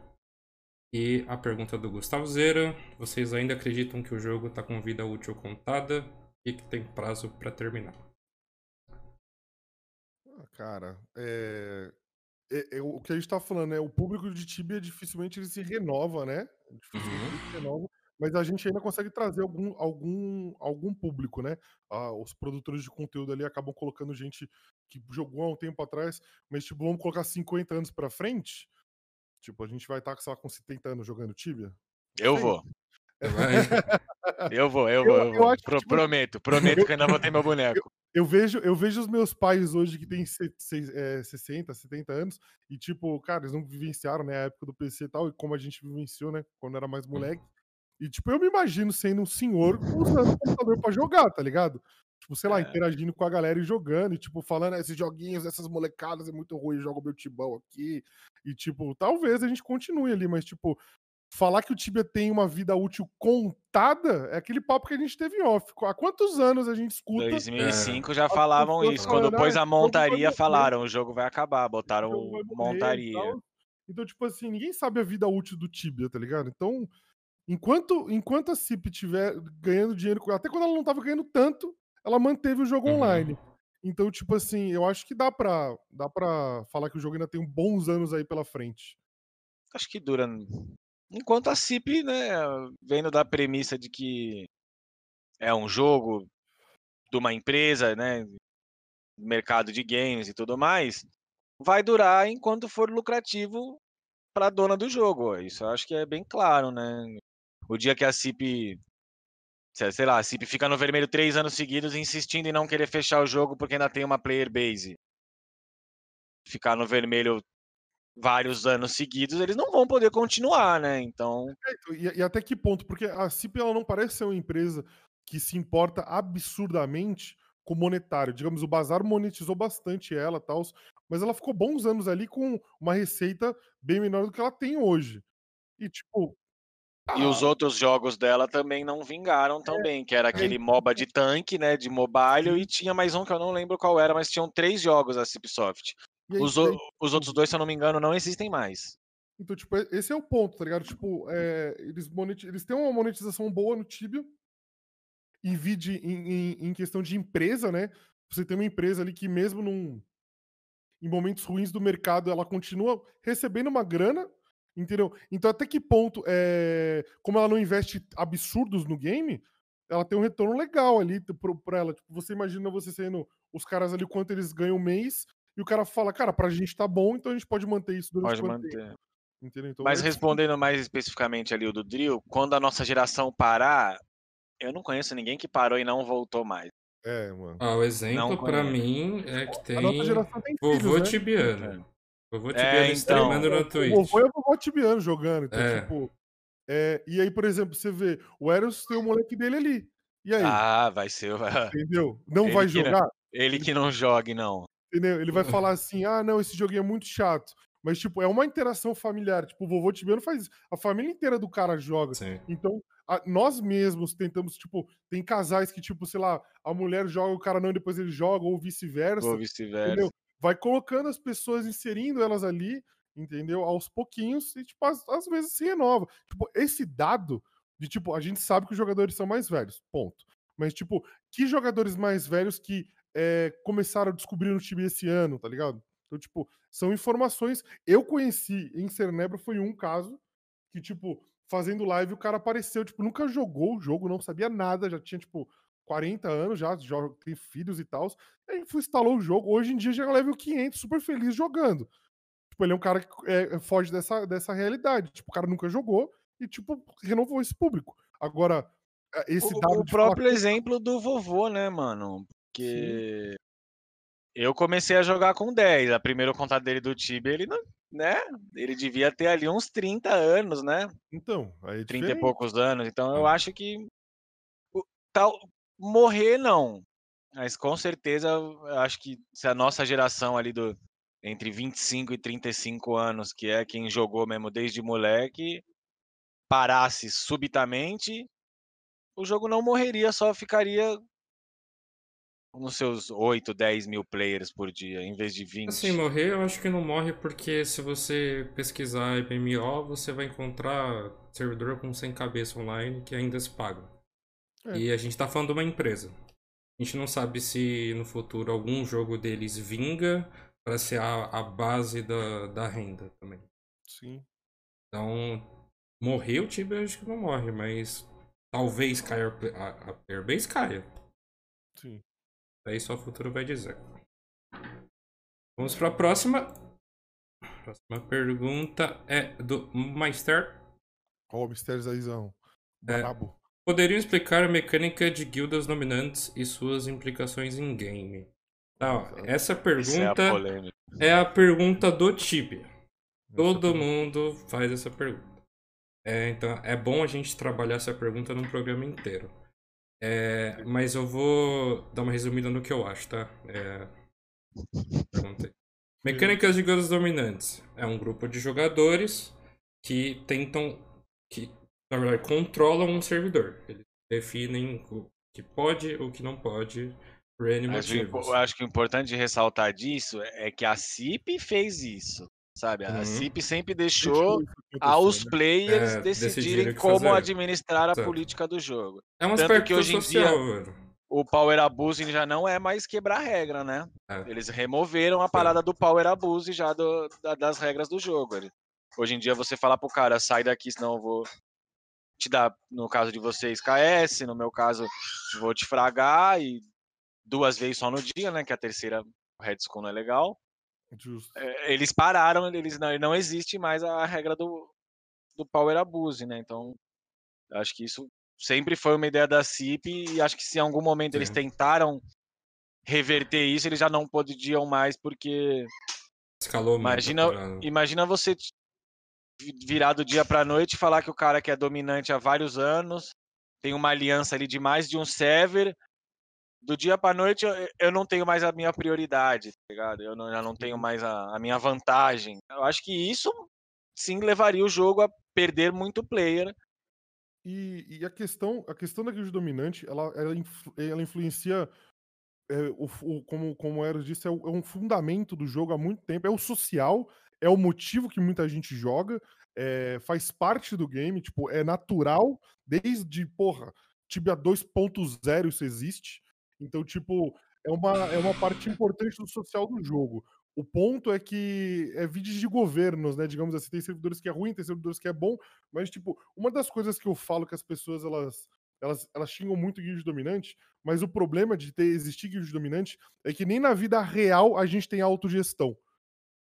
E a pergunta do Gustavo Zera: vocês ainda acreditam que o jogo tá com vida útil contada e que tem prazo para terminar? Ah, cara, é... É, é, o que a gente tá falando é o público de Tibia dificilmente ele se renova, né? Dificilmente Uhum. se renova, mas a gente ainda consegue trazer algum, algum, algum público, né? Ah, os produtores de conteúdo ali acabam colocando gente que jogou há um tempo atrás, mas tipo, vamos colocar 50 anos pra frente, tipo, a gente vai estar, lá, com 70 anos jogando Tibia? Eu vou. Eu vou, eu Eu- vou, eu eu vou. que, Pro- tipo, prometo, prometo que ainda vou ter meu boneco. Eu vejo, eu vejo os meus pais hoje que têm se- se- é, 60, 70 anos, e tipo, cara, eles não vivenciaram, né, a época do PC e tal, e como a gente vivenciou, né, quando era mais moleque. E tipo, eu me imagino sendo um senhor usando o computador pra jogar, tá ligado? Tipo, sei lá, É. interagindo com a galera e jogando, e tipo, falando, "Ah, esses joguinhos, essas molecadas é muito ruim, joga o meu tibão aqui. E tipo, talvez a gente continue ali, mas tipo, falar que o Tibia tem uma vida útil contada é aquele papo que a gente teve em off. Há quantos anos a gente escuta 2005 já as falavam isso. Quando pôs "Ah, a vai montaria, morrer". falaram: o jogo vai acabar. "Esse Botaram o morrer e montaria. tal". Então, tipo assim, ninguém sabe a vida útil do Tibia, tá ligado? Então, enquanto, enquanto a CIP tiver ganhando dinheiro, até quando ela não tava ganhando tanto, ela manteve o jogo Uhum. online. Então, tipo assim, eu acho que dá pra, dá pra falar que o jogo ainda tem bons anos aí pela frente. Acho que dura. Enquanto a CIP, né, vendo da premissa de que é um jogo de uma empresa, né, mercado de games e tudo mais, vai durar enquanto for lucrativo para a dona do jogo. Isso eu acho que é bem claro, né? O dia que a CIP, sei lá, a CIP fica no vermelho três anos seguidos insistindo em não querer fechar o jogo porque ainda tem uma player base, ficar no vermelho vários anos seguidos, eles não vão poder continuar, né? Então, É, então, E, e até que ponto? Porque a CIP ela não parece ser uma empresa que se importa absurdamente com monetário. Digamos, o Bazar monetizou bastante ela tal, mas ela ficou bons anos ali com uma receita bem menor do que ela tem hoje. E tipo. E os ah, outros jogos dela também não vingaram tão bem, que era aquele então, MOBA de tanque, né, de mobile, e tinha mais um que eu não lembro qual era, mas tinham três jogos a Cipsoft. Aí- Os, os outros dois, se eu não me engano, não existem mais. Então, tipo, esse é o ponto, tá ligado? Tipo, é, eles, moneti- eles têm uma monetização boa no Tibia. E vide em, em, em questão de empresa, né? Você tem uma empresa ali que, mesmo num, em momentos ruins do mercado, ela continua recebendo uma grana, entendeu? Então, até que ponto, é, como ela não investe absurdos no game, ela tem um retorno legal ali pro- pra ela. Tipo, você imagina você sendo os caras ali, quanto eles ganham mês, e o cara fala, cara, pra gente tá bom, então a gente pode manter isso durante Pode quanto manter. Entendeu? Então, Mas é respondendo mais especificamente ali o do Drill, quando a nossa geração parar, eu não conheço ninguém que parou e não voltou mais. É, mano. Ah, o exemplo conheço. mim é que A nossa tem geração tem vovô filhos, né? tibiano. Vovô É, tibiano então. streamando no O Twitch. vovô é o vovô tibiano jogando. Então, É. tipo. é, e aí, por exemplo, você vê, o Eros tem o moleque dele ali. E aí? Ah, vai ser. entendeu? Não ele vai que não- jogar? Ele que não jogue, não. Entendeu? Ele vai falar assim: ah, não, esse joguinho é muito chato. Mas, tipo, é uma interação familiar. Tipo, o vovô tibiano faz isso. A família inteira do cara joga. Sim. Então, a- nós mesmos tentamos, tipo, tem casais que, tipo, sei lá, a mulher joga, o cara não, e depois ele joga, ou vice-versa. Ou vice-versa. Vai colocando as pessoas, inserindo elas ali, entendeu? Aos pouquinhos, e, tipo, às, às vezes se renova. Tipo, esse dado de, tipo, a gente sabe que os jogadores são mais velhos, ponto. Mas, tipo, que jogadores mais velhos que é, começaram a descobrir no time esse ano, tá ligado? Então, tipo, são informações. Eu conheci em Cernebra, foi um caso que, tipo, fazendo live, o cara apareceu, tipo, nunca jogou o jogo, não sabia nada, já tinha, tipo, 40 anos, já, já tem filhos e tal. Aí foi, instalou o jogo. Hoje em dia já é level 500, super feliz jogando. Tipo, ele é um cara que é, foge dessa, dessa realidade. Tipo, o cara nunca jogou e, tipo, renovou esse público. Agora, é, esse O, dado o falar próprio exemplo do vovô, né, mano? Porque eu comecei a jogar com 10. A primeiro contato dele do Tibia, ele não, né? Ele devia ter ali uns 30 anos, né? Então, aí é 30 e poucos anos. Então eu acho que tal morrer não. Mas com certeza eu acho que se a nossa geração ali do entre 25 e 35 anos, que é quem jogou mesmo desde moleque, parasse subitamente, o jogo não morreria, só ficaria nos seus 8, 10 mil players por dia, em vez de 20. Assim, morrer eu acho que não morre porque se você pesquisar MMO, você vai encontrar servidor com 100 cabeças online que ainda se paga. É. E a gente tá falando de uma empresa. A gente não sabe se no futuro algum jogo deles vinga para ser a, a base da, da renda também. Sim. Então, morrer o Tibia eu acho que não morre, mas talvez caia a, a player base caia. Sim. Aí só o futuro vai dizer. Vamos para a próxima. Próxima pergunta é do Meister. Ó, o Mistério Zaizão. É. Brabo. Poderiam explicar a mecânica de guildas dominantes e suas implicações em game? Tá, ó, essa Essa é a pergunta é a pergunta do Tibia. Todo Essa mundo faz essa pergunta. É, então é bom a gente trabalhar essa pergunta num programa inteiro. É, mas eu vou dar uma resumida no que eu acho, tá? É. Mecânicas de guildas dominantes. É um grupo de jogadores que tentam. que, na verdade, controlam um servidor. Eles definem o que pode ou o que não pode por N Mas o impo- motivos. eu acho que o importante de ressaltar disso é que a CIP fez isso, sabe? A Uhum. CIP sempre Deixou aos né? players É, decidirem como fazer. administrar a política do jogo. É um tanto que hoje em social, velho. O Power Abuse já não é mais quebrar regra, né? É. Eles removeram a parada do Power Abuse já do- da- das regras do jogo. Hoje em dia você fala pro cara, sai daqui, senão eu vou te dar, no caso de vocês, KS, no meu caso, vou te fragar e duas vezes só no dia, né? Que a terceira Red Skull não é legal. Justo. É, Eles pararam, eles não, não existe mais a regra do, do Power Abuse, né? Então, acho que isso sempre foi uma ideia da CIP e acho que se em algum momento eles Sim. tentaram reverter isso, eles já não podiam mais, porque Escalou muito a imagina, imagina você virar do dia pra noite e falar que o cara que é dominante há vários anos tem uma aliança ali de mais de um server. Do dia pra noite eu, eu não tenho mais a minha prioridade, tá ligado? Eu não, já não tenho Sim. mais a, a minha vantagem. Eu acho que isso sim levaria o jogo a perder muito player. E, e a questão, a questão da guild dominante, ela, ela, influ- ela influencia, é, o, o- como, como o Eros disse, é, o- é um fundamento do jogo há muito tempo, é o social, é o motivo que muita gente joga, é, faz parte do game, tipo, é natural, desde, porra, Tibia 2.0 isso existe, então, tipo, é uma, é uma parte importante do social do jogo. O ponto é que é vídeo de governos, né? Digamos assim, tem servidores que é ruim, tem servidores que é bom, mas, tipo, uma das coisas que eu falo que as pessoas, elas, elas, elas xingam muito guild dominante, mas o problema de ter existir guild dominante é que nem na vida real a gente tem autogestão.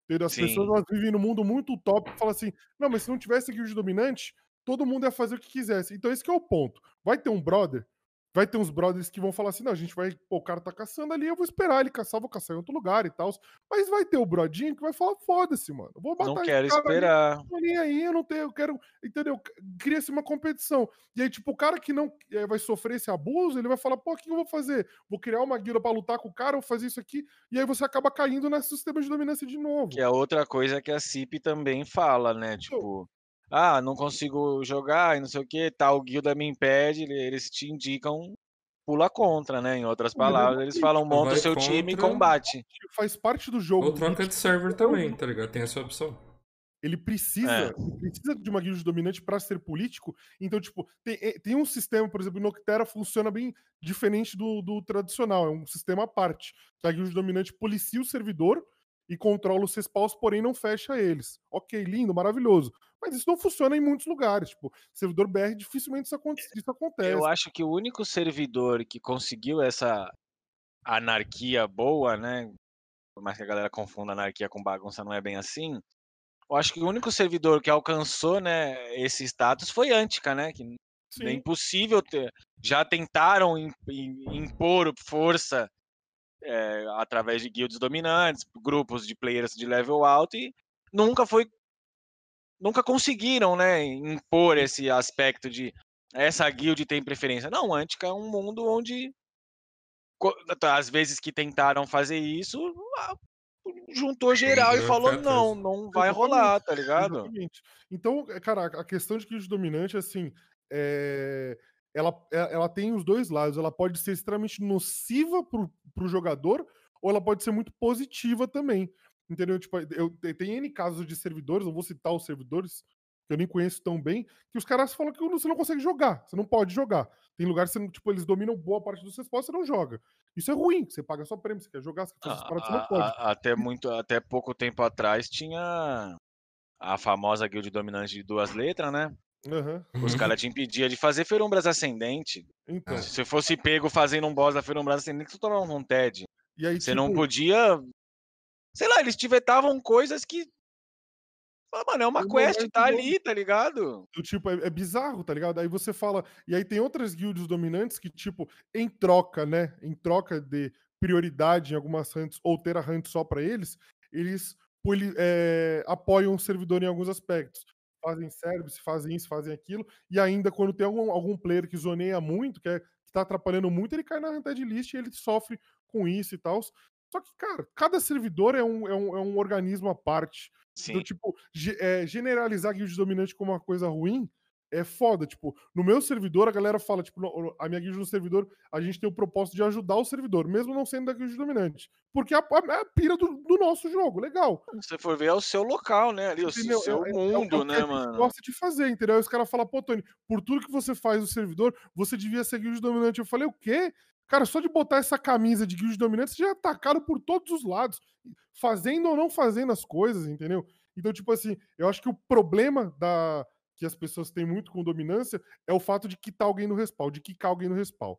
Entendeu? As Sim. pessoas elas vivem num mundo muito utópico e falam assim, não, mas se não tivesse guild dominante, todo mundo ia fazer o que quisesse. Então esse que é o ponto. Vai ter um brother, vai ter uns brothers que vão falar assim, não, a gente vai, pô, o cara tá caçando ali, eu vou esperar ele caçar, vou caçar em outro lugar e tal. Mas vai ter o brodinho que vai falar, foda-se, mano. eu Vou matar Não quero ali, esperar. tô nem aí, eu não tenho, eu quero, entendeu? Cria-se uma competição. E aí, tipo, o cara que não eh, vai sofrer esse abuso, ele vai falar, pô, o que eu vou fazer? Vou criar uma guilda pra lutar com o cara, vou fazer isso aqui, e aí você acaba caindo nesse sistema de dominância de novo. Que é outra coisa que a CIP também fala, né? Tipo, ah, não consigo jogar e não sei o que, tal guilda me impede, ele- eles te indicam pula contra, né? Em outras palavras, eles falam monta o seu time e contra- combate. Faz parte do jogo. Ou troca de server então, também, tá ligado? Tem essa opção. Ele precisa, É. ele precisa de uma guilda dominante para ser político. Então, tipo, tem, eh, tem um sistema, por exemplo, no Noctera funciona bem diferente do, do tradicional. É um sistema à parte. Que a guilda dominante policia o servidor e controla os respawns, porém não fecha eles. Ok, lindo, maravilhoso. Mas isso não funciona em muitos lugares. Tipo, servidor BR dificilmente isso, aconte- isso acontece. Eu acho que o único servidor que conseguiu essa anarquia boa, né? Por mais que a galera confunda anarquia com bagunça, não é bem assim. Eu acho que o único servidor que alcançou, né, esse status foi Antica, né? Que é impossível ter. Já tentaram im- im- impor impor é, através de guilds dominantes, grupos de players de level alto e nunca foi. Nunca conseguiram, né, impor esse aspecto de essa guild tem preferência. Não, Antica é um mundo onde tá, às vezes que tentaram fazer isso, juntou geral e falou não, não vai Exatamente, rolar, tá ligado? Exatamente. Então, cara, a questão de guild dominante, assim, é, ela, é- ela tem os dois lados. Ela pode ser extremamente nociva pro, pro jogador, ou ela pode ser muito positiva também. Entendeu? Tipo, eu, tem N casos de servidores, não vou citar os servidores, que eu nem conheço tão bem, que os caras falam que você não consegue jogar, você não pode jogar. Tem lugares que você, tipo, eles dominam boa parte dos seus você não joga. Isso é ruim, você paga só prêmio, você quer jogar, você quer fazer Ah, paradas, você não pode. a- até muito, até pouco tempo atrás tinha a famosa guild dominante de duas letras, né? Aham. Os caras te impediam de fazer ferumbras ascendente. Então. Se você fosse pego fazendo um boss da ferumbras ascendente, você tomava um TED. E aí, Você tipo, não podia. Sei lá, eles te vetavam coisas que. Ah, mano, é uma quest, tá ali, tá ligado? do tipo, é, é bizarro, tá ligado? Aí você fala. E aí tem outras guilds dominantes que, tipo, em troca, né? Em troca de prioridade em algumas hunts ou ter a hunt só pra eles, eles é, apoiam o servidor em alguns aspectos. Fazem service, fazem isso, fazem aquilo. E ainda, quando tem algum, algum player que zoneia muito, que, é, que tá atrapalhando muito, ele cai na hunted list e ele sofre com isso e tal. Só que, cara, cada servidor é um, é um, é um organismo à parte. Sim. Então, tipo, ge- é, generalizar guild dominante como uma coisa ruim é foda. Tipo, no meu servidor, a galera fala, tipo, a minha guild no servidor, a gente tem o propósito de ajudar o servidor, mesmo não sendo da guild dominante. Porque é a, a, é a pira do, do nosso jogo, legal. Se você for ver, é o seu local, né? Ali, o Entendeu? seu É- é- é o- é mundo, o que né, a gente mano? gosta de fazer, entendeu? Aí os caras falam, pô, Tony, por tudo que você faz no servidor, você devia ser guild dominante. Eu falei, o quê? Cara, só de botar essa camisa de guild dominante, você já é atacado por todos os lados, fazendo ou não fazendo as coisas, entendeu? Então, tipo assim, eu acho que o problema da que as pessoas têm muito com dominância é o fato de quitar alguém no respawn, de quicar alguém no respawn.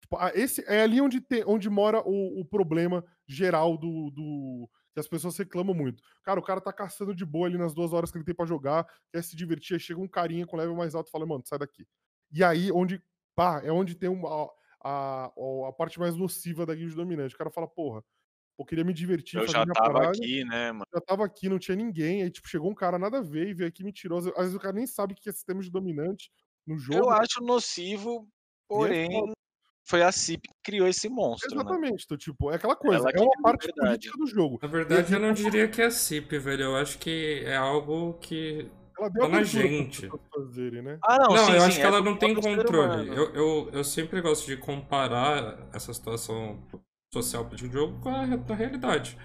Tipo, ah, esse é ali onde, tem, onde mora o, o problema geral do, do. que as pessoas reclamam muito. Cara, o cara tá caçando de boa ali nas duas horas que ele tem pra jogar, quer se divertir, aí chega um carinha com level mais alto e fala, mano, sai daqui. E aí, onde. Pá, é onde tem uma, a, a, a parte mais nociva da guild dominante. O cara fala, porra, eu queria me divertir, Eu fazer já minha tava parada, aqui, né, mano? já tava aqui, não tinha ninguém, aí tipo, chegou um cara nada a ver e veio aqui me tirou. Às vezes- o cara nem sabe o que é sistema de dominante no jogo. Eu acho nocivo, porém, foi a CIP que criou esse monstro, né? Exatamente, então, tipo, é aquela coisa, Ela é que uma parte verdade. política do jogo. Na verdade, eu não diria que é CIP, velho. Eu acho que é algo que. Ela deu Tá na gente. fazerem, né? Ah, não, Não, sim, eu sim, acho que é ela do não tem controle. Eu, eu, eu sempre gosto de comparar essa situação social de jogo com a, re- com a realidade.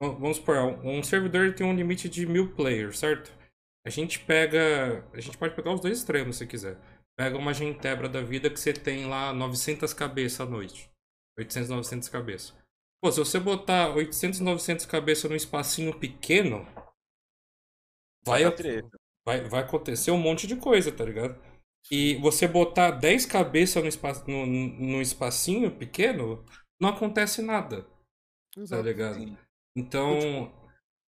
Vamos supor, um servidor tem um limite de mil players, certo? A gente pega. A gente pode pegar os dois extremos se quiser. Pega uma gentebra da vida que você tem lá 900 cabeças à noite. 800, 900 cabeças. Pô, se você botar 800, 900 cabeças num espacinho pequeno, vai, vai, vai acontecer um monte de coisa, tá ligado? E você botar 10 cabeças no, espaço, no, no espacinho pequeno, não acontece nada, tá Exato. ligado? Sim. Então,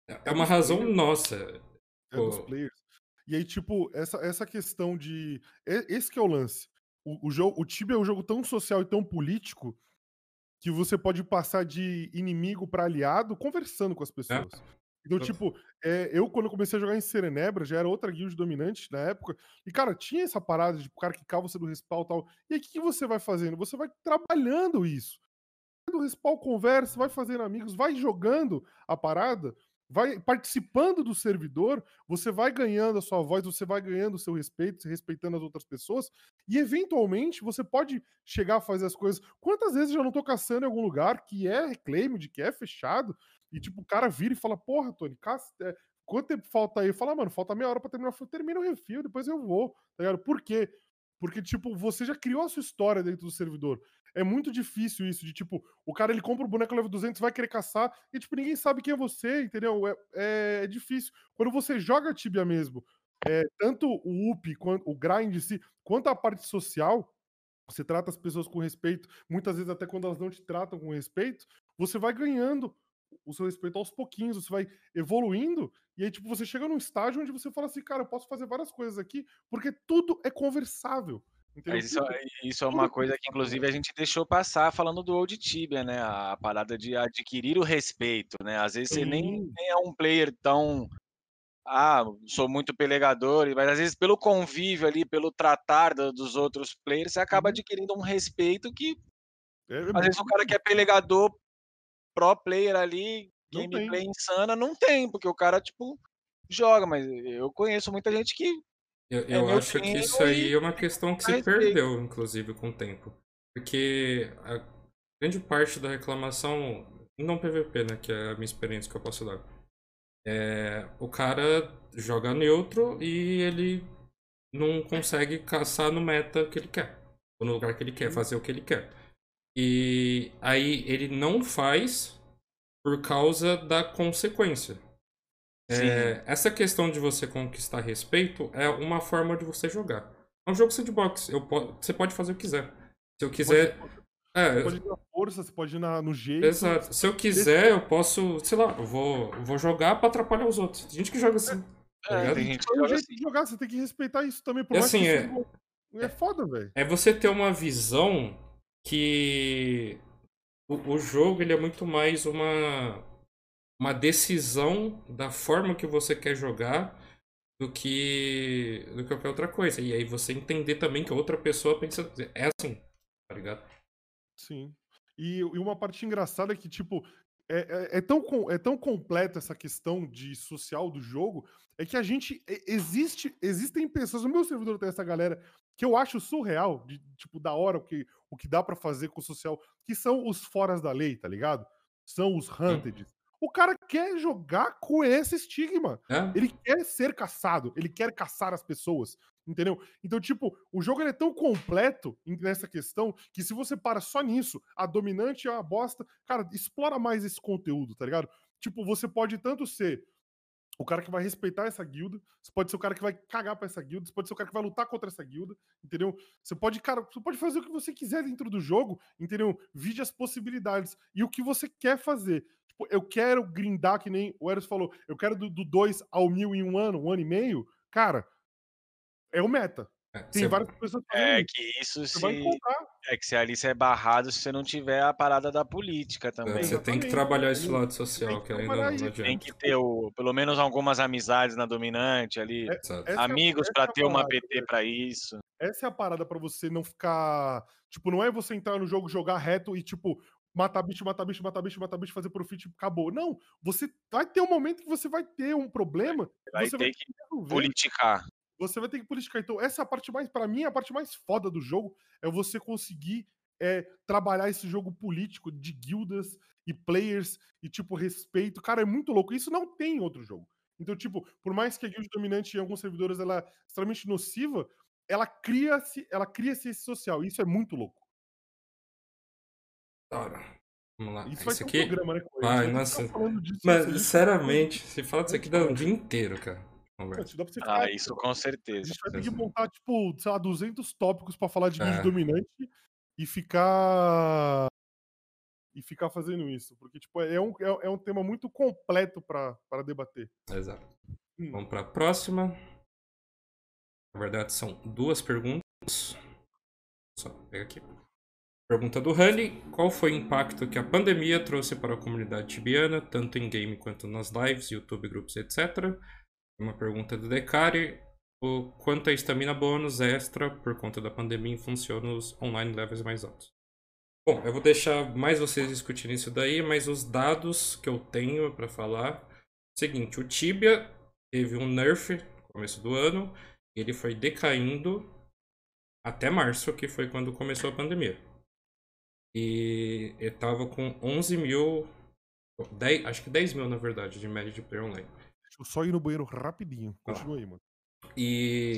é é uma dos razão players. nossa. É dos players. E aí, tipo, essa, essa questão de. Esse que é o lance. O, o, jogo, o Tibia é um jogo tão social e tão político que você pode passar de inimigo pra aliado conversando com as pessoas. Então, Exato. tipo, é, eu quando eu comecei a jogar em Serenebra, já era outra guild dominante na época, e, cara, tinha essa parada de tipo, cara quicar você do respawn e tal. E aí, o que, que você vai fazendo? Você vai trabalhando isso. Do respawn, conversa, vai fazendo amigos, vai jogando a parada, vai participando do servidor, você vai ganhando a sua voz, você vai ganhando o seu respeito, se respeitando as outras pessoas, e eventualmente você pode chegar a fazer as coisas. Quantas vezes eu já não tô caçando em algum lugar que é reclaim, de que é fechado, e tipo, o cara vira e fala, porra, Tony, caça, é, quanto tempo falta aí? Fala, mano, falta meia hora pra terminar. Eu falo, termina o refil, depois eu vou, tá ligado? Por quê? Porque, tipo, você já criou a sua história dentro do servidor. É muito difícil isso, de tipo, o cara ele compra o boneco level 200, vai querer caçar, e tipo, ninguém sabe quem é você, entendeu? É, é, é difícil. Quando você joga Tibia mesmo, é, tanto o UP, quanto, o grind em si, quanto a parte social, você trata as pessoas com respeito, muitas vezes até quando elas não te tratam com respeito, você vai ganhando o seu respeito aos pouquinhos, você vai evoluindo, e aí, tipo, você chega num estágio onde você fala assim, cara, eu posso fazer várias coisas aqui, porque tudo é conversável. Isso, Tudo- isso é uma é coisa que, inclusive, a gente deixou passar falando do Old Tibia, né? A parada de adquirir o respeito, né? Às vezes você nem, nem é um player tão. Ah, sou muito pelegador, mas às vezes pelo convívio ali, pelo tratar do- dos outros players, você acaba Uhum. adquirindo um respeito que É, é às vezes o cara que é pelegador, pro player ali, gameplay insana, não tem, porque o cara, tipo, joga, mas eu conheço muita gente que Eu, É eu meu acho que isso aí é uma questão que se perdeu, inclusive, com o tempo. Porque a grande parte da reclamação, não PVP, né? Que é a minha experiência que eu posso dar. É, o cara joga neutro e ele não consegue caçar no meta que ele quer. Ou no lugar que ele quer, fazer o que ele quer. E aí ele não faz por causa da consequência. É, essa questão de você conquistar respeito é uma forma de você jogar. É um jogo sandbox. Eu, você pode fazer o que quiser. Se eu quiser. É, você pode ir na força, você pode ir na, no jeito. Exato. Se eu quiser, eu posso, sei lá, eu vou, vou jogar pra atrapalhar os outros. Tem gente que joga assim. Tá é, tem gente que joga assim. de jogar, você tem que respeitar isso também. Por mais assim, é, é foda, velho. É você ter uma visão que o, o jogo ele é muito mais uma uma decisão da forma que você quer jogar do que do que qualquer outra coisa. E aí você entender também que a outra pessoa pensa é assim, tá ligado? Sim. E, e uma parte engraçada é que, tipo, é, é, é, tão, é tão completa essa questão de social do jogo, é que a gente. Existe, existem pessoas, no meu servidor tem essa galera que eu acho surreal, de, tipo, da hora o que, o que dá para fazer com o social, que são os foras da lei, tá ligado? São os hunted. O cara quer jogar com esse estigma. É? Ele quer ser caçado, ele quer caçar as pessoas, entendeu? Então, tipo, o jogo é tão completo nessa questão que se você para só nisso, a dominante é uma bosta, cara, explora mais esse conteúdo, tá ligado? Tipo, você pode tanto ser o cara que vai respeitar essa guilda, você pode ser o cara que vai cagar pra essa guilda, você pode ser o cara que vai lutar contra essa guilda, entendeu? Você pode, cara, você pode fazer o que você quiser dentro do jogo, entendeu? Vide as possibilidades e o que você quer fazer. Tipo, eu quero grindar, que nem o Eros falou, eu quero do 2 ao mil em um ano, um ano e meio, cara, é o meta. É, Tem várias pessoas É que isso se. É que se ali você é barrado se você não tiver a parada da política também. É, você tem que trabalhar esse lado social, que, que ainda não, adianta. Tem que ter o, pelo menos algumas amizades na dominante ali. É, amigos é, para ter uma PT para isso. Essa é a parada para você não ficar. Tipo, não é você entrar no jogo, jogar reto e, tipo, matar bicho, matar bicho, matar bicho, matar bicho, fazer profit, acabou. Não, você vai ter um momento que você vai ter um problema. Vai você ter vai que politicar. Você vai ter que politicar. Então, essa é a parte mais, para mim, a parte mais foda do jogo é você conseguir é, trabalhar esse jogo político de guildas e players e, tipo, respeito. Cara, é muito louco. Isso não tem em outro jogo. Então, tipo, por mais que a guild dominante em alguns servidores ela é extremamente nociva, ela cria-se ela cria esse social. Isso é muito louco. Ora, vamos lá. Isso Esse aqui. Um programa, né, Ai, nossa. Mas, sinceramente, se fala disso aqui dá um dia inteiro, cara. Ah, isso com certeza. A gente vai ter que montar, tipo, sei lá, 200 tópicos pra falar de é. dominante e ficar. E ficar fazendo isso. Porque, tipo, é um, é, é um tema muito completo pra, pra debater. Exato. Hum. Vamos pra próxima. Na verdade, são duas perguntas. Só pega aqui. Pergunta do Honey: Qual foi o impacto que a pandemia trouxe para a comunidade tibiana, tanto em game quanto nas lives, YouTube, grupos, etc. Uma pergunta do Decari: o quanto a estamina bônus extra por conta da pandemia funciona nos online levels mais altos? Bom, eu vou deixar mais vocês discutirem isso daí, mas os dados que eu tenho para falar: seguinte, o Tibia teve um nerf no começo do ano, ele foi decaindo até março, que foi quando começou a pandemia. E ele tava com 11 mil. 10, acho que 10 mil, na verdade, de média de player online. Deixa eu só ir no banheiro rapidinho. Continua ah. aí, mano. E.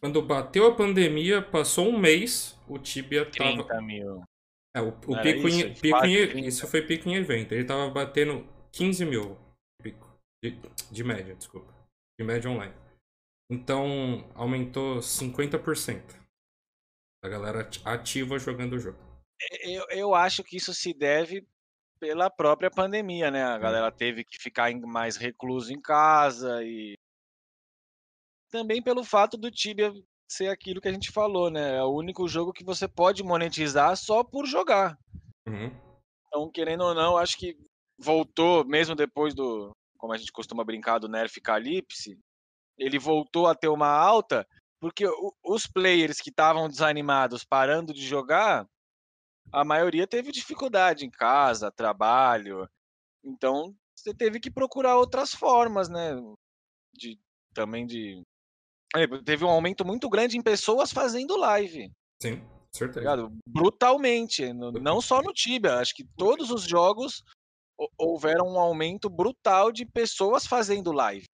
Quando bateu a pandemia, passou um mês, o Tibia 30 tava. mil. É, o, o pico, isso, em, pico em, isso foi pico em evento. Ele tava batendo 15 mil pico. De, de média, desculpa. De média online. Então, aumentou 50%. A galera ativa jogando o jogo. Eu, eu acho que isso se deve pela própria pandemia, né? A galera teve que ficar mais recluso em casa e também pelo fato do Tibia ser aquilo que a gente falou, né? É o único jogo que você pode monetizar só por jogar. Uhum. Então, querendo ou não, acho que voltou, mesmo depois do, como a gente costuma brincar, do Nerf Calypse, ele voltou a ter uma alta, porque os players que estavam desanimados parando de jogar, a maioria teve dificuldade em casa, trabalho. Então, você teve que procurar outras formas, né? De, também de. Teve um aumento muito grande em pessoas fazendo live. Sim. certeza. Brutalmente. Não só no Tibia, acho que todos os jogos ho- houveram um aumento brutal de pessoas fazendo live.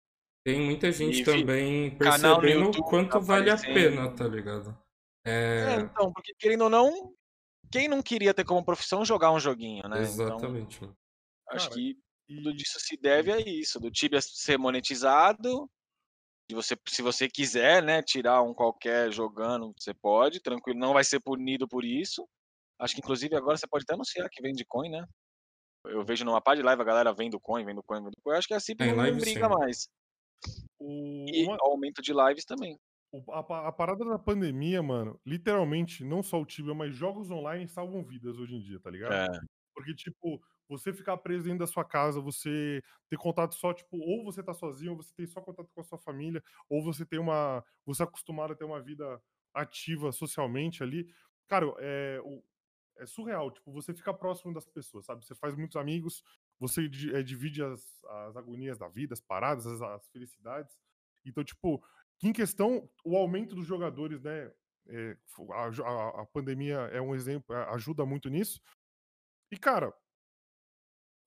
Tem muita gente E também percebendo o quanto vale a pena, tá ligado? É, É, então, porque querendo ou não, quem não queria ter como profissão jogar um joguinho, né? Então, exatamente. mano. acho Cara, que E tudo disso se deve a isso, do Tibia ser monetizado. De você, se você quiser, né, tirar um qualquer jogando, você pode, tranquilo, não vai ser punido por isso. Acho que inclusive agora você pode até anunciar que vende coin, né? Eu vejo numa parte de live a galera vendo coin, vendo coin, vendo coin. Acho que a CIP Em não, não live, briga sim. mais. o, E uma- aumento de lives também. A, a parada da pandemia, mano, literalmente, não só o Tibia, mas jogos online salvam vidas hoje em dia, tá ligado? É, Porque, tipo, você ficar preso dentro da sua casa, você ter contato só, tipo, ou você tá sozinho, ou você tem só contato com a sua família, ou você tem uma. Você é acostumado a ter uma vida ativa socialmente ali. Cara, é, é surreal. Tipo, você fica próximo das pessoas, sabe? Você faz muitos amigos, você eh, divide as, as agonias da vida, as paradas, as, as felicidades. Então, tipo, em questão, o aumento dos jogadores, né? é, a, a- pandemia é um exemplo, ajuda muito nisso. E, cara,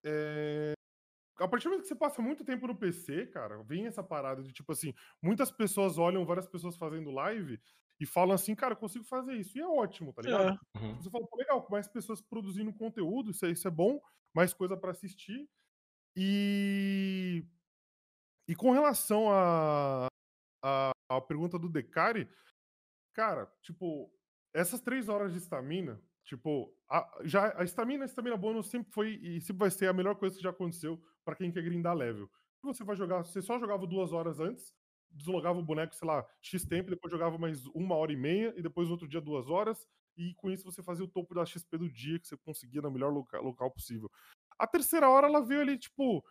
é, a partir do momento que você passa muito tempo no PC, cara, vem essa parada de tipo assim, muitas pessoas olham várias pessoas fazendo live e falam assim, cara, eu consigo fazer isso. E é ótimo, tá ligado? é. Uhum. Você fala, pô, legal, mais pessoas produzindo conteúdo, isso é, isso é bom, mais coisa pra assistir. E. E com relação a, a, a pergunta do Decari, cara, tipo, essas três horas de estamina, tipo, a, já, a estamina, a estamina bônus sempre foi e sempre vai ser a melhor coisa que já aconteceu pra quem quer grindar level. Você vai jogar, você só jogava duas horas antes, deslogava o boneco, sei lá, X tempo, depois jogava mais uma hora e meia, e depois outro dia duas horas, e com isso você fazia o topo da XP do dia que você conseguia no melhor loca- local possível. A terceira hora ela veio ali, tipo,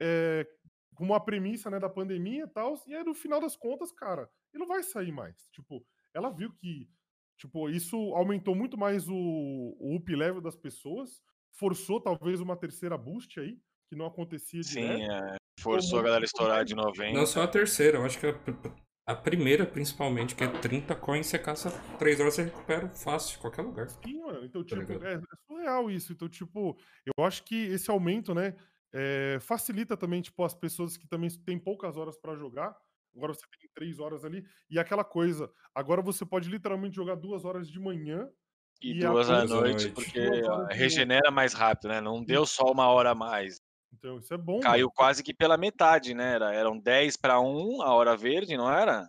é, com uma premissa né, da pandemia e tal, e aí no final das contas, cara, ele não vai sair mais. Tipo, ela viu que tipo, isso aumentou muito mais o, o up level das pessoas, forçou talvez uma terceira boost aí, que não acontecia Sim, direto. é. Forçou a galera estourar de Não 90. só a terceira, eu acho que a, a primeira, principalmente, que é 30 coins, você caça 3 horas, você recupera fácil, em qualquer lugar. Sim, mano. Então, Tá tipo, ligado? é, é surreal isso. Então, tipo, eu acho que esse aumento, né, é, facilita também, tipo, as pessoas que também têm poucas horas pra jogar. Agora você tem três horas ali. E aquela coisa, agora você pode literalmente jogar duas horas de manhã. E E duas à noite, noite. porque regenera mais rápido, né? Não deu só uma hora a mais. Então, isso é bom. Caiu mano. quase que pela metade, né? Era, eram 10 para 1 a hora verde, não era?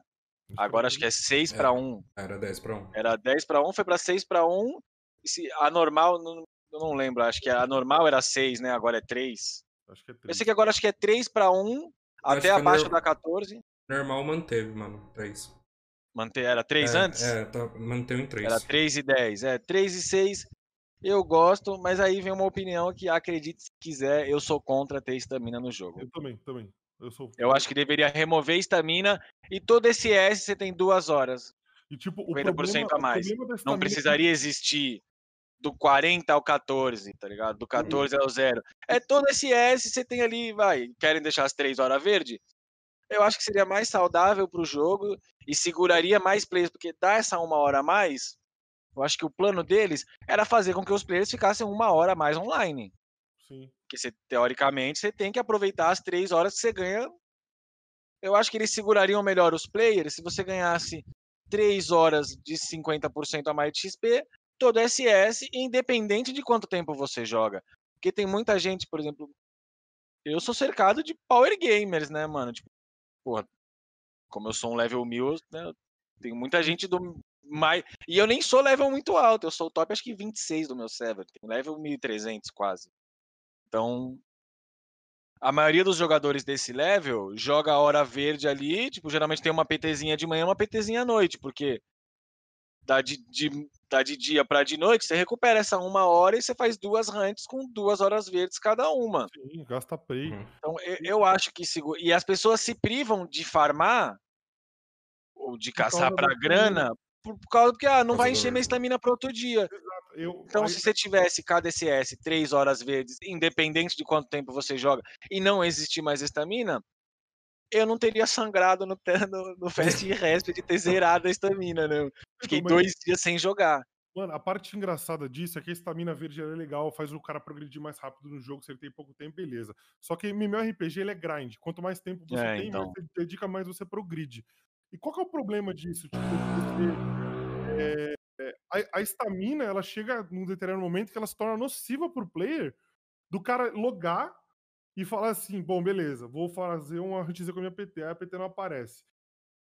Isso Agora é acho que é 6 É. para 1. Era 10 pra 1. Era 10 para 1, foi para 6 para 1. E se a normal, não, eu não lembro, acho que a normal era 6, né? Agora é 3. Acho que é Eu três. sei que agora acho que é 3 para 1, acho até que abaixo da 14. Normal manteve, mano, 3. Manter, era 3 é, antes? É, tá, manteve em 3. Era 3 e 10. É, 3 e 6 eu gosto, mas aí vem uma opinião que acredite se quiser, eu sou contra ter estamina no jogo. Eu também, também. Eu sou. Eu acho que deveria remover estamina e todo esse S você tem duas horas. E, tipo, o 50% problema, a mais. Não é precisaria existir do 40 ao 14, tá ligado? Do 14 ao 0. É todo esse S você tem ali, vai, querem deixar as 3 horas verde? Eu acho que seria mais saudável pro jogo e seguraria mais players, porque dá essa uma hora a mais. Eu acho que o plano deles era fazer com que os players ficassem uma hora a mais online. Sim. Porque você, teoricamente você tem que aproveitar as três horas que você ganha. Eu acho que eles segurariam melhor os players se você ganhasse três horas de 50% a mais de XP, todo SS, independente de quanto tempo você joga. Porque tem muita gente, por exemplo, eu sou cercado de power gamers, né, mano? Tipo, porra, como eu sou um level 1000, né, tem muita gente do mais. E eu nem sou level muito alto, eu sou o top acho que 26 do meu server, tem level 1300 quase. Então, a maioria dos jogadores desse level joga a hora verde ali, tipo, geralmente tem uma PTzinha de manhã e uma PTzinha à noite, porque dá de, de, dá de dia para de noite, você recupera essa uma hora e você faz duas hunts com duas horas verdes cada uma. Sim, gasta play. Uhum. Então, eu, eu acho que segura. E as pessoas se privam de farmar ou de caçar para grana por, por causa que ah, não vai encher minha estamina para outro dia. Eu, Então, aí- se você tivesse cada SS três horas verdes, independente de quanto tempo você joga, e não existir mais estamina, eu não teria sangrado no, no, no Fast Resp de ter zerado a estamina, né? Fiquei Então, mas- dois dias sem jogar. Mano, a parte engraçada disso é que a estamina verde é legal, faz o cara progredir mais rápido no jogo, se ele tem pouco tempo, beleza. Só que MMORPG ele é grind. Quanto mais tempo você É, tem, então. mais você dedica, mais você progride. E qual que é o problema disso? Tipo, você, é, é, a- a estamina, ela chega num determinado momento que ela se torna nociva pro player do cara logar e falar assim, bom, beleza, vou fazer uma huntzinha com a minha PT, aí a PT não aparece.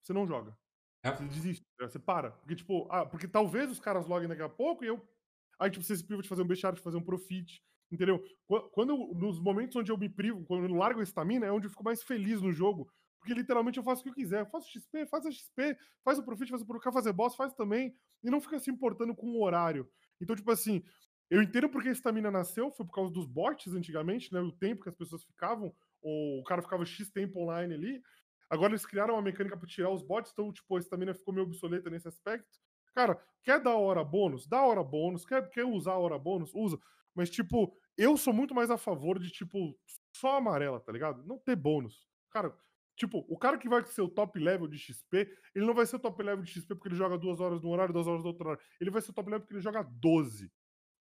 Você não joga. É. Você desiste, né, você para. Porque, tipo, ah, porque talvez os caras loguem daqui a pouco e eu. Aí, tipo, você se priva de fazer um bestiário, de fazer um profit. Entendeu? Qu- Quando, eu- nos momentos onde eu me privo, quando eu largo a estamina, é onde eu fico mais feliz no jogo. Porque literalmente eu faço o que eu quiser. Eu faço XP, faz a XP, faz o profit, faz o pro- fazer boss, faz também. E não fica se importando com o horário. Então, tipo assim, eu entendo porque a estamina nasceu, foi por causa dos bots antigamente, né? O tempo que as pessoas ficavam, ou o cara ficava X tempo online ali. Agora eles criaram uma mecânica pra tirar os bots, então, tipo, a estamina ficou meio obsoleta nesse aspecto. Cara, quer dar hora bônus? Dá hora bônus. Quer, quer usar hora bônus? Usa. Mas, tipo, eu sou muito mais a favor de, tipo, só amarela, tá ligado? Não ter bônus. Cara, tipo, o cara que vai ser o top level de XP, ele não vai ser o top level de XP porque ele joga duas horas no horário, duas horas no outro horário. Ele vai ser o top level porque ele joga 12.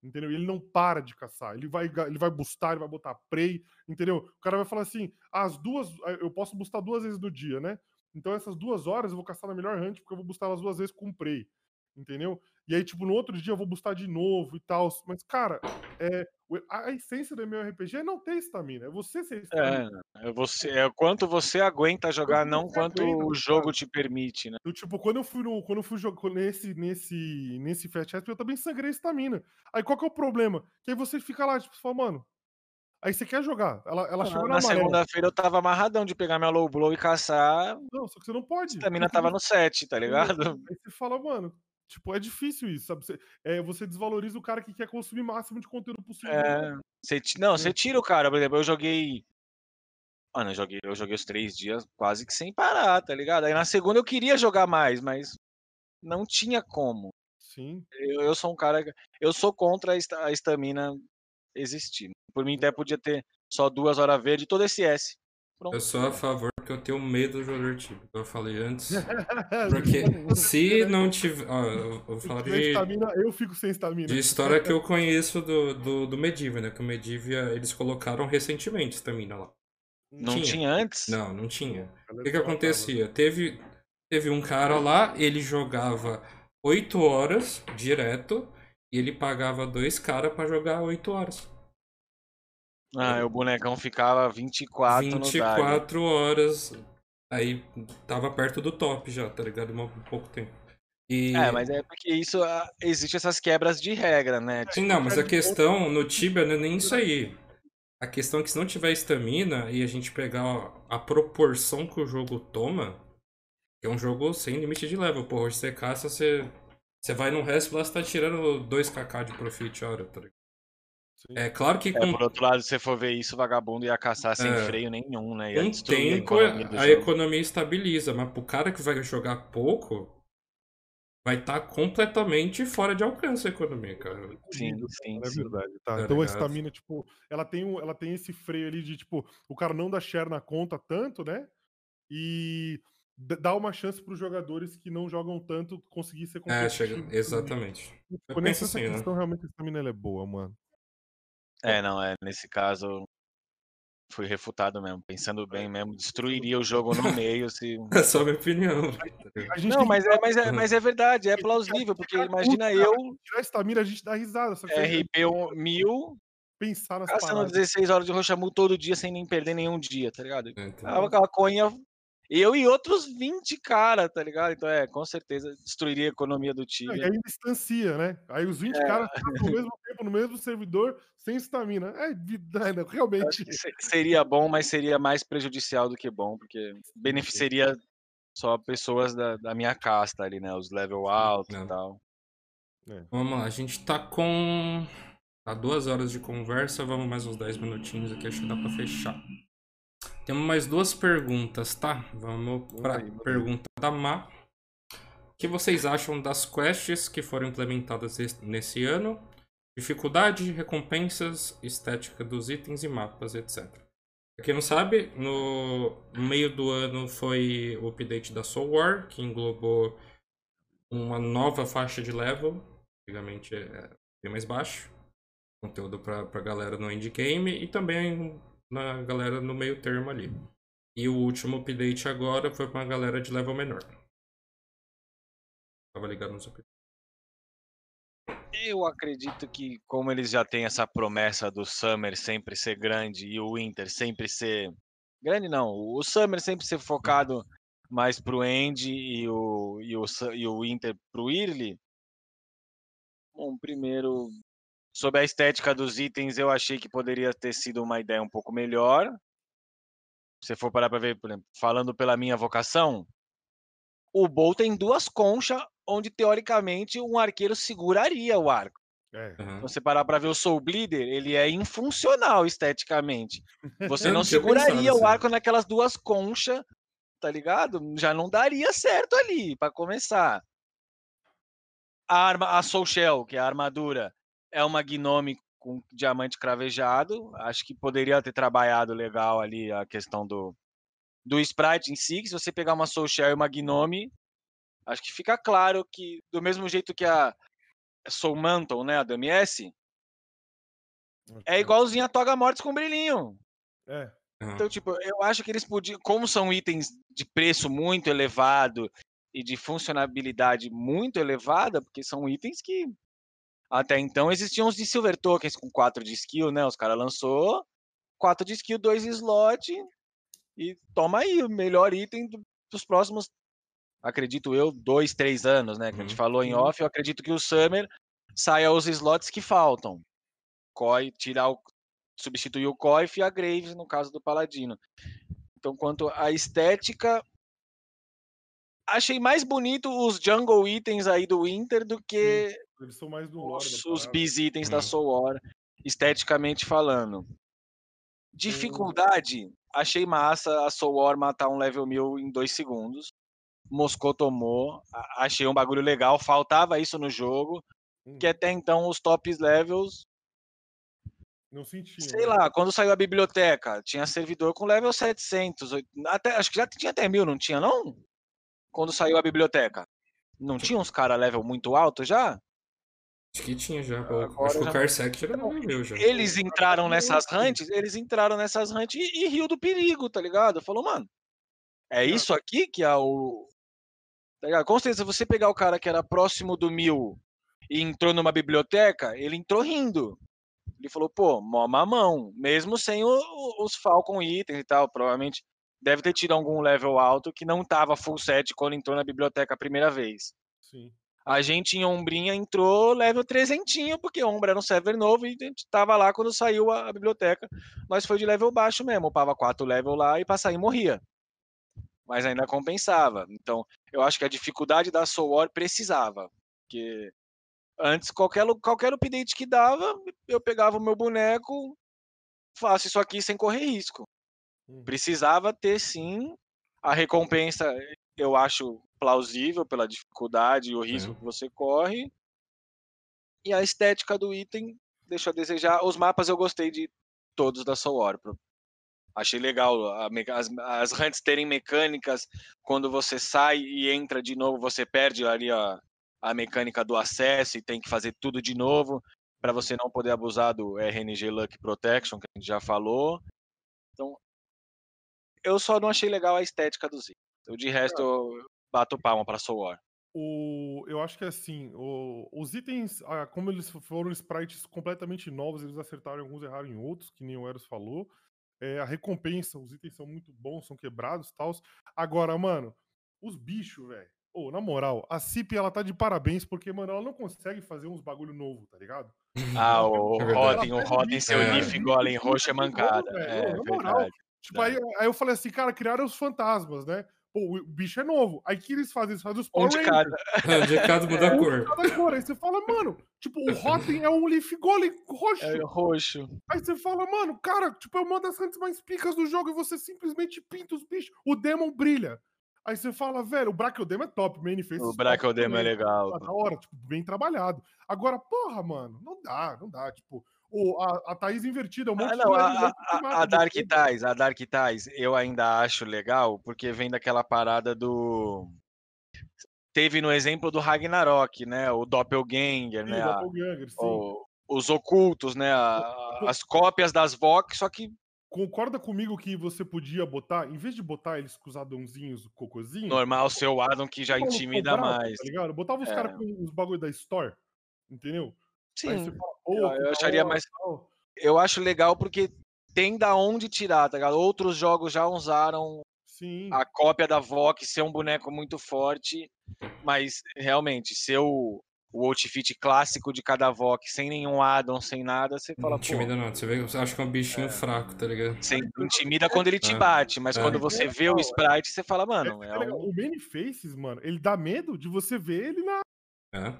Entendeu? E ele não para de caçar. Ele vai, ele vai bustar, ele vai botar prey, entendeu? O cara vai falar assim: as duas. Eu posso bustar duas vezes no dia, né? Então essas duas horas eu vou caçar na melhor hunt, porque eu vou bustar elas duas vezes com prey. Entendeu? E aí, tipo, no outro dia eu vou bustar de novo e tal. Mas, cara, é, a, essência do MMORPG é não ter estamina. É você ser estamina. É, é, você, é o quanto você aguenta jogar, Quanto não quanto aguenta, o cara. jogo te permite, né? Eu, tipo, quando eu fui no, quando eu fui jogar nesse nesse nesse Fast Rap, eu também sangrei estamina. Aí qual que é o problema? Que aí você fica lá, tipo, você fala, mano, aí você quer jogar. Ela, ela chegou na, na segunda-feira eu tava amarradão de pegar minha low blow e caçar. Não, só que você não pode. A estamina tava no 7, tá ligado? Aí você fala, mano, tipo, é difícil isso, sabe? Você, é, você desvaloriza o cara que quer consumir o máximo de conteúdo possível. É, não, você tira o cara, por exemplo, eu joguei. Mano, eu joguei, eu joguei os três dias quase que sem parar, tá ligado? Aí na segunda eu queria jogar mais, mas não tinha como. Sim. Eu, eu sou um cara. Eu sou contra a esta- a estamina existir. Por mim, até podia ter só duas horas verde e todo esse S. Eu sou a favor porque eu tenho medo do jogador tipo. Eu falei antes. Porque se não tiver. Ó, eu Se falar de, estamina, eu fico sem estamina. de história que eu conheço do, do, do Medivh, né? Que o Medivh eles colocaram recentemente estamina lá. Não Tinha. tinha antes? Não, não tinha. O que, que acontecia? Teve, teve um cara lá, ele jogava 8 horas direto e ele pagava dois caras pra jogar 8 horas. Ah, o bonecão ficava 24, no Dagger. 24 horas. Aí tava perto do top já, tá ligado? Um pouco tempo. E... É, mas é porque isso ah, existe essas quebras de regra, né? Sim, não, mas a questão no Tibia não é nem isso aí. A questão é que se não tiver estamina e a gente pegar a proporção que o jogo toma, que é um jogo sem limite de level. Porra, hoje você caça, você, você vai no resto lá, você tá tirando 2kk de profit a hora, tá ligado? Sim. É claro que É, com por outro lado, se você for ver isso, o vagabundo ia caçar sem É. freio nenhum, né? Ia um tempo a economia a economia estabiliza, mas pro cara que vai jogar pouco, vai estar completamente fora de alcance a economia, cara. Sim, Horrível, sim, É sim. verdade, tá. Tá então a ligado? estamina, tipo, ela tem, um, ela tem esse freio ali de, tipo, o cara não dá share na conta tanto, né? E dá uma chance pros jogadores que não jogam tanto conseguir ser É, competitivos. chega, também. exatamente. Tipo, Eu nessa penso assim, né? questão, realmente a estamina é boa, mano. É, não, é, nesse caso fui refutado mesmo. Pensando bem mesmo, destruiria o jogo no meio se. É só minha opinião. A Não, mas é, mas, é, mas é verdade, é plausível, porque imagina eu, tirar a estamina, a gente dá risada. A RP um, mil, pensar nas gastando paradas. 16 horas de Rochamu todo dia sem nem perder nenhum dia, tá ligado? É, então. Tava aquela coinha. Eu e outros 20 caras, tá ligado? Então é, com certeza destruiria a economia do time. E aí distancia, né? Aí os 20 É. caras ficam ao mesmo tempo no mesmo servidor, sem estamina. É, vida- né, realmente. Se- Seria bom, mas seria mais prejudicial do que bom, porque beneficiaria só pessoas da, da minha casta ali, né? Os level alto Não. e tal. Vamos lá, a gente tá com. Tá duas horas de conversa, vamos mais uns 10 minutinhos aqui, acho que dá pra fechar. Temos mais duas perguntas, tá? Vamos manda aí. pergunta da Má. O que vocês acham das quests que foram implementadas es- nesse ano? Dificuldade, recompensas, estética dos itens e mapas, etc. Pra quem não sabe, no meio do ano foi o update da Soul War, que englobou uma nova faixa de level antigamente é bem mais baixo. Conteúdo pra, pra galera no endgame e também na galera no meio termo ali. E o último update agora foi pra galera de level menor. Tava ligado nos updates. Eu acredito que, como eles já têm essa promessa do Summer sempre ser grande e o Winter sempre ser. Grande não, o Summer sempre ser focado mais pro End e o, e o, e o Winter pro Early. Bom, primeiro, sobre a estética dos itens, eu achei que poderia ter sido uma ideia um pouco melhor. Se você for parar pra ver, por exemplo, falando pela minha vocação, o Bowl tem duas conchas onde teoricamente um arqueiro seguraria o arco. É. Se você parar pra ver o Soul Bleeder, ele é infuncional esteticamente. Você não seguraria o assim. arco naquelas duas conchas, tá ligado? Já não daria certo ali, pra começar. A arma, a Soul Shell, que é a armadura, é uma Gnome com diamante cravejado. Acho que poderia ter trabalhado legal ali a questão do, do sprite em si. que Se você pegar uma Soul Shell e uma Gnome, acho que fica claro que, do mesmo jeito que a Soul Mantle, né, a do MS, é igualzinho a Toga Mortis com brilhinho. É. Então, tipo, eu acho que eles podiam, como são itens de preço muito elevado e de funcionalidade muito elevada, porque são itens que até então existiam os de Silver Tokens com 4 de skill, né? Os caras lançou 4 de skill, 2 slot e toma aí o melhor item do- dos próximos, acredito eu, 2, 3 anos, né? Que a gente Uhum. falou em Uhum. off, eu acredito que o Summer saia os slots que faltam. Koi, tirar o substituir o Coif e a Graves, no caso do Paladino. Então, quanto à estética, achei mais bonito os jungle itens aí do Winter do que Eles são mais do lore os, da bis itens da Hum. Soul War, esteticamente falando. Dificuldade, achei massa a Soul War matar um level 1000 em dois segundos. Moscou tomou, achei um bagulho legal, faltava isso no jogo, Hum, que até então os tops levels Não senti. Sei lá, quando saiu a biblioteca, tinha servidor com level 700, oit- até, acho que já tinha até mil, não tinha não? Quando saiu a biblioteca. Não tinha uns cara level muito alto já? Acho que tinha já. Agora Acho que já- o Carsec já era meu já. Eles entraram não nessas hunts, eles entraram nessas hunts e, e riu do perigo, tá ligado? Falou, mano, é isso aqui que é o... Tá ligado? Com certeza, se você pegar o cara que era próximo do mil e entrou numa biblioteca, ele entrou rindo. Ele falou, pô, mó mamão, mesmo sem o- os Falcon itens e tal, provavelmente deve ter tido algum level alto que não tava full set quando entrou na biblioteca a primeira vez. Sim. A gente em Ombrinha entrou level 300, porque Ombra era um server novo e a gente tava lá quando saiu a, a biblioteca. Nós foi de level baixo mesmo, upava 4 level lá e pra sair morria. Mas ainda compensava. Então, eu acho que a dificuldade da Soul War precisava. Porque antes, qualquer, qualquer update que dava, eu pegava o meu boneco, faço isso aqui sem correr risco. Uhum. Precisava ter sim a recompensa, eu acho plausível pela dificuldade e o risco Sim. que você corre. E a estética do item deixa a desejar. Os mapas eu gostei de todos da Soul pro- Achei legal a as, as hunts terem mecânicas. Quando você sai e entra de novo, você perde ali a, a mecânica do acesso e tem que fazer tudo de novo para você não poder abusar do RNG Luck Protection, que a gente já falou. Então, eu só não achei legal a estética dos itens. De resto, eu bato palma pra Soul War. O, eu acho que assim, o- os itens, ah, como eles foram sprites completamente novos, eles acertaram alguns, erraram em outros, que nem o Eros falou. É, a recompensa, os itens são muito bons, são quebrados e tal. Agora, mano, os bichos, velho. Ô, na moral, a CIP ela tá de parabéns, porque, mano, ela não consegue fazer uns bagulho novo, tá ligado? Ah, o É. Rotten, o Rotten, seu É. Leaf Golem roxo é mancada. velho. É, na moral, verdade. Tipo, aí, aí eu falei assim, cara, criaram os fantasmas, né? Pô, o bicho é novo. Aí o que eles fazem? Eles fazem os Power Um de Rangers. cada. De cada muda a cor. Cada cor. Aí você fala, mano, tipo, o Rotten é um Leaf Golem roxo. É roxo. Aí você fala, mano, cara, tipo, é uma das hunts mais picas do jogo e você simplesmente pinta os bichos. O Demon brilha. Aí você fala, velho, o Brachioderma é top, man. fez O Brachioderma é legal. Tá da hora, tipo, bem trabalhado. Agora, porra, mano, não dá, não dá. Tipo, o, a, a Thaís invertida, é um monte Ah, de não, leve a, a- a Dark. Ties, a Dark Ties, eu ainda acho legal, porque vem daquela parada do. teve no exemplo do Ragnarok, né? O Doppelganger, Sim, né? o a- Doppelganger, sim. o- os ocultos, né? as cópias das Vox, só que Concorda comigo que você podia botar, em vez de botar eles com os adãozinhos, cocôzinho, normal ser o Adam que já intimida quadrados, mais. Tá ligado? Botava os É. caras com os bagulho da Store, entendeu? Sim, eu- acharia mais- eu acho legal porque tem da onde tirar, tá ligado? Outros jogos já usaram Sim. a cópia da Vox ser um boneco muito forte, mas realmente, ser o, o outfit clássico de cada Vox, sem nenhum addon, sem nada, você Não fala, pô, intimida não. Você vê, você acha que é um bichinho fraco, tá ligado? você intimida quando ele te É. bate, mas É. quando você vê o sprite, você fala, mano, É é legal. um... O Many Faces, mano, ele dá medo de você ver ele na É.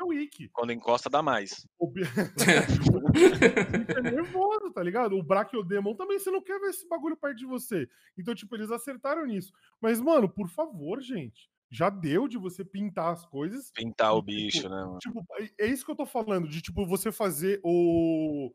Wiki. quando encosta dá mais. O bi- Fica nervoso, tá ligado? O Brachiodemon também, você não quer ver esse bagulho perto de você. Então, tipo, eles acertaram nisso. Mas, mano, por favor, gente. Já deu de você pintar as coisas. Pintar o Tipo, bicho, né? mano? Tipo, é- é isso que eu tô falando, de tipo, você fazer o.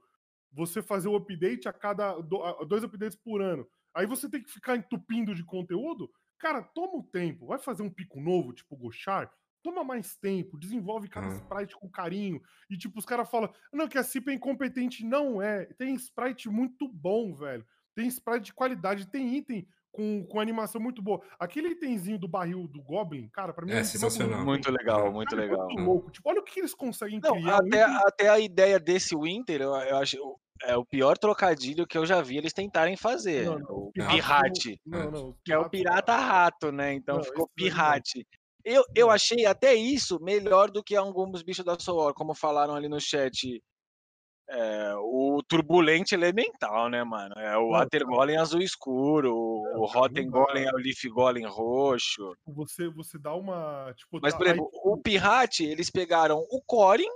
Você fazer o update a cada. dois updates por ano. Aí você tem que ficar entupindo de conteúdo. Cara, toma o tempo. Vai fazer um pico novo, tipo Gochar. Toma mais tempo, desenvolve cada Uhum. sprite com carinho. E, tipo, os caras falam, não, que a CIP é incompetente. Não é. Tem sprite muito bom, velho. Tem sprite de qualidade, tem item com, com animação muito boa. Aquele itemzinho do barril do Goblin, cara, pra mim É mais sensacional. Muito legal, muito Cara, é legal. muito louco. Tipo, olha o que eles conseguem Não, criar. até, item- até a ideia desse Winter, eu, eu acho é o pior trocadilho que eu já vi eles tentarem fazer. Não, não, o pirata pirate, Não, que é o pirata rato, né? Então Não, ficou pirate. Eu, eu Não. achei até isso melhor do que alguns bichos da Soul, como falaram ali no chat. É, o Turbulente Elemental, né, mano? É o Water Golem azul escuro, o cara, Rotten. Golem é o Leaf Golem roxo. Você, você dá uma. Tipo, Mas, tá- por aí, exemplo, o Pirate, eles pegaram o Corin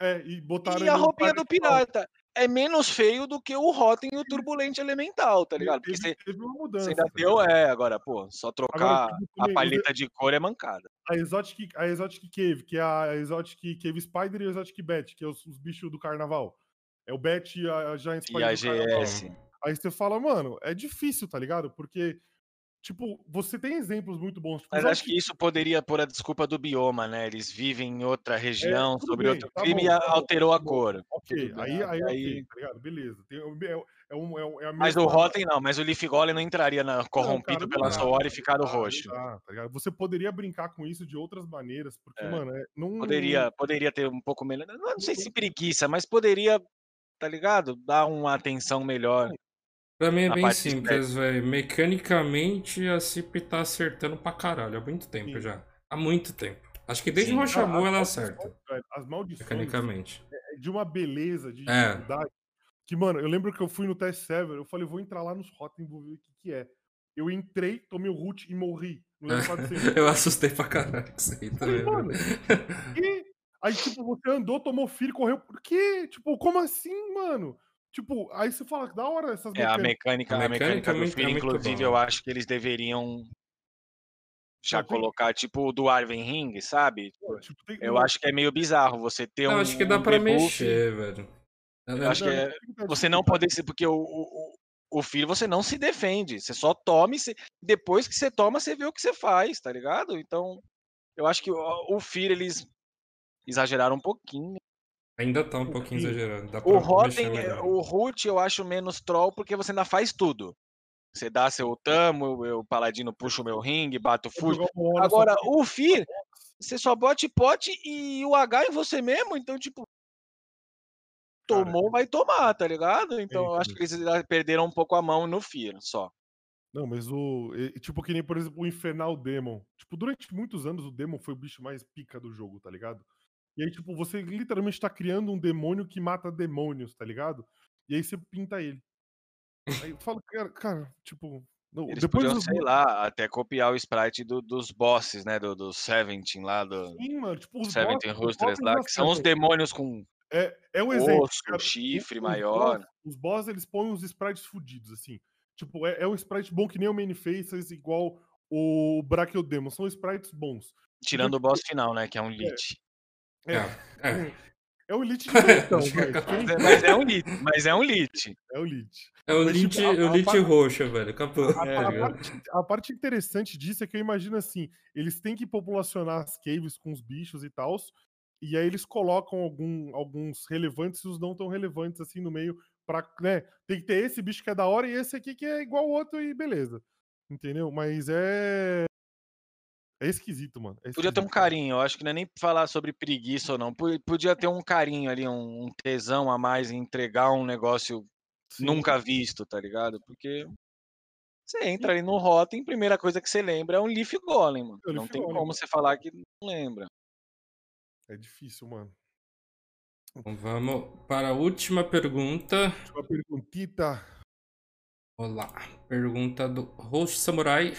é, e botaram. e a roupinha do pirata. É menos feio do que o Rotten e o Turbulente Elemental, tá ligado? Porque você, teve uma você mudança. ainda tá deu, é, agora, pô, só trocar tipo, a paleta de cor é mancada. A Exotic, a Exotic Cave, que é a Exotic Cave Spider e a Exotic Bat, que é os, os bichos do carnaval. É o Bat e a Giant E Spider a do carnaval. GS. Aí você fala, mano, é difícil, tá ligado? Porque, tipo, você tem exemplos muito bons. Tipo, Mas acho que isso poderia pôr a desculpa do bioma, né? Eles vivem em outra região, tudo sobre bem, outro tá crime bom, e a- tá bom, alterou a tá bom. cor. Ok, Tudo aí, bem, aí, aí- ok, tá ligado? Beleza. Tem, é, é, um, é, um- é a Mas o Rotten não, mas o Leaf Golem não entraria na, corrompido não pela dá, Soul e ficar Ah, não roxo. dá, tá ligado? Você poderia brincar com isso de outras maneiras, porque, É. mano, é, não. Poderia, poderia ter um pouco melhor. Não, não sei se preguiça, mas poderia, tá ligado? Dar uma atenção melhor. Pra mim é Na bem simples, velho. Mecanicamente a CIP tá acertando pra caralho. Há muito tempo Sim. já. Há muito tempo. Acho que desde o Rochambu ela acerta. velho, As maldições Mecanicamente. é de uma beleza, de É. dificuldade. Que, mano, eu lembro que eu fui no test server, eu falei, vou entrar lá nos Rotten e vou ver o que, que é. Eu entrei, tomei o root e morri. No level 400. Eu assustei pra caralho com isso aí também. mano, quê? Aí, tipo, você andou, tomou filho, correu. Por quê? Tipo, como assim, mano? Tipo, aí você fala, da hora essas É, a mecânicas. mecânica, A a mecânica mecânica é do muito- é inclusive, bom. eu acho que eles deveriam já colocar, tipo, o do Arven Ring, sabe? Pô, tipo, tem- Eu acho que é meio bizarro você ter Eu um. acho que dá um pra debuff, mexer, velho. Eu acho que é- que Você não poder ser. Porque o, o, o Fear você não se defende. Você só toma e você- depois que você toma, você vê o que você faz, tá ligado? Então, eu acho que o, o Fear eles exageraram um pouquinho. Ainda tá um pouquinho Sim. exagerando. Dá O Rotten, melhor. o Root eu acho menos troll porque você ainda faz tudo. Você dá seu tamo, eu, o paladino puxa o meu ringue, bato fujo. Agora, o Fear, você só bote pote e o H em você mesmo, então, tipo, Cara, tomou, vai tomar, tá ligado? Então, eu acho que eles perderam um pouco a mão no Fear, só. Não, mas o. Tipo, que nem, por exemplo, o Infernal Demon. Tipo, durante muitos anos o Demon foi o bicho mais pica do jogo, tá ligado? E aí, tipo, você literalmente tá criando um demônio que mata demônios, tá ligado? E aí você pinta ele. Aí eu falo, cara, cara tipo. não, Eles depois podiam, dos- sei lá, até copiar o sprite do- dos bosses, né? Do, do Seventeen lá, do Sim, mano, tipo, os Seventeen bosses- os Roosters bosses lá, que são os demônios com É, é um exemplo. osso, cara. chifre Os maior. boss- os boss, eles põem uns sprites fudidos, assim. Tipo, é, é um sprite bom que nem o Many Faces, igual o Brachiodemon. São sprites bons. Tirando o boss final, né? Que é um Lich. É, é. É o Elite diferentão, Acho que vai. acabou. Quem- Mas é um lit, mas é um lit. É o Elite. É o Mas, tipo, Lit, a- o a Lit roxa, velho. Acabou. A, tá a parte, a parte interessante disso é que eu imagino assim, eles têm que populacionar as caves com os bichos e tal, e aí eles colocam algum- alguns relevantes e os não tão relevantes assim no meio pra, né, tem que ter esse bicho que é da hora e esse aqui que é igual o outro e beleza. Entendeu? Mas é é esquisito, mano. é Podia ter um esquisito. carinho, eu acho que não é nem falar sobre preguiça ou não. po- Podia ter um carinho ali, um tesão a mais em entregar um negócio Sim. nunca visto, tá ligado? Porque você entra ali no Rotten, primeira coisa que você lembra é um Leaf Golem, mano. É Não tem Golem, como mano. você falar que não lembra. É difícil, mano. Então vamos para a última pergunta. Uma perguntita. Olá. Pergunta do Host Samurai.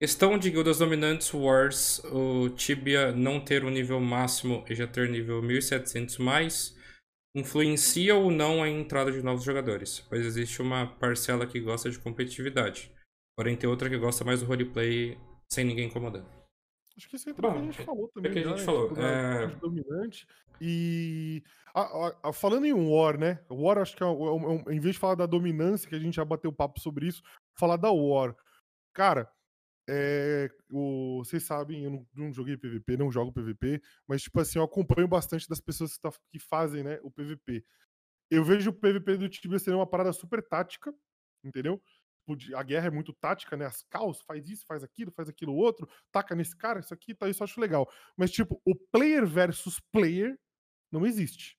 Questão de guildas dominantes Wars, o Tibia não ter o nível máximo e já ter nível 1700 mais, influencia ou não a entrada de novos jogadores? Pois existe uma parcela que gosta de competitividade, porém tem outra que gosta mais do roleplay sem ninguém incomodando. Acho que isso entra no que a Bom, gente falou também. que a gente né? falou, Tipo, da- é- dominante. E a- a- a- falando em War, né? War, acho que é, um- é um- em vez de falar da dominância, que a gente já bateu papo sobre isso, falar da War. Cara, é, o- vocês sabem, eu não, não joguei PVP, não jogo PVP, mas, tipo assim, eu acompanho bastante das pessoas que, tá- que fazem né, o PVP. Eu vejo o PVP do Tibia ser uma parada super tática, entendeu? Tipo, A guerra é muito tática, né? As caos, faz isso, faz aquilo, faz aquilo outro, taca nesse cara, isso aqui, tá, isso eu acho legal. Mas, tipo, o player versus player não existe.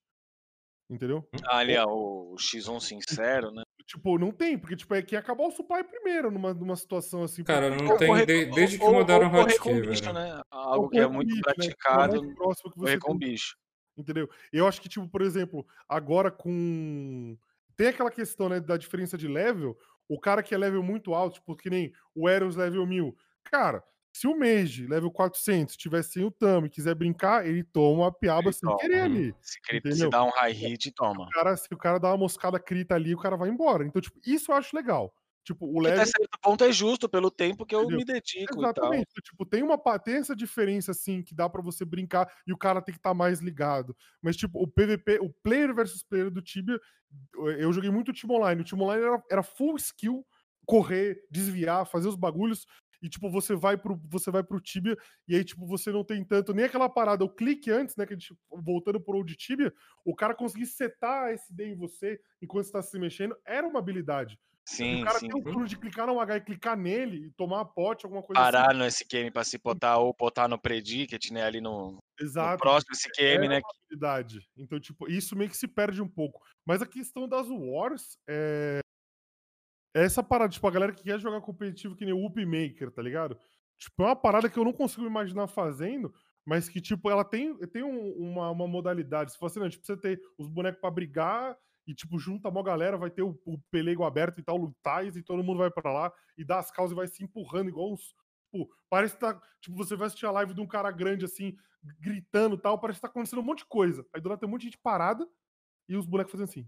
Entendeu? Ali, ó, o X1 sincero, né? Tipo, não tem, porque tipo, é quem acabar o supply primeiro numa, numa situação assim. Cara, porque- não Ou tem correr- de- desde que ou- mudaram o hotkey, velho. né? ou Algo que é muito bicho, né? Que é praticado, mais próximo que você com tem. bicho. Entendeu? Eu acho que, tipo, por exemplo, agora com. Tem aquela questão, né, da diferença de level. O cara que é level muito alto, tipo, que nem o Eros level 1000. Cara, se o Mage, level 400, tivesse sem o Tami e quiser brincar, ele toma uma piaba Ele sem toma, querer ali. Se, cri- se dá um high hit, toma. O cara, se o cara dá uma moscada crita ali, o cara vai embora. Então, tipo, isso eu acho legal. Tipo, o level. até certo ponto é justo pelo tempo que eu Entendeu? me dedico. Exatamente. Tipo, tem uma tem essa diferença assim que dá pra você brincar e o cara tem que estar mais ligado. Mas tipo, o PVP, o player versus player do Tibia, eu joguei muito o Team Online. O Team Online era, era full skill, correr, desviar, fazer os bagulhos e tipo, você vai pro você vai pro Tibia e aí tipo, você não tem tanto nem aquela parada, o clique antes, né, que a gente voltando pro old Tibia, o cara conseguir setar a SD em você enquanto está se mexendo, era uma habilidade. E Sim, o cara sim. tem o turno de clicar no H e clicar nele e tomar pote, alguma coisa assim. Parar no SQM pra se botar ou botar no predict, né? Ali no, no Exato. próximo SQM, é né? uma habilidade. Então, tipo, isso meio que se perde um pouco. Mas a questão das Wars é. É essa parada, tipo, a galera que quer jogar competitivo que nem o Whoop Maker, tá ligado? Tipo, é uma parada que eu não consigo imaginar fazendo, mas que, tipo, ela tem, tem um- uma, uma modalidade. Se você não, tipo, você ter os bonecos pra brigar e, tipo, junta uma galera, vai ter o, o pelego aberto e tal, lutais, e todo mundo vai pra lá e dá as causas e vai se empurrando igual uns. Tipo, parece que tá. Tipo, você vai assistir a live de um cara grande assim, gritando e tal, parece que tá acontecendo um monte de coisa. Aí do lado tem um monte de gente parada e os bonecos fazendo assim.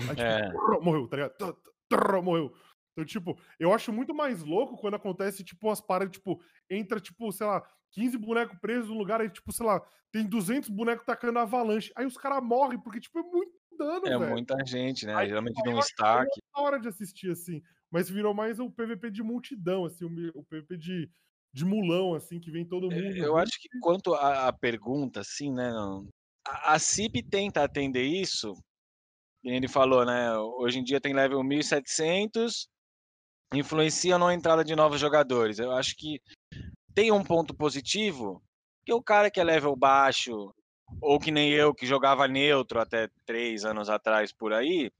Aí, tipo, É. morreu, tá ligado? Trrr, morreu. Então, tipo, eu acho muito mais louco quando acontece, tipo, as paradas, tipo, entra, tipo, sei lá, 15 bonecos presos num lugar, aí, tipo, sei lá, tem 200 bonecos tacando avalanche. Aí os caras morrem, porque, tipo, é muito dano, É velho. muita gente, né? Aí, Geralmente stack. aí é hora de assistir, assim. Mas virou mais o PVP de multidão, assim, o, PVP de, de mulão, assim, que vem todo mundo. Eu acho que quanto à pergunta, assim, né? não- A, a CIP tenta atender isso. Ele falou, né? Hoje em dia tem level 1700, influencia ou não a entrada de novos jogadores. Eu acho que tem um ponto positivo, que o cara que é level baixo, ou que nem eu, que jogava neutro até três anos atrás por aí,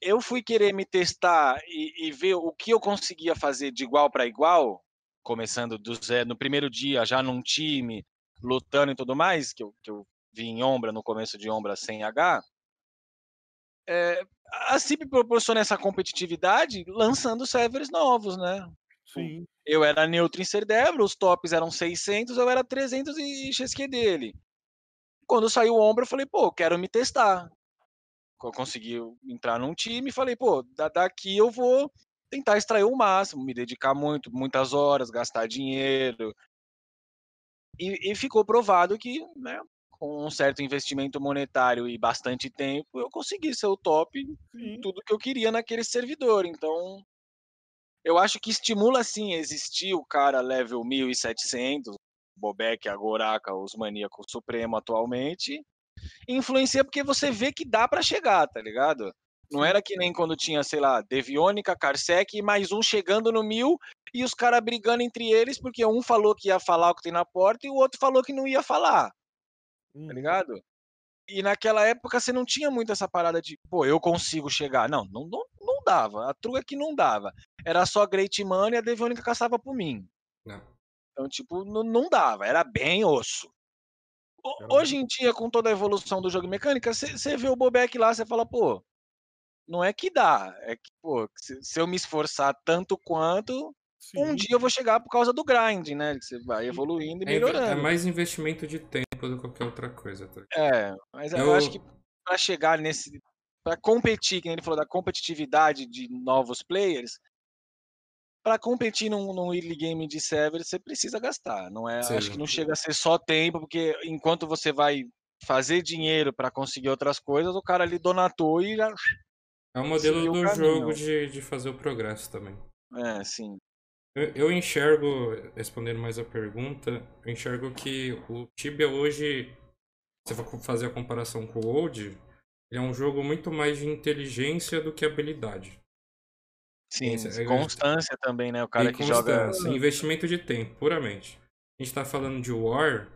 eu fui querer me testar e, e ver o que eu conseguia fazer de igual para igual, começando do zero, no primeiro dia, já num time, lutando e tudo mais, que eu, que eu vi em Ombra, no começo de Ombra sem H. É, a CIP proporciona essa competitividade lançando servers novos, né? Sim. Eu era neutro em Cerdebro, os tops eram 600, eu era 300 e XQ dele. Quando saiu o ombro, eu falei, pô, quero me testar. Eu consegui entrar num time e falei, pô, da- daqui eu vou tentar extrair o máximo, me dedicar muito, muitas horas, gastar dinheiro. E, e ficou provado que, né, com um certo investimento monetário e bastante tempo, eu consegui ser o top em tudo que eu queria naquele servidor. Então, eu acho que estimula sim existir o cara level 1700, Bobek, Agoraka, os maníacos supremo atualmente. Influencia porque você vê que dá pra chegar, tá ligado? Não era que nem quando tinha, sei lá, Devionica, Karsec e mais um chegando no mil e os caras brigando entre eles porque um falou que ia falar o que tem na porta e o outro falou que não ia falar, tá Uhum. ligado? E naquela época você não tinha muito essa parada de, pô, eu consigo chegar. Não, não, não, não dava. A true é que não dava. Era só Great Money e a Devionica caçava por mim. Não. Então, tipo, não, não dava. Era bem osso. O- Hoje em dia, com toda a evolução do jogo mecânica, você vê o Bobek lá, você fala, pô, não é que dá. É que, pô, se, se eu me esforçar tanto quanto, um Sim. dia eu vou chegar por causa do grind, né? Você vai evoluindo e É, é melhorando. mais investimento de tempo do que qualquer outra coisa. Tá? É, mas eu, Eu- acho que para chegar nesse. para competir, que nem ele falou da competitividade de novos players, para competir num, num early game de server, você precisa gastar. Não é, acho que não chega a ser só tempo, porque enquanto você vai fazer dinheiro para conseguir outras coisas, o cara ali donatou e já. É o modelo do caminho. jogo de, de fazer o progresso também. É, sim. Eu, eu enxergo, respondendo mais a pergunta, eu enxergo que o Tibia hoje, se você for fazer a comparação com o Old, ele é um jogo muito mais de inteligência do que habilidade. Sim, é- constância também, né? O cara que joga. constância, investimento de tempo, puramente. A gente tá falando de War,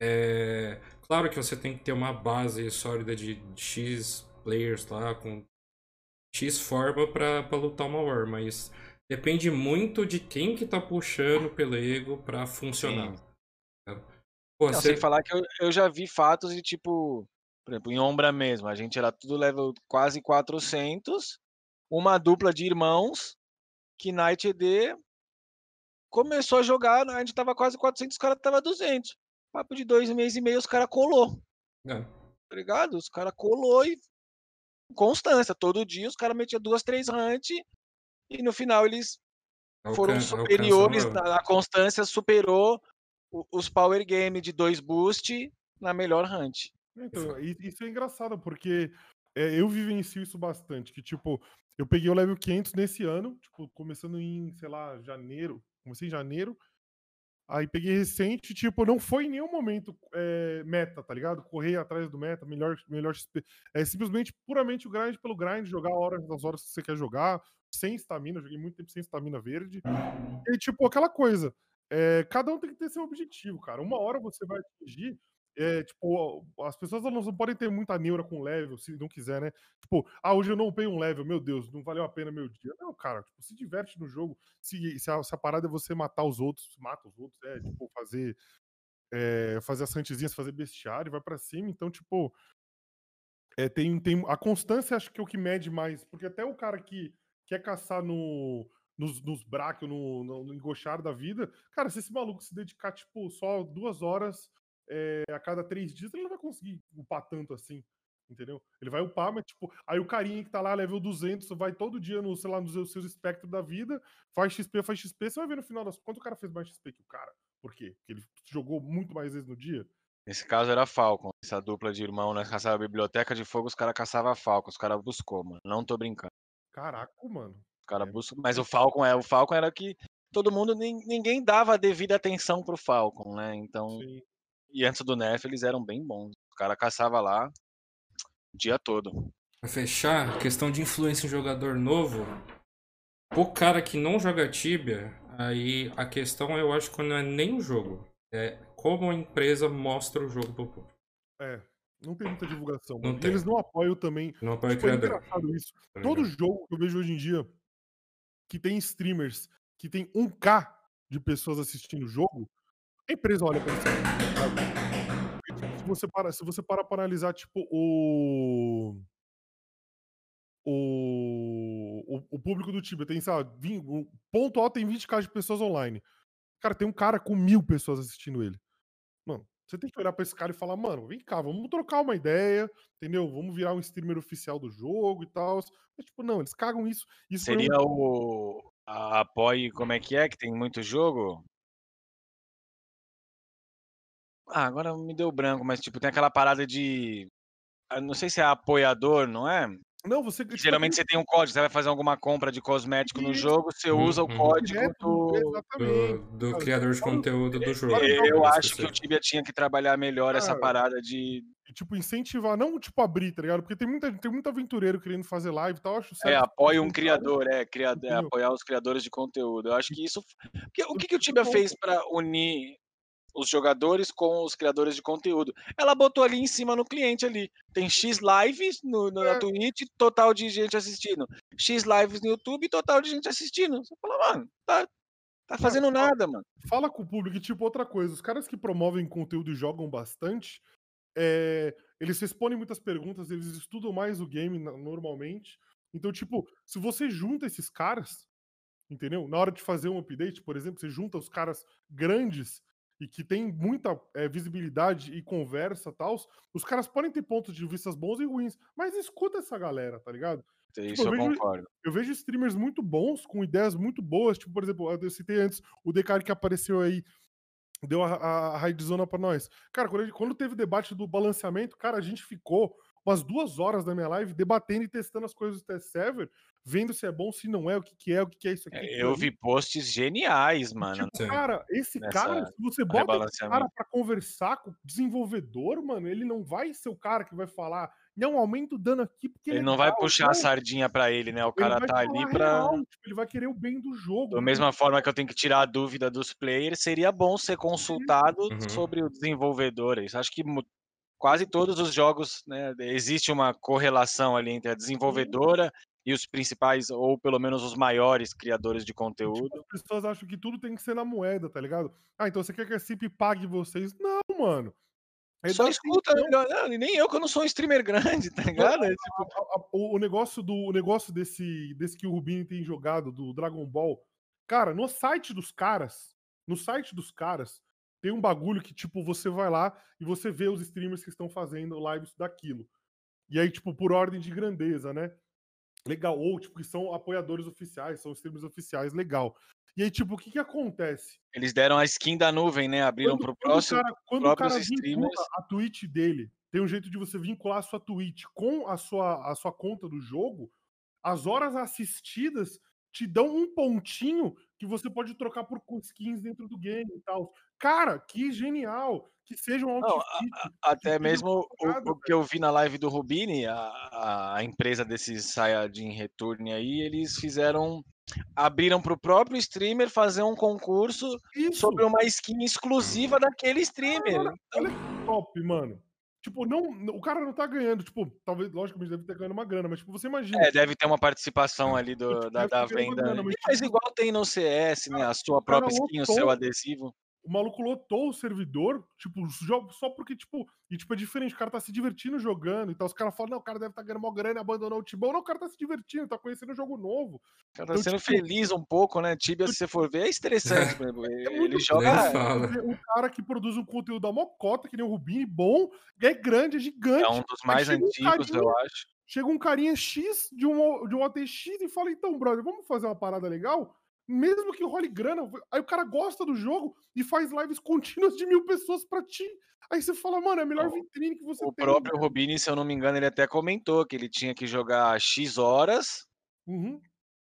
é... claro que você tem que ter uma base sólida de X players lá, com X forma pra lutar uma War, mas depende muito de quem que tá puxando pelo ego pra funcionar. Pô, Não, você- sem falar que eu, eu já vi fatos de tipo, por exemplo, em Ombra mesmo, a gente era tudo level quase 400, uma dupla de irmãos que Night ED começou a jogar, a gente tava quase 400, os caras tava 200. Papo de dois meses e meio, os caras colou, É, tá ligado? Os caras colou e constância, todo dia os caras metiam duas, três hunt e no final eles foram superiores, na, a constância superou o- os power game de dois boost na melhor hunt. Então, isso é engraçado, porque é, eu vivencio isso bastante, que tipo, eu peguei o level 500 nesse ano, tipo, começando em, sei lá, janeiro, comecei em janeiro, aí peguei recente, tipo, não foi em nenhum momento é, meta, tá ligado? Correr atrás do meta, melhor, melhor XP, é simplesmente puramente o grind pelo grind, jogar horas das horas que você quer jogar, sem estamina, joguei muito tempo sem estamina verde, e tipo, aquela coisa, é, cada um tem que ter seu objetivo, cara, uma hora você vai atingir é, tipo, as pessoas não podem ter muita neura com level, se não quiser, né? Tipo, ah, hoje eu não upei um level, meu Deus, não valeu a pena meu dia. Não, cara, tipo, se diverte no jogo. Se, se, a, se a parada é você matar os outros, mata os outros, é, tipo, fazer é, fazer as santezinhas, fazer bestiário, vai pra cima. Então, tipo, é, tem, tem a constância acho que é o que mede mais, porque até o cara que quer caçar no nos, nos no, no, no engochar da vida, cara, se esse maluco se dedicar, tipo, só duas horas é, a cada três dias, ele não vai conseguir upar tanto assim, entendeu? Ele vai upar, mas, tipo, aí o carinha que tá lá, level 200, vai todo dia, no, sei lá, nos seus, espectros da vida, faz XP, faz XP, você vai ver no final das quanto o cara fez mais XP que o cara. Por quê? Porque ele jogou muito mais vezes no dia. Nesse caso era Falcon, essa dupla de irmão, nós caçava a biblioteca de fogo, os caras caçavam Falcon, os caras buscou, mano. Não tô brincando. Caraca, mano. Os caras É. buscam, mas o Falcon é, o Falcon era que todo mundo nin- ninguém dava a devida atenção pro Falcon, né? Então, Sim. e antes do nerf eles eram bem bons. O cara caçava lá o dia todo. Pra fechar, questão de influência em jogador novo. O cara que não joga Tibia, aí a questão eu acho que não é nem o jogo. É como a empresa mostra o jogo pro público. É. Não tem muita divulgação. Não tem. eles não apoiam também. Não apoia o Tipo, é engraçado isso. tá Todo jogo que eu vejo hoje em dia que tem streamers que tem 1k de pessoas assistindo o jogo, a empresa olha pra isso. se você para, se você para pra analisar, tipo, o. O, o, o público do Tibia tem, sabe, 20, o ponto alto tem 20k de pessoas online. Cara, tem um cara com mil pessoas assistindo ele. Você tem que olhar pra esse cara e falar, mano, vem cá, vamos trocar uma ideia, entendeu? Vamos virar um streamer oficial do jogo e tal. Mas, tipo, não, eles cagam isso. isso foi um- Seria o a apoie, como é que é, que tem muito jogo? Ah, agora me deu branco, mas tipo, tem aquela parada de. ah, Não sei se é apoiador, não é? Não, você. tipo, Geralmente você tem um código, você vai fazer alguma compra de cosmético no jogo, você usa o Uhum. código do. do- Exatamente. Do, cara. criador de conteúdo do jogo. Fala- Eu acho que o. Tibia tinha que trabalhar melhor essa parada de. Tipo, incentivar, não, tipo, abrir, tá ligado? Porque tem, muita, tem muito aventureiro querendo fazer live e tal. eu Acho É, certo apoia um incentivar. criador, é, criado, é, apoiar os criadores de conteúdo. Eu acho que isso. O que, que o Muito Tibia fez para unir os jogadores com os criadores de conteúdo? Ela botou ali em cima no cliente ali. Tem X lives no, no- na É. Twitch, total de gente assistindo. X lives no YouTube, total de gente assistindo. Você fala, mano, tá, tá fazendo nada, mano. Fala com o público, e, tipo, outra coisa, os caras que promovem conteúdo e jogam bastante, é, eles respondem muitas perguntas, eles estudam mais o game normalmente. Então, tipo, se você junta esses caras, entendeu? Na hora de fazer um update, por exemplo, você junta os caras grandes e que tem muita é, visibilidade e conversa tal, os caras podem ter pontos de vistas bons e ruins, mas escuta essa galera, tá ligado? Isso eu eu vejo- concordo. Eu vejo streamers muito bons, com ideias muito boas. Tipo, por exemplo, eu citei antes o Decari que apareceu aí, deu a, a, a raidzona pra nós. Cara, quando, quando teve o debate do balanceamento, cara, a gente ficou umas duas horas na minha live debatendo e testando as coisas do test server, vendo se é bom, se não é, o que, que é, o que, que é isso aqui. É, Eu vi posts geniais, mano. Tipo, Sim. cara, esse nessa cara, se você bota esse cara pra conversar com o desenvolvedor, mano, ele não vai ser o cara que vai falar, não, aumenta o dano aqui porque Ele é não vai legal", puxar a sardinha pra ele, né? O Ele cara vai tá ali real, tipo, ele vai querer o bem do jogo. Da né? mesma forma que eu tenho que tirar a dúvida dos players, seria bom ser consultado Uhum. sobre o desenvolvedor. Isso acho que quase todos os jogos, né, existe uma correlação ali entre a desenvolvedora e os principais, ou pelo menos os maiores criadores de Tipo, conteúdo. as pessoas acham que tudo tem que ser na moeda, tá ligado? Ah, então você quer que a CIP pague vocês? Não, mano. É Só escuta? Não, nem eu que eu não sou um streamer grande, tá ligado? É tipo, A- a- o, o negócio do o negócio desse, desse que o Rubinho tem jogado, do Dragon Ball. Cara, no site dos caras, no site dos caras, tem um bagulho que, tipo, você vai lá e você vê os streamers que estão fazendo lives daquilo. E aí, tipo, por ordem de grandeza, né? Legal. Ou, tipo, que são apoiadores oficiais, são streamers oficiais, legal. E aí, tipo, o que que acontece? eles deram a skin da nuvem, né? Abriram pro quando próximo. o cara, quando o cara vincula streamers. a Twitch dele, tem um jeito de você vincular a sua Twitch com a sua, a sua conta do jogo, as horas assistidas te dão um pontinho que você pode trocar por skins dentro do game e tal. Cara, que genial! Que seja um Não, outfit. Até seja mesmo o, o que eu vi na live do Rubini, a, a, a empresa desses Saiyajin Return aí, eles fizeram. Abriram pro próprio streamer fazer um concurso Isso! sobre uma skin exclusiva daquele streamer. Olha, olha que top, mano. Tipo, não, o cara não tá ganhando, tipo, talvez, logicamente, deve ter ganhando uma grana, mas tipo, você imagina. É, deve ter uma participação ali do, Tipo, da, da venda. grana, mas, Mas tipo, igual tem no CS, né? A sua própria skin, o seu adesivo. O maluco lotou o servidor, tipo, só porque, tipo, e tipo, é diferente, o cara tá se divertindo jogando e tal. Os caras falam, não, o cara deve estar tá ganhando mó grana e abandonou o Tibão. Não, o cara tá se divertindo, tá conhecendo um jogo novo. O cara tá Então, sendo tipo, feliz um pouco, né? Tibia, se você for ver, é estressante. por exemplo. É Ele joga. Um cara que produz um conteúdo da mocota, que nem o Rubini, bom, é grande, é gigante. É um dos mais um antigos, carinha- eu acho. Chega um carinha X de um, de um OTX e fala, então, brother, vamos fazer uma parada legal? Mesmo que role grana, aí o cara gosta do jogo e faz lives contínuas de mil pessoas pra ti. Aí você fala, mano, é a melhor O- vitrine que você O tem. próprio velho. Rubini, se eu não me engano, ele até comentou que ele tinha que jogar X horas Uhum.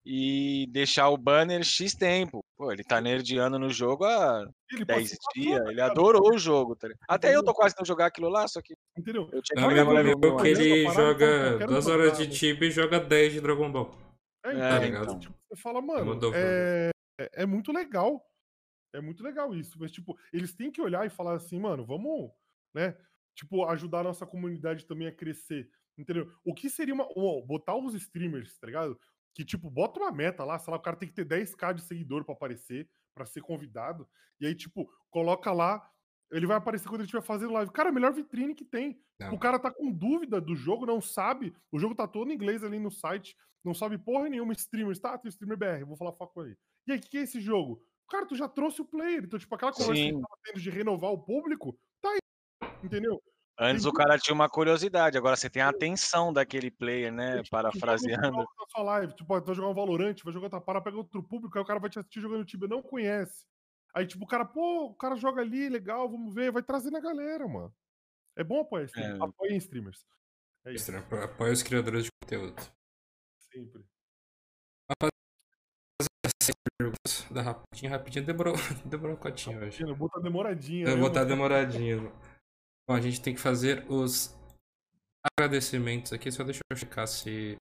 e deixar o banner X tempo. Pô, ele tá nerdeando no jogo há Ele 10 passou a dias, ele adorou o jogo. tá? Até eu tô Entendeu? quase não jogar aquilo lá, só que Entendeu? eu tinha Um que meu o meu que ele joga eu quero duas uma horas de. Tibia e joga 10 de Dragon Ball. É, É, então, ligado? tipo, você fala, mano, é, é, é muito legal. É muito legal isso. Mas, tipo, eles têm que olhar e falar assim, mano, vamos, né? Tipo, ajudar a nossa comunidade também a crescer. Entendeu? O que seria uma. ó, botar os streamers, tá ligado? Que, tipo, bota uma meta lá, sei lá, o cara tem que ter 10k de seguidor pra aparecer, pra ser convidado. E aí, tipo, coloca lá. Ele vai aparecer quando ele estiver fazendo live. Cara, a melhor vitrine que tem. Não. O cara tá com dúvida do jogo, não sabe. O jogo tá todo em inglês ali no site. Não sabe porra nenhuma. Streamer, tá? Tem streamer BR, vou falar foco aí. E aí, o que, que é esse jogo? Cara, tu já trouxe o player. Então, tipo, aquela conversa que a Sim. gente tava tendo de renovar o público, tá aí. Entendeu? Antes o cara tinha uma curiosidade, agora você tem a atenção daquele player, né? Tipo, Parafraseando. sua live, tipo, vai jogar um Valorante, vai jogar outra para, pega outro público, aí o cara vai te assistir jogando Tibia, não conhece. Aí, tipo, o cara, pô, o cara joga ali, legal, vamos ver, vai trazendo a galera, mano. É bom apoiar streamers. É. Apoiem streamers. É isso. Apoia os criadores de conteúdo. Sempre. Perguntas da rapidinho, rapidinho. Demorou, demorou um cotinho. Eu vou botar demoradinha. Eu né, vou estar mano? demoradinho. Bom, a gente tem que fazer os agradecimentos aqui. Só deixa eu checar se.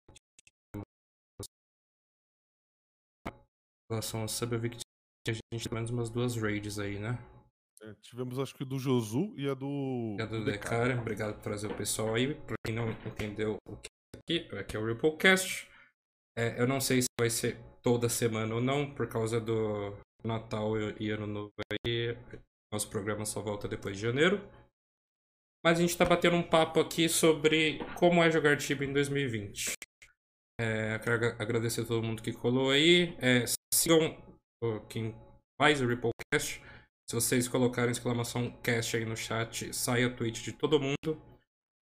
Em relação ao sub, eu vi que a gente tem pelo menos umas duas raids aí, né? É, tivemos, acho que do Josu e a do. Obrigado, do Decara. Obrigado por trazer o pessoal aí. Pra quem não entendeu o que é aqui, aqui é o Ripplecast. É, eu não sei se vai ser toda semana ou não, por causa do Natal e e Ano Novo aí. Nosso programa só volta depois de janeiro. Mas a gente tá batendo um papo aqui sobre como é jogar Tibia em 2020. É, quero agra- agradecer a todo mundo que colou aí. É, sigam quem faz o Ripplecast. Se vocês colocarem exclamação cast aí no chat, sai a tweet de todo mundo.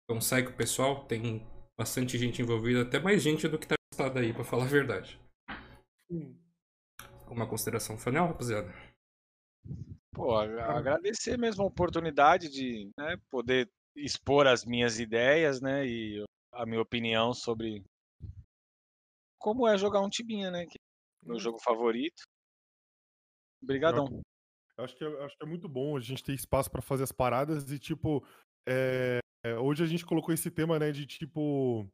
Então segue o pessoal, tem bastante gente envolvida, até mais gente do que tá listada aí, pra falar a verdade. Hum. Uma consideração final, rapaziada? Pô, agra- agradecer mesmo a oportunidade de né, poder expor as minhas ideias, né, e a minha opinião sobre como é jogar um Tibinha, né, que é meu jogo favorito. Obrigadão. Eu acho que, é, eu acho que é muito bom a gente ter espaço pra fazer as paradas e, tipo, é, hoje a gente colocou esse tema, né, de tipo.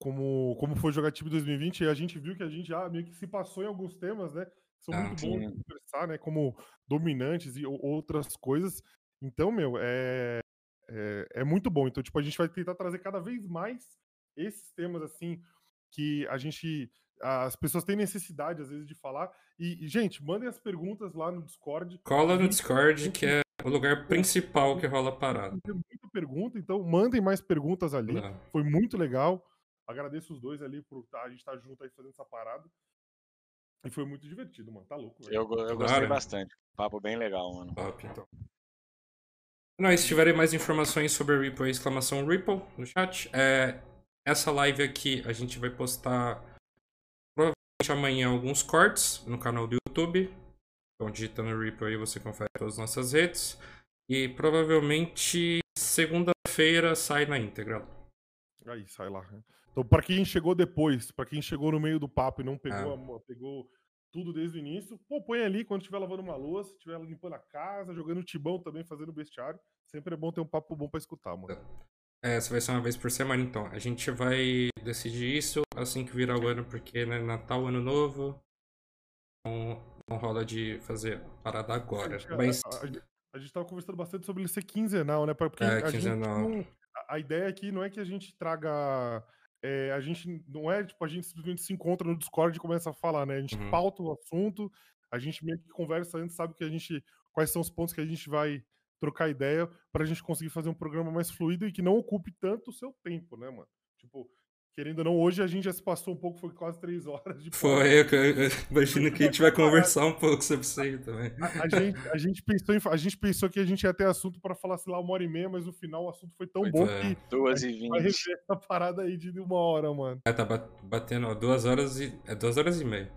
Como, como foi jogar time 2020, e a gente viu que a gente já meio que se passou em alguns temas, né? Que são Ah, muito bons de conversar, né? Como dominantes e ou- outras coisas. Então, meu, é, é, é muito bom. Então, tipo, a gente vai tentar trazer cada vez mais esses temas, assim, que a gente. As pessoas têm necessidade, às vezes, de falar. E, e, gente, mandem as perguntas lá no Discord. Cola no Discord, que é o lugar principal que rola a parada. Tem muita pergunta, então mandem mais perguntas ali. Tá. Foi muito legal. Agradeço os dois ali por tá, a gente estar junto aí fazendo essa parada. E foi muito divertido, mano. Tá louco, velho. Eu, eu gostei Claro. bastante. Papo bem legal, mano. Top, então. Não, se tiverem mais informações sobre a Ripple, exclamação Ripple no chat. É, essa live aqui a gente vai postar provavelmente amanhã alguns cortes no canal do YouTube. Então, digitando Ripple aí você confere todas as nossas redes. E provavelmente segunda-feira sai na íntegra. Aí, sai lá. né? Então, pra quem chegou depois, pra quem chegou no meio do papo e não pegou, Ah. pegou tudo desde o início, pô, põe ali quando estiver lavando uma louça, estiver limpando a casa, jogando tibão também, fazendo bestiário. Sempre é bom ter um papo bom pra escutar, mano. Essa vai ser uma vez por semana, então. A gente vai decidir isso assim que virar o ano, porque né, Natal, Ano Novo. Não, não rola de fazer parada agora. Gente, a- Mas a, a- a gente tava conversando bastante sobre ele ser quinzenal, né? Porque É, a gente quinzenal. a, a ideia aqui não é que a gente traga. é, a gente não é tipo, a gente simplesmente se encontra no Discord e começa a falar, né? A gente Uhum. pauta o assunto, a gente meio que conversa antes, sabe que a gente. Quais são os pontos que a gente vai trocar ideia pra gente conseguir fazer um programa mais fluido e que não ocupe tanto o seu tempo, né, mano? Tipo, querendo ou não, hoje a gente já se passou um pouco, foi quase três horas de foi, eu, eu- eu imagino que a gente vai conversar um pouco sobre isso aí também. A, a gente, a, gente pensou em, a gente pensou que a gente ia ter assunto pra falar, sei lá, uma hora e meia, mas no final o assunto foi tão Foi, bom é. que Duas e vai vinte. rever essa parada aí de uma hora, mano. É, tá ba- batendo ó, duas horas e. É duas horas e meia.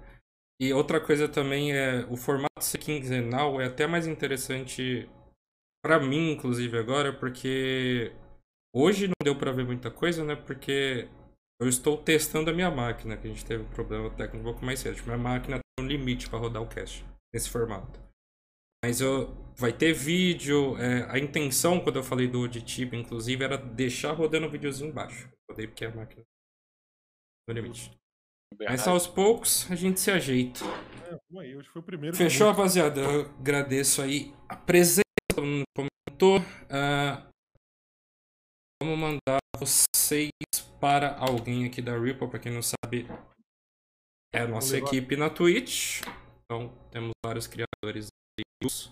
E outra coisa também é o formato ser quinzenal é até mais interessante pra mim, inclusive, agora, porque hoje não deu pra ver muita coisa, né? Porque eu estou testando a minha máquina, que a gente teve um problema técnico um pouco mais cedo. Tipo, minha máquina tem um limite pra rodar o cache nesse formato. Mas eu, vai ter vídeo. é, a intenção, quando eu falei do Oditib, inclusive, era deixar rodando o videozinho embaixo. Rodei porque a máquina no limite. Mas aos poucos a gente se ajeita. É, vamos aí, hoje foi o primeiro. Fechou, rapaziada? Eu agradeço aí a presença, todo mundo comentou. Ah, vamos mandar vocês para alguém aqui da Ripple, para quem não sabe, é a nossa equipe na Twitch. Então, temos vários criadores aí. Vamos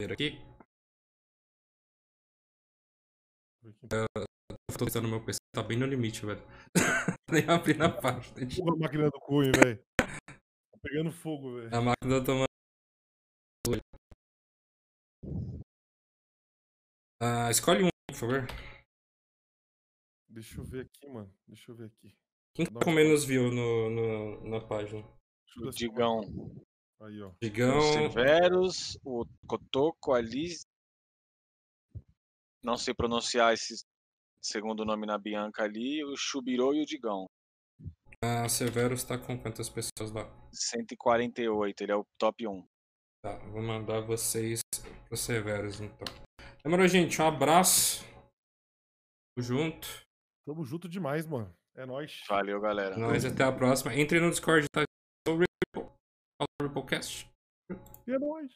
ver aqui. Eu tô testando meu PC, tá bem no limite, velho. Nem abri na página. Porra, a máquina do Cunha, velho. Tá pegando fogo, velho. A máquina tá tomando. Ah, escolhe um, por favor. Deixa eu ver aqui, mano. Deixa eu ver aqui. Quem tá com menos view no, no- na página? O Digão. Aí, ó. Digão. O Severus, o Kotoko ali. Não sei pronunciar esse segundo nome na Bianca ali. O Chubiro e o Digão. A Severus tá com quantas pessoas lá? 148, ele é o top 1. Tá, vou mandar vocês pro Severus então. Demorou, gente. Um abraço. Tamo junto. Tamo junto demais, mano. É nóis. Valeu, galera. Nós até a próxima. Entre no Discord, tá? O Ripple. O Ripplecast. E é nóis.